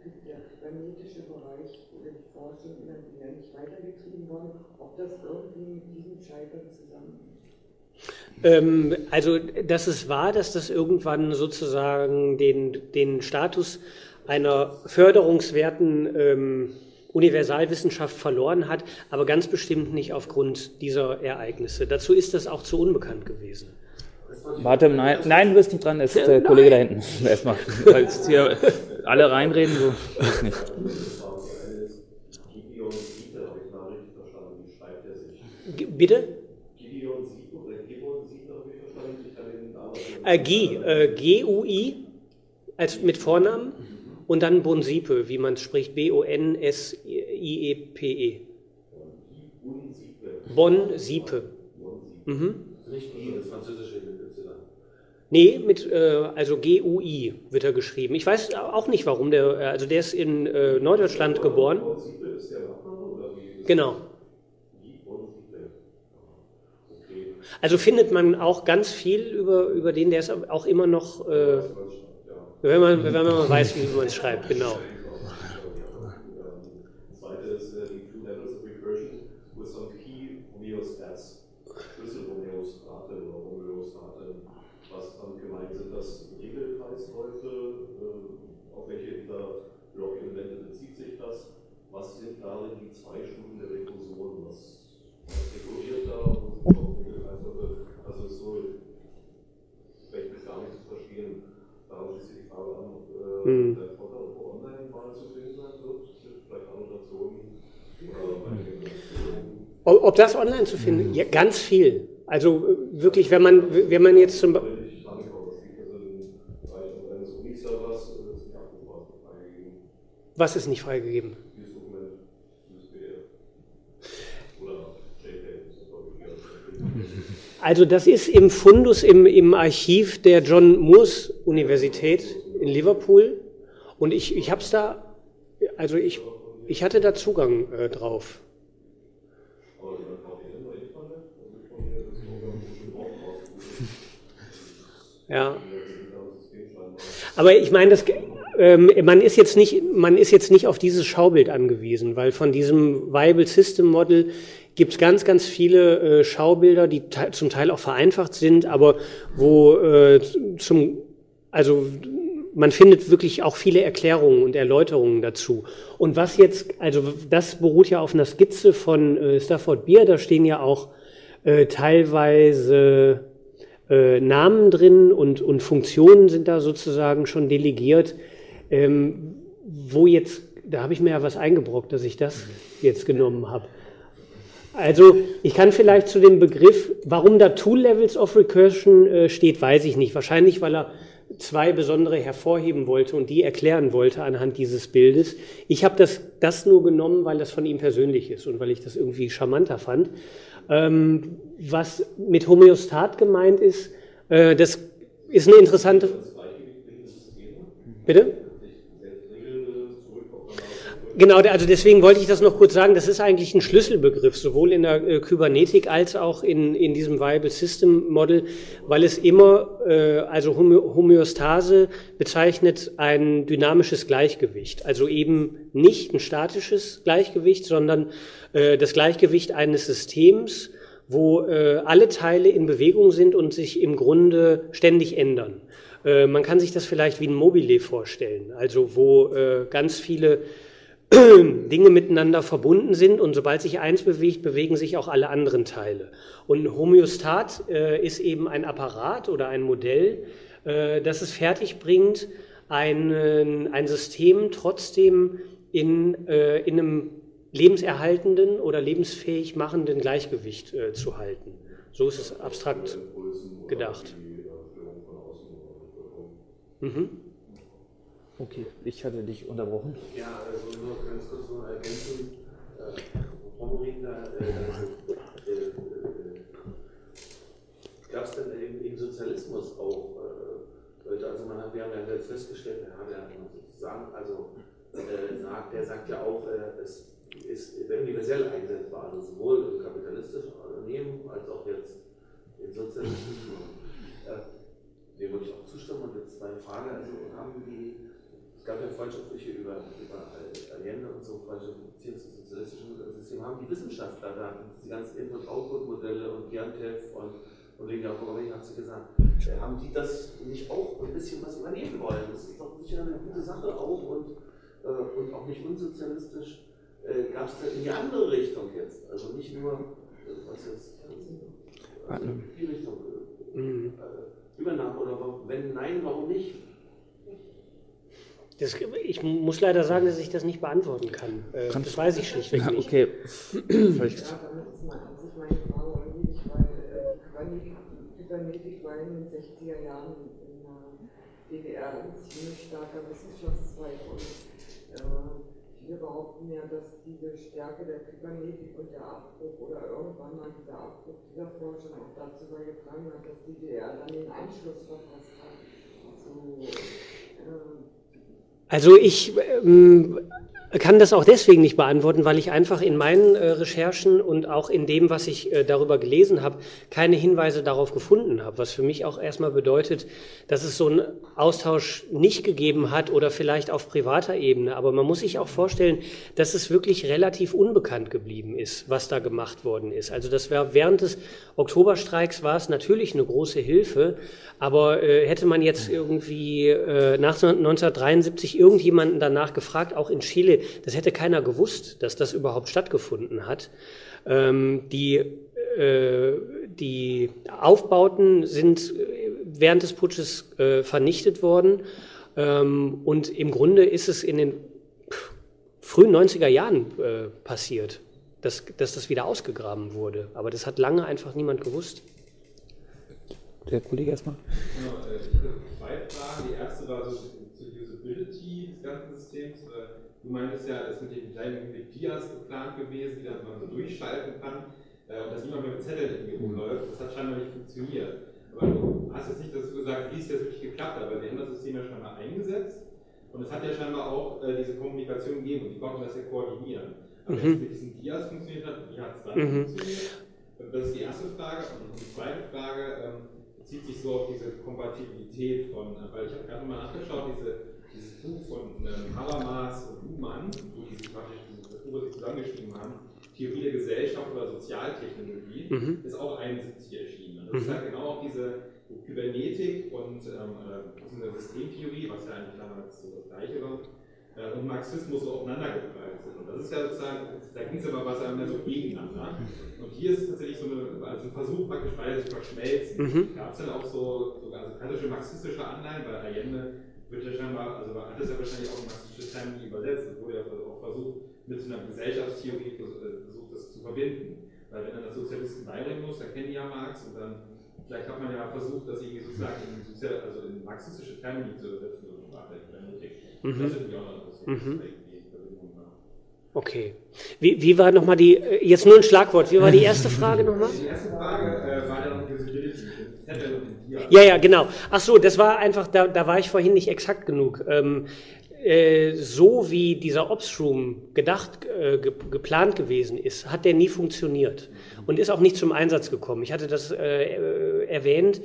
kybernetische Bereich oder die Forschung in der DDR nicht weitergetrieben wurde, ob das irgendwie mit diesem Scheitern zusammenhängt. Ähm, also, dass es war, dass das irgendwann sozusagen den, den Status einer förderungswerten ähm, Universalwissenschaft verloren hat, aber ganz bestimmt nicht aufgrund dieser Ereignisse. Dazu ist das auch zu unbekannt gewesen. Warte, nein, nein, du bist nicht dran, ist der Kollege da hinten. <laughs> Erstmal, alle reinreden, so ist nicht. Bitte? Äh, G, äh, G-U-I als mit Vornamen und dann Bonsipe, wie man es spricht, B-O-N-S-I-E-P-E. E. Bonsipe. Mhm. Nicht I, das französische. Nee, mit, äh, also G-U-I wird er geschrieben. Ich weiß auch nicht, warum der, äh, also der ist in äh, Norddeutschland geboren. Genau. Also findet man auch ganz viel über, über den, der ist auch immer noch, äh, wenn, man, wenn man weiß, wie man es schreibt, genau. Ob das online zu finden? Ja, ganz viel. Also äh, wirklich, wenn man, wenn man jetzt zum Beispiel. Was ist nicht freigegeben? Also das ist im Fundus im, im Archiv der John Moores Universität in Liverpool und ich, ich habe es da, also ich, ich hatte da Zugang äh, drauf. <laughs> Ja. Aber ich meine, ähm, man, ist jetzt nicht, man ist jetzt nicht auf dieses Schaubild angewiesen, weil von diesem Viable System Model gibt es ganz, ganz viele äh, Schaubilder, die zum Teil auch vereinfacht sind, aber wo äh, zum, also man findet wirklich auch viele Erklärungen und Erläuterungen dazu. Und was jetzt, also das beruht ja auf einer Skizze von äh, Stafford Beer, da stehen ja auch äh, teilweise äh, Namen drin und, und Funktionen sind da sozusagen schon delegiert, ähm, wo jetzt, da habe ich mir ja was eingebrockt, dass ich das jetzt genommen habe. Also ich kann vielleicht zu dem Begriff, warum da Two Levels of Recursion äh, steht, weiß ich nicht. Wahrscheinlich, weil er zwei besondere hervorheben wollte und die erklären wollte anhand dieses Bildes. Ich habe das, das nur genommen, weil das von ihm persönlich ist und weil ich das irgendwie charmanter fand. Ähm, was mit Homöostat gemeint ist, äh, das ist eine interessante. Bitte? Genau, also deswegen wollte ich das noch kurz sagen. Das ist eigentlich ein Schlüsselbegriff, sowohl in der äh, Kybernetik als auch in, in diesem Viable System Model, weil es immer, äh, also Homöostase bezeichnet ein dynamisches Gleichgewicht. Also eben nicht ein statisches Gleichgewicht, sondern äh, das Gleichgewicht eines Systems, wo äh, alle Teile in Bewegung sind und sich im Grunde ständig ändern. Äh, man kann sich das vielleicht wie ein Mobile vorstellen, also wo äh, ganz viele Dinge miteinander verbunden sind und sobald sich eins bewegt, bewegen sich auch alle anderen Teile. Und ein Homöostat äh, ist eben ein Apparat oder ein Modell, äh, das es fertig bringt, ein, ein System trotzdem in, äh, in einem lebenserhaltenden oder lebensfähig machenden Gleichgewicht äh, zu halten. So ist es abstrakt gedacht. Mhm. Okay, ich hatte dich unterbrochen. Ja, also nur ganz kurz noch ergänzen. Äh, äh, äh, äh, gab es denn im, im, Sozialismus auch äh, Leute, also man hat, wir haben ja festgestellt, wir haben ja sozusagen, also äh, sagt, der sagt ja auch, äh, es ist universell einsetzbar, also sowohl im kapitalistischen Unternehmen als auch jetzt in sozialistischen. Dem würde ich auch zustimmen. Und jetzt meine Frage, also haben die es gab ja freundschaftliche über, über Allende und so, freundschaftliche Beziehungen zum sozialistischen System, haben die Wissenschaftler da, die ganzen Input-Output-Modelle und Giantev und, und wegen der Borowin hat sie gesagt, äh, haben die das nicht auch ein bisschen was übernehmen wollen? Das ist doch sicher eine gute Sache auch und, äh, und auch nicht unsozialistisch. Äh, Gab es da in die andere Richtung jetzt? Also nicht nur, äh, was jetzt, also die Richtung äh, mhm. äh, Übernahme oder wenn nein, warum nicht? Das, ich muss leider sagen, dass ich das nicht beantworten kann. Äh, das weiß ich schlichtweg nicht. Okay. <clears throat> Vielleicht. Weil äh, Kybernetik war in den 60er Jahren in der DDR ein ziemlich starker Wissenschaftszweig und äh, viele behaupten ja, dass diese Stärke der Kybernetik und der Abbruch oder irgendwann mal dieser Abbruch dieser Forschung auch dazu beigetragen hat, dass die DDR dann den Anschluss verpasst hat zu äh, also ich ähm, kann das auch deswegen nicht beantworten, weil ich einfach in meinen äh, Recherchen und auch in dem, was ich äh, darüber gelesen habe, keine Hinweise darauf gefunden habe. Was für mich auch erstmal bedeutet, dass es so einen Austausch nicht gegeben hat oder vielleicht auf privater Ebene. Aber man muss sich auch vorstellen, dass es wirklich relativ unbekannt geblieben ist, was da gemacht worden ist. Also das war während des Oktoberstreiks war es natürlich eine große Hilfe, aber äh, hätte man jetzt irgendwie äh, nach 1973 irgendjemanden danach gefragt, auch in Chile, das hätte keiner gewusst, dass das überhaupt stattgefunden hat. Ähm, die, äh, die Aufbauten sind äh, während des Putsches äh, vernichtet worden. Ähm, und im Grunde ist es in den frühen 90er Jahren äh, passiert, dass, dass das wieder ausgegraben wurde. Aber das hat lange einfach niemand gewusst. Der Kollege erstmal. Genau, ich habe zwei Fragen. Die erste war so zur Usability des ganzen Systems. Du meintest ja, es mit den kleinen Dias geplant gewesen, die dann man so durchschalten kann äh, und dass niemand mehr mit Zetteln irgendwie rumläuft. Das hat scheinbar nicht funktioniert. Aber du hast jetzt nicht dazu gesagt, wie es jetzt wirklich geklappt hat, aber sie haben das System ja scheinbar eingesetzt und es hat ja scheinbar auch äh, diese Kommunikation gegeben und die konnten das ja koordinieren. Aber mhm. jetzt mit diesen Dias funktioniert hat, wie hat es dann mhm. funktioniert? Das ist die erste Frage. Und die zweite Frage ähm, bezieht sich so auf diese Kompatibilität von, äh, weil ich habe gerade mal nachgeschaut, diese dieses Buch von ähm, Habermas und Luhmann, wo die sich praktisch zusammengeschrieben haben, Theorie der Gesellschaft oder Sozialtechnologie, mhm. ist auch 71 erschienen. Das mhm. ist halt genau auch diese Kybernetik und ähm, äh, Systemtheorie, was ja eigentlich damals so das Gleiche war, äh, und Marxismus so aufeinandergefallen sind. Und das ist ja sozusagen, da ging es aber was mehr so gegeneinander. Und hier ist tatsächlich so eine, also ein Versuch, praktisch beide zu verschmelzen. Mhm. Gab es dann auch so, so also klassische marxistische Anleihen, weil Allende wird ja scheinbar, also hat das ja wahrscheinlich auch in marxistische Termini übersetzt, es wurde ja auch versucht, mit so einer Gesellschaftstheorie äh, versucht, das zu verbinden. Weil wenn dann das Sozialisten beibringen muss, dann kennen die ja Marx und dann, vielleicht hat man ja versucht, das irgendwie sozusagen in, sozial, also in marxistische Termini zu übersetzen oder Sprache Mhm. Das würde mich auch noch interessieren. Mhm. irgendwie. Okay. Wie, wie war nochmal die, äh, jetzt nur ein Schlagwort, wie war die erste Frage nochmal? Die erste Frage äh, war ja noch Visibility. Ich hätte ja. Ja, genau. Ach so, das war einfach, da, da war ich vorhin nicht exakt genug. Ähm, äh, so wie dieser Ops-Room gedacht, äh, ge geplant gewesen ist, hat der nie funktioniert und ist auch nicht zum Einsatz gekommen. Ich hatte das äh, erwähnt,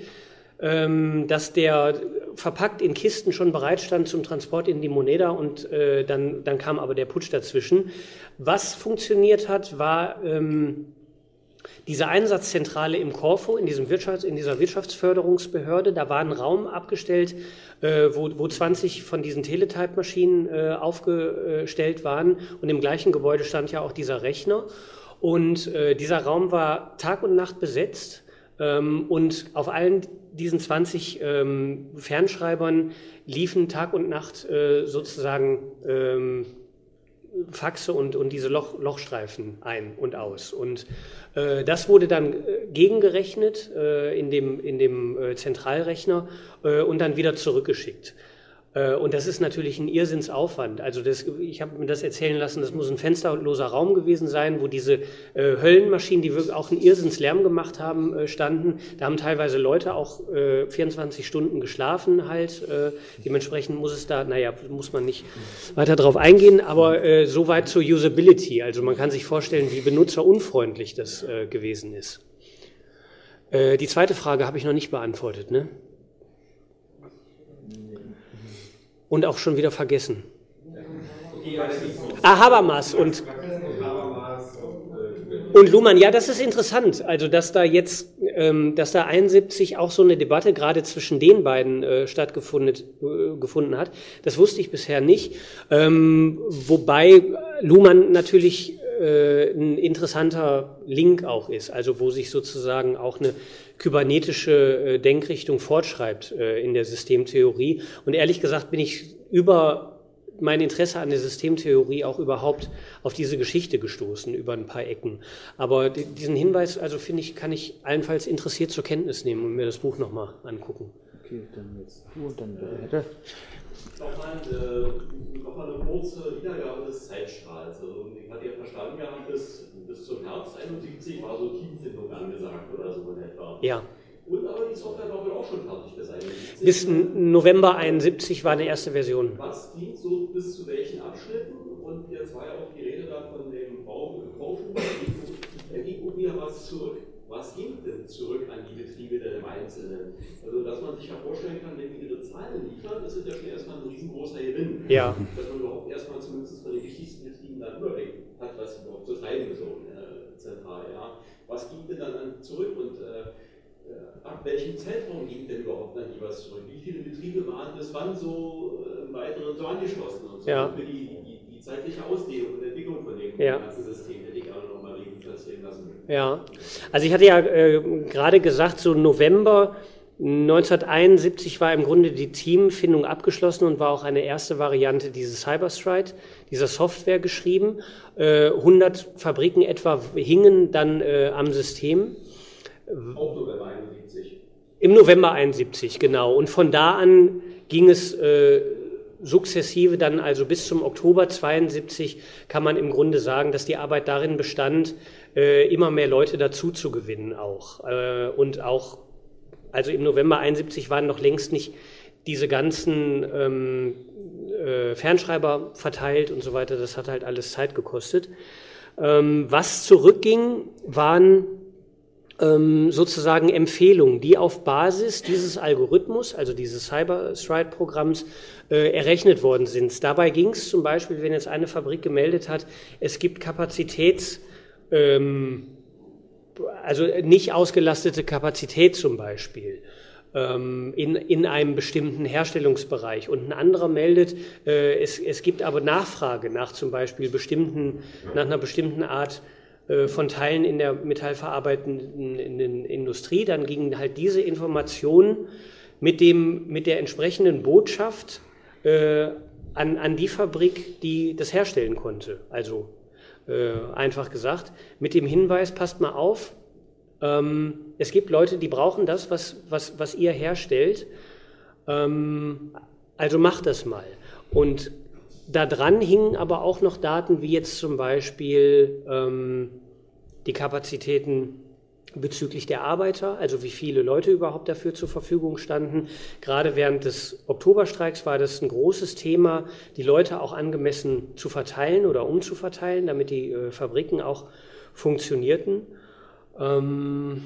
ähm, dass der verpackt in Kisten schon bereit stand zum Transport in die Moneda und äh, dann, dann kam aber der Putsch dazwischen. Was funktioniert hat, war ähm, diese Einsatzzentrale im Corfo, in, diesem Wirtschafts-, in dieser Wirtschaftsförderungsbehörde, da war ein Raum abgestellt, äh, wo, wo 20 von diesen Teletype-Maschinen äh, aufgestellt waren. Und im gleichen Gebäude stand ja auch dieser Rechner. Und äh, dieser Raum war Tag und Nacht besetzt. Ähm, und auf allen diesen 20 ähm, Fernschreibern liefen Tag und Nacht äh, sozusagen ähm, Faxe und, und diese Loch, Lochstreifen ein und aus. Und äh, das wurde dann äh, gegengerechnet äh, in dem, in dem äh, Zentralrechner äh, und dann wieder zurückgeschickt. Äh, Und das ist natürlich ein Irrsinnsaufwand. Also das, ich habe mir das erzählen lassen, das muss ein fensterloser Raum gewesen sein, wo diese äh, Höllenmaschinen, die wirklich auch einen Irrsinnslärm gemacht haben, äh, standen. Da haben teilweise Leute auch äh, 24 Stunden geschlafen halt. Äh, dementsprechend muss es da, naja, muss man nicht weiter drauf eingehen, aber äh, soweit zur Usability. Also man kann sich vorstellen, wie benutzerunfreundlich das äh, gewesen ist. Die zweite Frage habe ich noch nicht beantwortet, ne? Und auch schon wieder vergessen. Ah, Habermas und, und Luhmann. Ja, das ist interessant. Also, dass da jetzt, ähm, dass da 71 auch so eine Debatte gerade zwischen den beiden äh, stattgefunden äh, gefunden hat. Das wusste ich bisher nicht. Ähm, wobei Luhmann natürlich äh, ein interessanter Link auch ist. Also, wo sich sozusagen auch eine kybernetische äh, Denkrichtung fortschreibt äh, in der Systemtheorie. Und ehrlich gesagt bin ich über mein Interesse an der Systemtheorie auch überhaupt auf diese Geschichte gestoßen, über ein paar Ecken. Aber di- diesen Hinweis, also finde ich, kann ich allenfalls interessiert zur Kenntnis nehmen und mir das Buch nochmal angucken. Okay, dann jetzt du und dann bitte. Nochmal, äh, nochmal eine kurze Wiedergabe des Zeitstrahls. Also, ich hatte ja verstanden gehabt, bis, bis zum Herbst 71 war so Teamfindung angesagt oder so in etwa. Ja. Und aber die Software war wohl auch schon fertig bis 71. Bis November 71 war eine erste Version. Was ging so bis zu welchen Abschnitten? Und jetzt war ja auch die Rede da von dem Bau Kaufen. Da ging wieder was zurück. Was ging denn zurück an die Betriebe denn im Einzelnen? Also, dass man sich ja vorstellen kann, wenn die ihre Zahlen liefern, das ist ja schon erstmal ein riesengroßer Gewinn. Ja. Dass man überhaupt erstmal zumindest von den wichtigsten Betrieben dann Überblick hat, was überhaupt zu treiben ist, so äh, zentral. Ja. Was ging denn dann an zurück und äh, äh, ab welchem Zeitraum ging denn überhaupt dann jeweils zurück? Wie viele Betriebe waren bis wann so äh, im Weiteren so angeschlossen und so? Ja. Für die, die, die zeitliche Ausdehnung und Entwicklung von dem Ja. ganzen System hätte ich gerne nochmal Revue passieren lassen. Ja, also ich hatte ja äh, gerade gesagt, so November 1971 war im Grunde die Teamfindung abgeschlossen und war auch eine erste Variante dieses Cyberstride, dieser Software geschrieben. Äh, 100 Fabriken etwa hingen dann äh, am System. Auch November 71. Im November 71, genau. Und von da an ging es äh, sukzessive dann, also bis zum Oktober 72, kann man im Grunde sagen, dass die Arbeit darin bestand, äh, immer mehr Leute dazu zu gewinnen auch. Äh, und auch, also im November 71 waren noch längst nicht diese ganzen ähm, äh, Fernschreiber verteilt und so weiter. Das hat halt alles Zeit gekostet. Ähm, was zurückging, waren ähm, sozusagen Empfehlungen, die auf Basis dieses Algorithmus, also dieses Cyber-Stride-Programms, äh, errechnet worden sind. Dabei ging es zum Beispiel, wenn jetzt eine Fabrik gemeldet hat, es gibt Kapazitäts, ähm, also nicht ausgelastete Kapazität zum Beispiel ähm, in, in einem bestimmten Herstellungsbereich. Und ein anderer meldet, äh, es, es gibt aber Nachfrage nach zum Beispiel bestimmten, nach einer bestimmten Art äh, von Teilen in der metallverarbeitenden in den Industrie, dann gingen halt diese Informationen mit, dem, mit der entsprechenden Botschaft äh, an, an die Fabrik, die das herstellen konnte. Also äh, einfach gesagt, mit dem Hinweis, passt mal auf, ähm, es gibt Leute, die brauchen das, was, was, was ihr herstellt, ähm, also macht das mal. Und daran hingen aber auch noch Daten wie jetzt zum Beispiel ähm, die Kapazitäten bezüglich der Arbeiter, also wie viele Leute überhaupt dafür zur Verfügung standen. Gerade während des Oktoberstreiks war das ein großes Thema, die Leute auch angemessen zu verteilen oder umzuverteilen, damit die äh, Fabriken auch funktionierten. Ähm,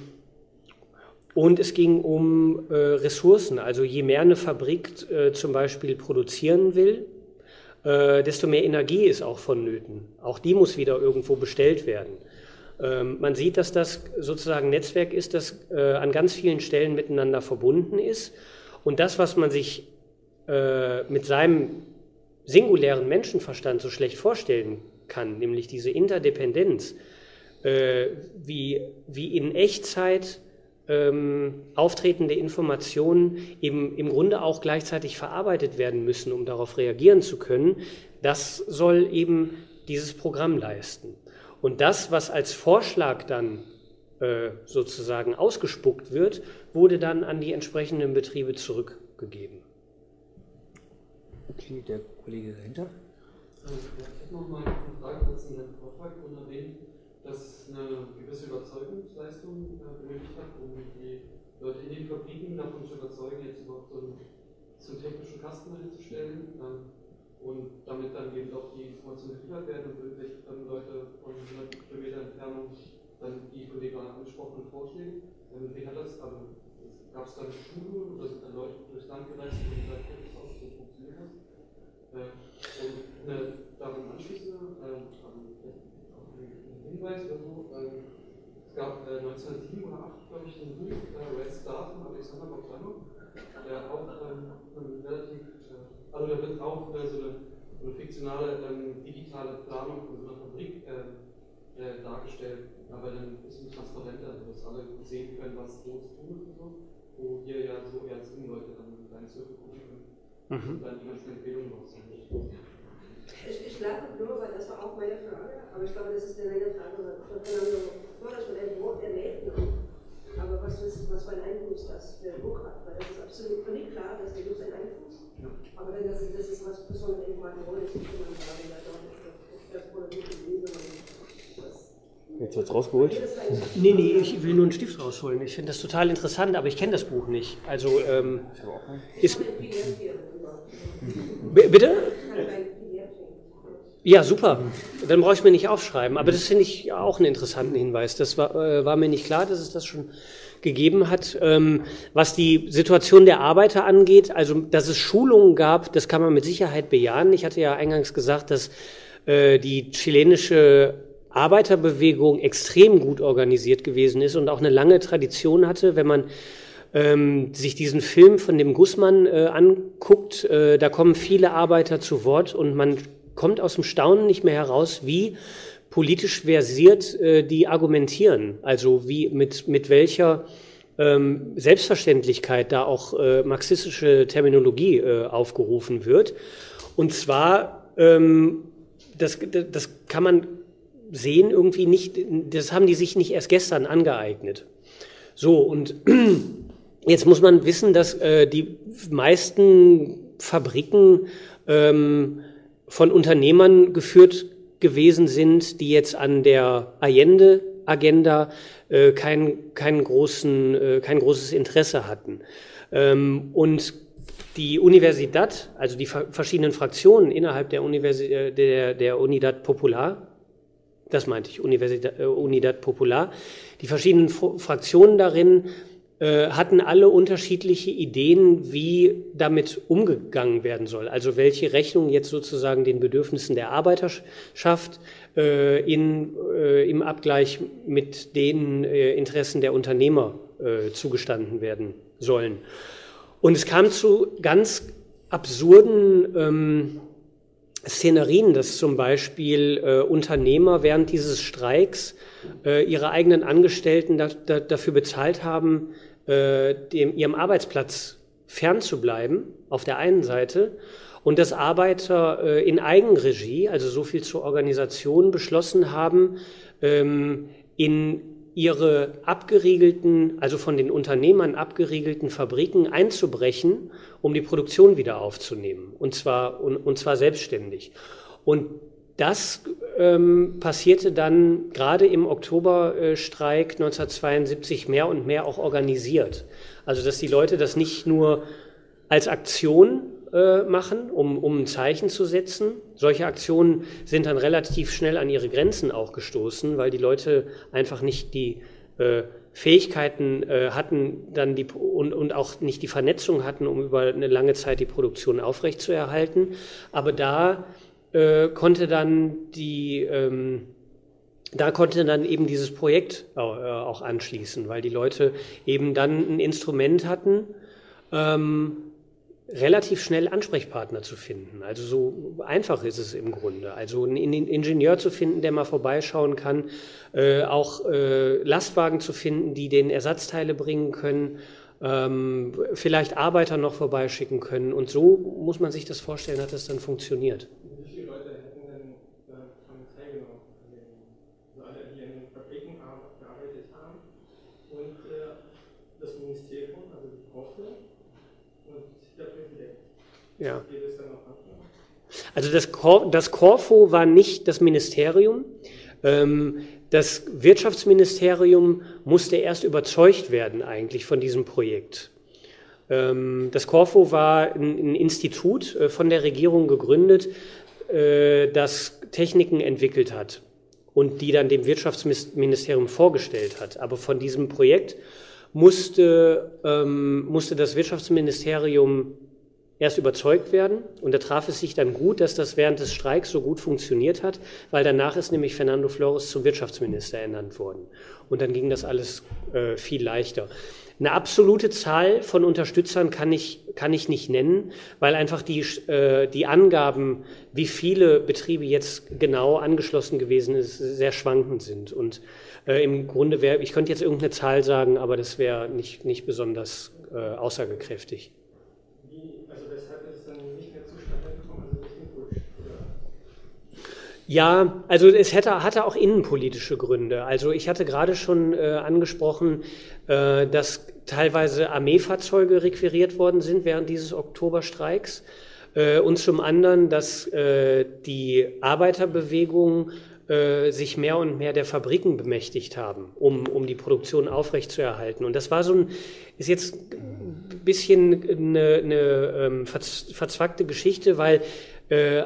und es ging um äh, Ressourcen, also je mehr eine Fabrik äh, zum Beispiel produzieren will, äh, desto mehr Energie ist auch vonnöten. Auch die muss wieder irgendwo bestellt werden. Ähm, man sieht, dass das sozusagen ein Netzwerk ist, das äh, an ganz vielen Stellen miteinander verbunden ist. Und das, was man sich äh, mit seinem singulären Menschenverstand so schlecht vorstellen kann, nämlich diese Interdependenz, äh, wie, wie in Echtzeit ähm, auftretende Informationen eben im Grunde auch gleichzeitig verarbeitet werden müssen, um darauf reagieren zu können, das soll eben dieses Programm leisten. Und das, was als Vorschlag dann äh, sozusagen ausgespuckt wird, wurde dann an die entsprechenden Betriebe zurückgegeben. Okay, der Kollege dahinter. Also, ich habe noch mal eine Frage dazu in deinem Vortrag und erwähnt, dass eine gewisse Überzeugungsleistung äh, benötigt hat, um die Leute in den Fabriken davon zu überzeugen, jetzt überhaupt so einen, so einen technischen Kasten hinzustellen. Ähm, und damit dann eben auch die Informationen geliefert werden und irgendwelche fremden Leute von 100 Kilometer Entfernung dann die von gerade angesprochenen Vorschläge. Ähm, wie hat das, also gab es da eine Schule oder sind dann Leute durchs Land gereist und gesagt, das aus, so funktioniert das? Äh, und eine daran anschließende, äh, also ein Hinweis oder so, äh, es gab äh, 1907 oder 1908, glaube ich, ein Buch, äh, Red Star von Alexander Bogdanov, der auch ähm, relativ also da wird auch äh, so, eine, so, eine, fiktionale ähm, digitale Planung von so einer Fabrik äh, äh, dargestellt, aber dann ein bisschen transparenter, also dass alle sehen können, was zu tun ist und so, wo hier ja so eher Leute dann in kleinen Zirkel gucken können mhm. und dann die ganzen Empfehlungen rausnehmen. Ich, ich glaube nur, weil das war auch meine Frage, aber ich glaube, das ist eine Frage von Fernando Flores, von dem Wort erwähnt aber was, ist, was für einen Einfluss das der Druck hat, weil das ist absolut völlig klar, dass der Druck einen Einfluss aber wenn das, das ist, was besonders eben meine Rolle ist, kann man sagen, ja, doch, das Politik gewesen Jetzt wird es rausgeholt? Nee, nee, ich will nur einen Stift rausholen. Ich finde das total interessant, aber ich kenne das Buch nicht. Also, ähm, ist. Bitte? Ja, super. Dann brauche ich mir nicht aufschreiben. Aber das finde ich auch einen interessanten Hinweis. Das war, äh, war mir nicht klar, dass es das schon gegeben hat. Ähm, was die Situation der Arbeiter angeht, also dass es Schulungen gab, das kann man mit Sicherheit bejahen. Ich hatte ja eingangs gesagt, dass äh, die chilenische Arbeiterbewegung extrem gut organisiert gewesen ist und auch eine lange Tradition hatte, wenn man ähm, sich diesen Film von dem Gussmann äh, anguckt, äh, da kommen viele Arbeiter zu Wort und man kommt aus dem Staunen nicht mehr heraus, wie politisch versiert äh, die argumentieren. Also wie mit, mit welcher ähm, Selbstverständlichkeit da auch äh, marxistische Terminologie äh, aufgerufen wird. Und zwar, ähm, das, das kann man sehen, irgendwie nicht, das haben die sich nicht erst gestern angeeignet. So, und <clears throat> jetzt muss man wissen, dass äh, die meisten Fabriken ähm, von Unternehmern geführt gewesen sind, die jetzt an der Allende-Agenda äh, kein, kein, großen, äh, kein großes Interesse hatten. Ähm, und die Universidad, also die verschiedenen Fraktionen innerhalb der, Universi äh, der, der Unidad Popular, das meinte ich, Universidad, äh, Unidad Popular, die verschiedenen Fraktionen darin hatten alle unterschiedliche Ideen, wie damit umgegangen werden soll. Also welche Rechnung jetzt sozusagen den Bedürfnissen der Arbeiterschaft äh, in, äh, im Abgleich mit den äh, Interessen der Unternehmer äh, zugestanden werden sollen. Und es kam zu ganz absurden ähm, Szenerien, dass zum Beispiel äh, Unternehmer während dieses Streiks äh, ihre eigenen Angestellten da, da, dafür bezahlt haben, äh, dem, ihrem Arbeitsplatz fernzubleiben, auf der einen Seite, und dass Arbeiter äh, in Eigenregie, also so viel zur Organisation, beschlossen haben, ähm, in ihre abgeriegelten, also von den Unternehmern abgeriegelten Fabriken einzubrechen, um die Produktion wieder aufzunehmen, und zwar, und, und zwar selbstständig. Und das ähm, passierte dann gerade im Oktoberstreik 1972 mehr und mehr auch organisiert. Also dass die Leute das nicht nur als Aktion äh, machen, um, um ein Zeichen zu setzen. Solche Aktionen sind dann relativ schnell an ihre Grenzen auch gestoßen, weil die Leute einfach nicht die äh, Fähigkeiten äh, hatten, dann die und, und auch nicht die Vernetzung hatten, um über eine lange Zeit die Produktion aufrechtzuerhalten. Aber da äh, konnte dann die ähm, da konnte dann eben dieses Projekt äh, auch anschließen, weil die Leute eben dann ein Instrument hatten, ähm, relativ schnell Ansprechpartner zu finden. Also so einfach ist es im Grunde. Also einen Ingenieur zu finden, der mal vorbeischauen kann, äh, auch äh, Lastwagen zu finden, die den Ersatzteile bringen können, ähm, vielleicht Arbeiter noch vorbeischicken können. Und so muss man sich das vorstellen, hat das dann funktioniert. Wie viele Leute hätten denn daran teilgenommen? Also alle, die in den Fabriken gearbeitet haben und äh, das Ministerium, also die Hoffnung ja. Also das, Cor das Corfo war nicht das Ministerium. Ähm, das Wirtschaftsministerium musste erst überzeugt werden eigentlich von diesem Projekt. Ähm, das Corfo war ein, Institut äh, von der Regierung gegründet, äh, das Techniken entwickelt hat und die dann dem Wirtschaftsministerium vorgestellt hat. Aber von diesem Projekt musste, ähm, musste das Wirtschaftsministerium erst überzeugt werden. Und da traf es sich dann gut, dass das während des Streiks so gut funktioniert hat, weil danach ist nämlich Fernando Flores zum Wirtschaftsminister ernannt worden. Und dann ging das alles äh, viel leichter. Eine absolute Zahl von Unterstützern kann ich, kann ich nicht nennen, weil einfach die, äh, die Angaben, wie viele Betriebe jetzt genau angeschlossen gewesen sind, sehr schwankend sind. Und äh, im Grunde wäre, ich könnte jetzt irgendeine Zahl sagen, aber das wäre nicht, nicht besonders äh, aussagekräftig. Ja, also es hätte, hatte auch innenpolitische Gründe. Also ich hatte gerade schon äh, angesprochen, äh, dass teilweise Armeefahrzeuge requiriert worden sind während dieses Oktoberstreiks. Äh, und zum anderen, dass äh, die Arbeiterbewegung äh, sich mehr und mehr der Fabriken bemächtigt haben, um, um die Produktion aufrechtzuerhalten. Und das war so ein, ist jetzt ein bisschen eine, eine ähm, verzwackte Geschichte, weil äh,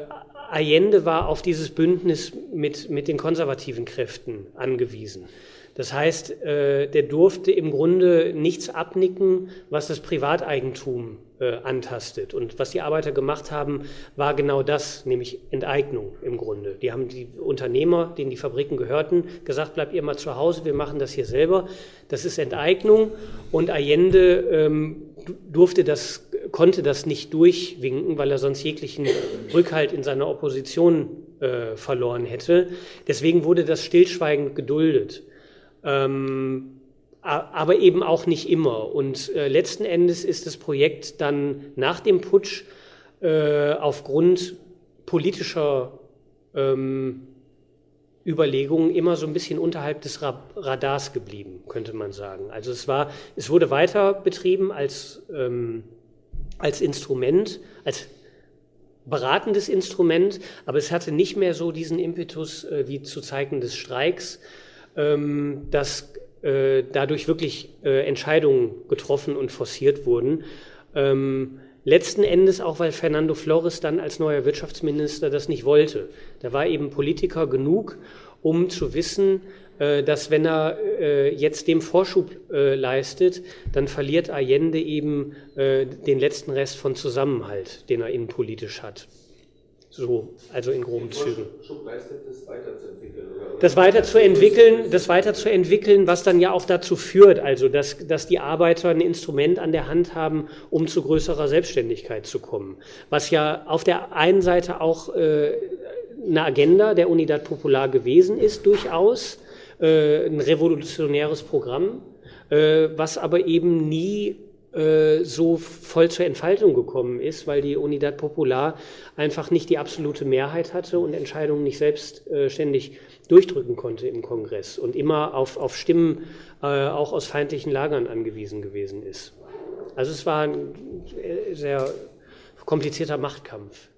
Allende war auf dieses Bündnis mit, mit den konservativen Kräften angewiesen. Das heißt, äh, der durfte im Grunde nichts abnicken, was das Privateigentum äh, antastet. Und was die Arbeiter gemacht haben, war genau das, nämlich Enteignung im Grunde. Die haben die Unternehmer, denen die Fabriken gehörten, gesagt, bleibt ihr mal zu Hause, wir machen das hier selber. Das ist Enteignung. Und Allende ähm, durfte das, konnte das nicht durchwinken, weil er sonst jeglichen Rückhalt in seiner Opposition äh, verloren hätte. Deswegen wurde das stillschweigend geduldet. Ähm, aber eben auch nicht immer. Und äh, letzten Endes ist das Projekt dann nach dem Putsch äh, aufgrund politischer ähm, Überlegungen immer so ein bisschen unterhalb des Radars geblieben, könnte man sagen. Also es war, es wurde weiter betrieben als, ähm, als Instrument, als beratendes Instrument, aber es hatte nicht mehr so diesen Impetus äh, wie zu Zeiten des Streiks, ähm, dass äh, dadurch wirklich äh, Entscheidungen getroffen und forciert wurden. Ähm, letzten Endes auch, weil Fernando Flores dann als neuer Wirtschaftsminister das nicht wollte. Da war eben Politiker genug, um zu wissen, dass wenn er äh, jetzt dem Vorschub äh, leistet, dann verliert Allende eben äh, den letzten Rest von Zusammenhalt, den er innenpolitisch hat. So, also in groben Zügen. Das weiterzuentwickeln, das weiterzuentwickeln, das weiterzuentwickeln, was dann ja auch dazu führt, also dass, dass die Arbeiter ein Instrument an der Hand haben, um zu größerer Selbstständigkeit zu kommen. Was ja auf der einen Seite auch äh, eine Agenda der Unidad Popular gewesen ist, durchaus äh, ein revolutionäres Programm, äh, was aber eben nie äh, so voll zur Entfaltung gekommen ist, weil die Unidad Popular einfach nicht die absolute Mehrheit hatte und Entscheidungen nicht selbstständig äh, durchdrücken konnte im Kongress und immer auf, auf Stimmen äh, auch aus feindlichen Lagern angewiesen gewesen ist. Also es war ein sehr komplizierter Machtkampf.